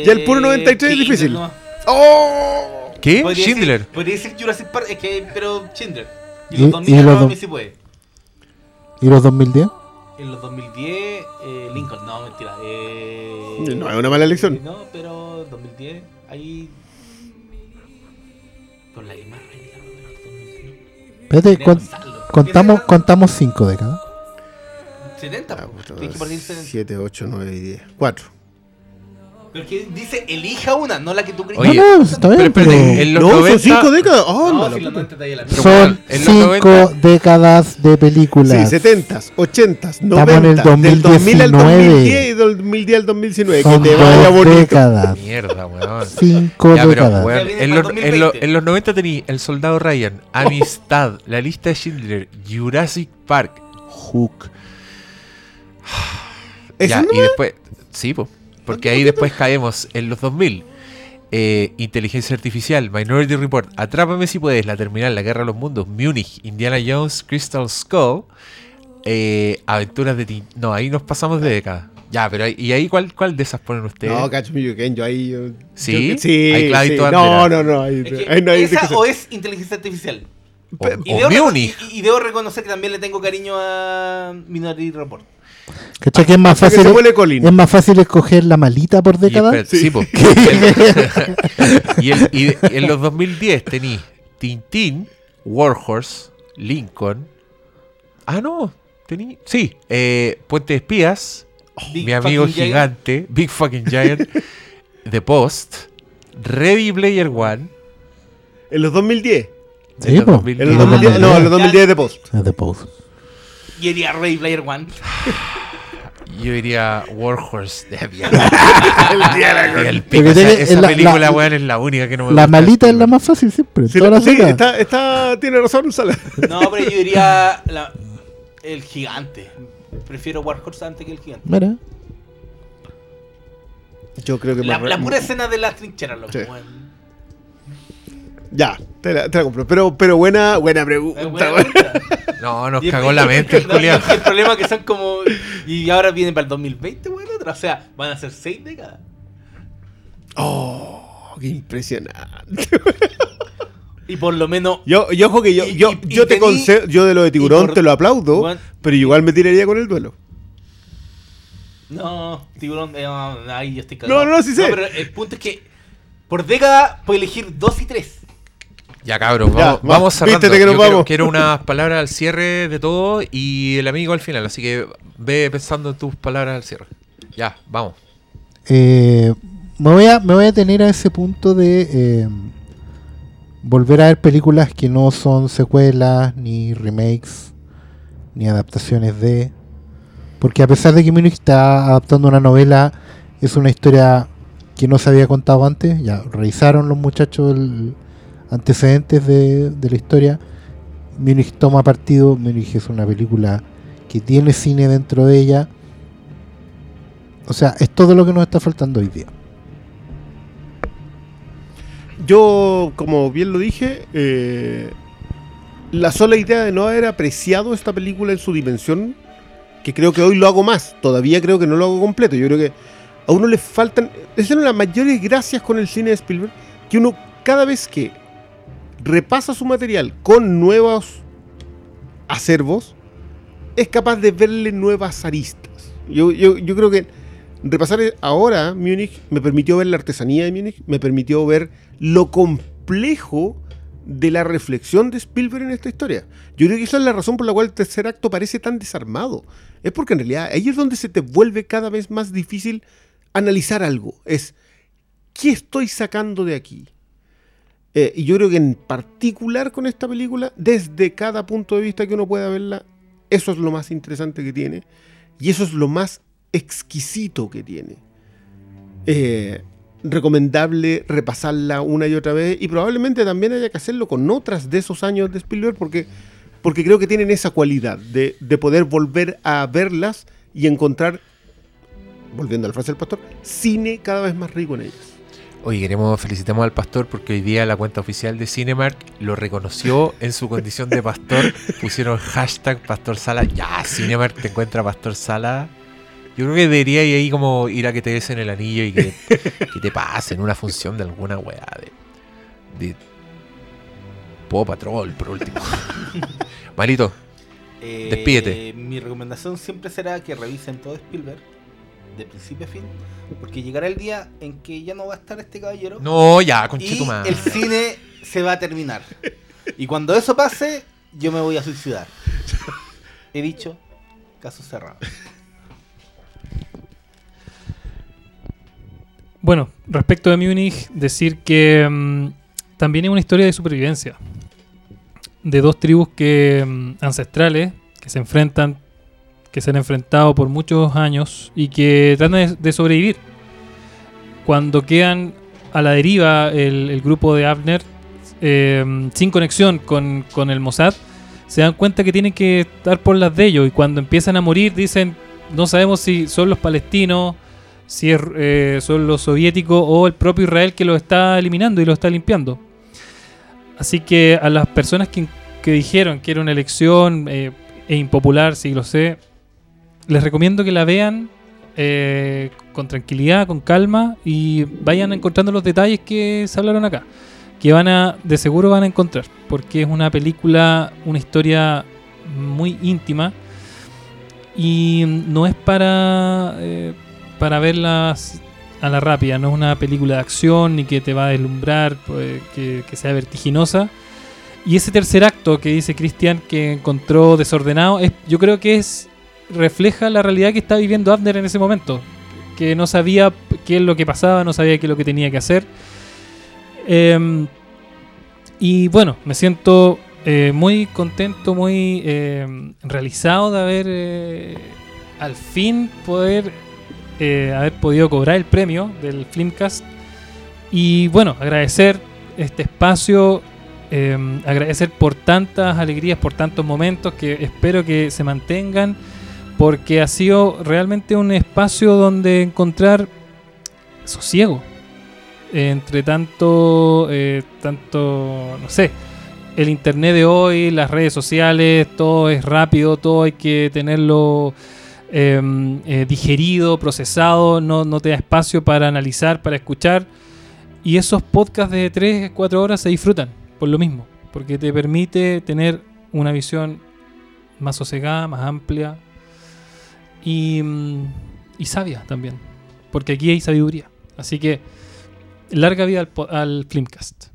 Ya el puro 93 es difícil. nomás. ¡Oh! ¿Qué? Podría Schindler. Decir, podría decir Jurassic Park, es que, pero Schindler. Y Y- los y 2000 los no, do- a mí sí puede. ¿Y los 2010? En los 2010, eh, Lincoln, no, mentira. Eh, No es una mala elección. No, pero 2010, ahí. Con la 2010. Espérate, con- contamos, contamos cinco décadas. 70, Ah, 70. 7, 8, 9 y 10. 4. Pero que dice, elija una, no la que tú crees. Oye, no, no, está bien, pero espérate, pero en los no, 90, son 5 décadas. ¡Oh, no, si los puta! 90 está ahí a la Pero mierda. son bueno, en los cinco 90 décadas de Sí, películas. 70, 80, Estamos en 90. el Del 2000 al 2019. 2010 y del 2010 al 2019. son que te vaya bonito. décadas. Mierda, weón. Cinco Ya, pero, décadas. weón, en, los, en, los, 2020. en los 90 tení El Soldado Ryan, Amistad, La Lista de Schindler, Jurassic Park, Hook. ¿Eso Ya, y después, sí, po, porque ahí después caemos en los 2000. Eh, inteligencia artificial, Minority Report, Atrápame si puedes, La Terminal, La Guerra de los Mundos, Munich, Indiana Jones, Crystal Skull, eh, Aventuras de Tin... No, ahí nos pasamos de década. Ya, pero ahí- ¿y ahí cuál, cuál de esas ponen ustedes? No, Catch Me You Can, yo ahí. yo- ¿Sí? yo- sí. Ahí. No, no, no. Ahí, Es que ahí no hay esa discusión. o es inteligencia artificial. o, Y o debo, reco- Munich. y- y debo reconocer que también le tengo cariño a Minority Report. ¿Cachai que es más Hasta que fácil? Es más fácil escoger la malita por Y década. sí, po. y, el- y en los 2010 tení Tintín, Warhorse, Lincoln. Ah, no. Tení, sí, eh, Puente de Espías, Big Mi amigo giant. gigante, Big Fucking Giant, The Post, Ready Player One. En los 2010. Sí, en los po. 2010. En los Ah, 2010, no, en los ya. 2010 de post. Es de Pose. Y iría Ready Player One. Yo diría Warhorse. de. El El pico, esa, tiene- esa la- película, la- weón, es la única que no me La gusta. malita es la más fácil siempre. Sí, todas las sí, está, está, tiene razón, Sala. No, pero yo diría la- el gigante. Prefiero Warhorse antes que el gigante. Mira. Yo creo que La, más- la pura escena de las trincheras, loco. Sí. weón. Ya, te la, te la compro. Pero, pero buena, buena pregunta. Buena. No, nos Y el- cagó la mente no, y El problema es que son como. Y ahora vienen para el 2020, weón. otra. O sea, van a ser seis décadas. Oh, qué impresionante. Y por lo menos. Yo, yo ojo que yo, Y- yo, y- yo y te tení- concedo, yo de lo de tiburón por- te lo aplaudo, pero igual me tiraría con el duelo. No, tiburón. eh, no, ahí yo estoy cagado. No, no, sí sé. pero el punto es que. Por década puedes elegir dos y tres. Ya, cabros, Ya, vamos, va, vamos cerrando. vístete que nos Yo quiero, vamos. quiero unas palabras al cierre de todo y el amigo al final. Así que ve pensando en tus palabras al cierre. Ya, vamos. Eh, me, voy a, me voy a tener a ese punto de eh, volver a ver películas que no son secuelas, ni remakes, ni adaptaciones de. Porque a pesar de que Munich está adaptando una novela, es una historia que no se había contado antes. Ya revisaron los muchachos el antecedentes de, la historia. Munich toma partido. Munich es una película que tiene cine dentro de ella. O sea, es todo lo que nos está faltando hoy día. Yo, como bien lo dije, eh, la sola idea de no haber apreciado esta película en su dimensión, que creo que hoy lo hago más, todavía creo que no lo hago completo. Yo creo que a uno le faltan, esas son las mayores gracias con el cine de Spielberg, que uno cada vez que repasa su material con nuevos acervos, es capaz de verle nuevas aristas. Yo, yo, yo creo que repasar ahora Múnich me permitió ver la artesanía de Múnich, me permitió ver lo complejo de la reflexión de Spielberg en esta historia. Yo creo que esa es la razón por la cual el tercer acto parece tan desarmado. Es porque en realidad ahí es donde se te vuelve cada vez más difícil analizar algo. Es, ¿qué estoy sacando de aquí? Eh, y yo creo que en particular con esta película, desde cada punto de vista que uno pueda verla, eso es lo más interesante que tiene. Y eso es lo más exquisito que tiene. Eh, recomendable repasarla una y otra vez y probablemente también haya que hacerlo con otras de esos años de Spielberg porque, porque creo que tienen esa cualidad de, de poder volver a verlas y encontrar, volviendo a la frase del pastor, cine cada vez más rico en ellas. Oye, queremos felicitamos al pastor porque hoy día la cuenta oficial de Cinemark lo reconoció en su condición de pastor. Pusieron hashtag Pastor Sala. Ya, Cinemark te encuentra Pastor Sala. Yo creo que debería ir ahí como ir a que te desen el anillo y que, que te pasen una función de alguna weá de, de Patrol, por último. Malito, Eh, Despídete. Mi recomendación siempre será que revisen todo Spielberg, de principio a fin, porque llegará el día en que ya no va a estar este caballero no, ya, y conchetumare. el cine se va a terminar. Y cuando eso pase, yo me voy a suicidar. He dicho, caso cerrado. Bueno, respecto de Múnich, decir que mm, también es una historia de supervivencia. De dos tribus que mm, ancestrales que se enfrentan, que se han enfrentado por muchos años y que tratan de, sobrevivir. Cuando quedan a la deriva el, el grupo de Abner, eh, sin conexión con, con el Mossad, se dan cuenta que tienen que estar por las de ellos y cuando empiezan a morir dicen, no sabemos si son los palestinos, si es, eh, son los soviéticos o el propio Israel que lo está eliminando y lo está limpiando. Así que a las personas que, que dijeron que era una elección eh, e impopular, sí lo sé, les recomiendo que la vean eh, con tranquilidad, con calma y vayan encontrando los detalles que se hablaron acá. Que van a, de seguro van a encontrar, porque es una película, una historia muy íntima y no es para, eh, para verla a la rápida, no es una película de acción ni que te va a deslumbrar, pues, que, que sea vertiginosa. Y ese tercer acto que dice Cristian que encontró desordenado, es, yo creo que es refleja la realidad que está viviendo Abner en ese momento. Que no sabía qué es lo que pasaba, no sabía qué es lo que tenía que hacer. Em, y bueno, me siento eh, muy contento, muy em, realizado de haber eh, al fin poder eh, haber podido cobrar el premio del Filmcast. Y bueno, agradecer este espacio, em, agradecer por tantas alegrías, por tantos momentos que espero que se mantengan porque ha sido realmente un espacio donde encontrar sosiego. Entre tanto, eh, tanto, no sé, el internet de hoy, las redes sociales, todo es rápido, todo hay que tenerlo em, eh, digerido, procesado, no, no te da espacio para analizar, para escuchar. Y esos podcasts de 3, 4 horas se disfrutan por lo mismo, porque te permite tener una visión más sosegada, más amplia, y, sabia también, porque aquí hay sabiduría. Así que larga vida al, al.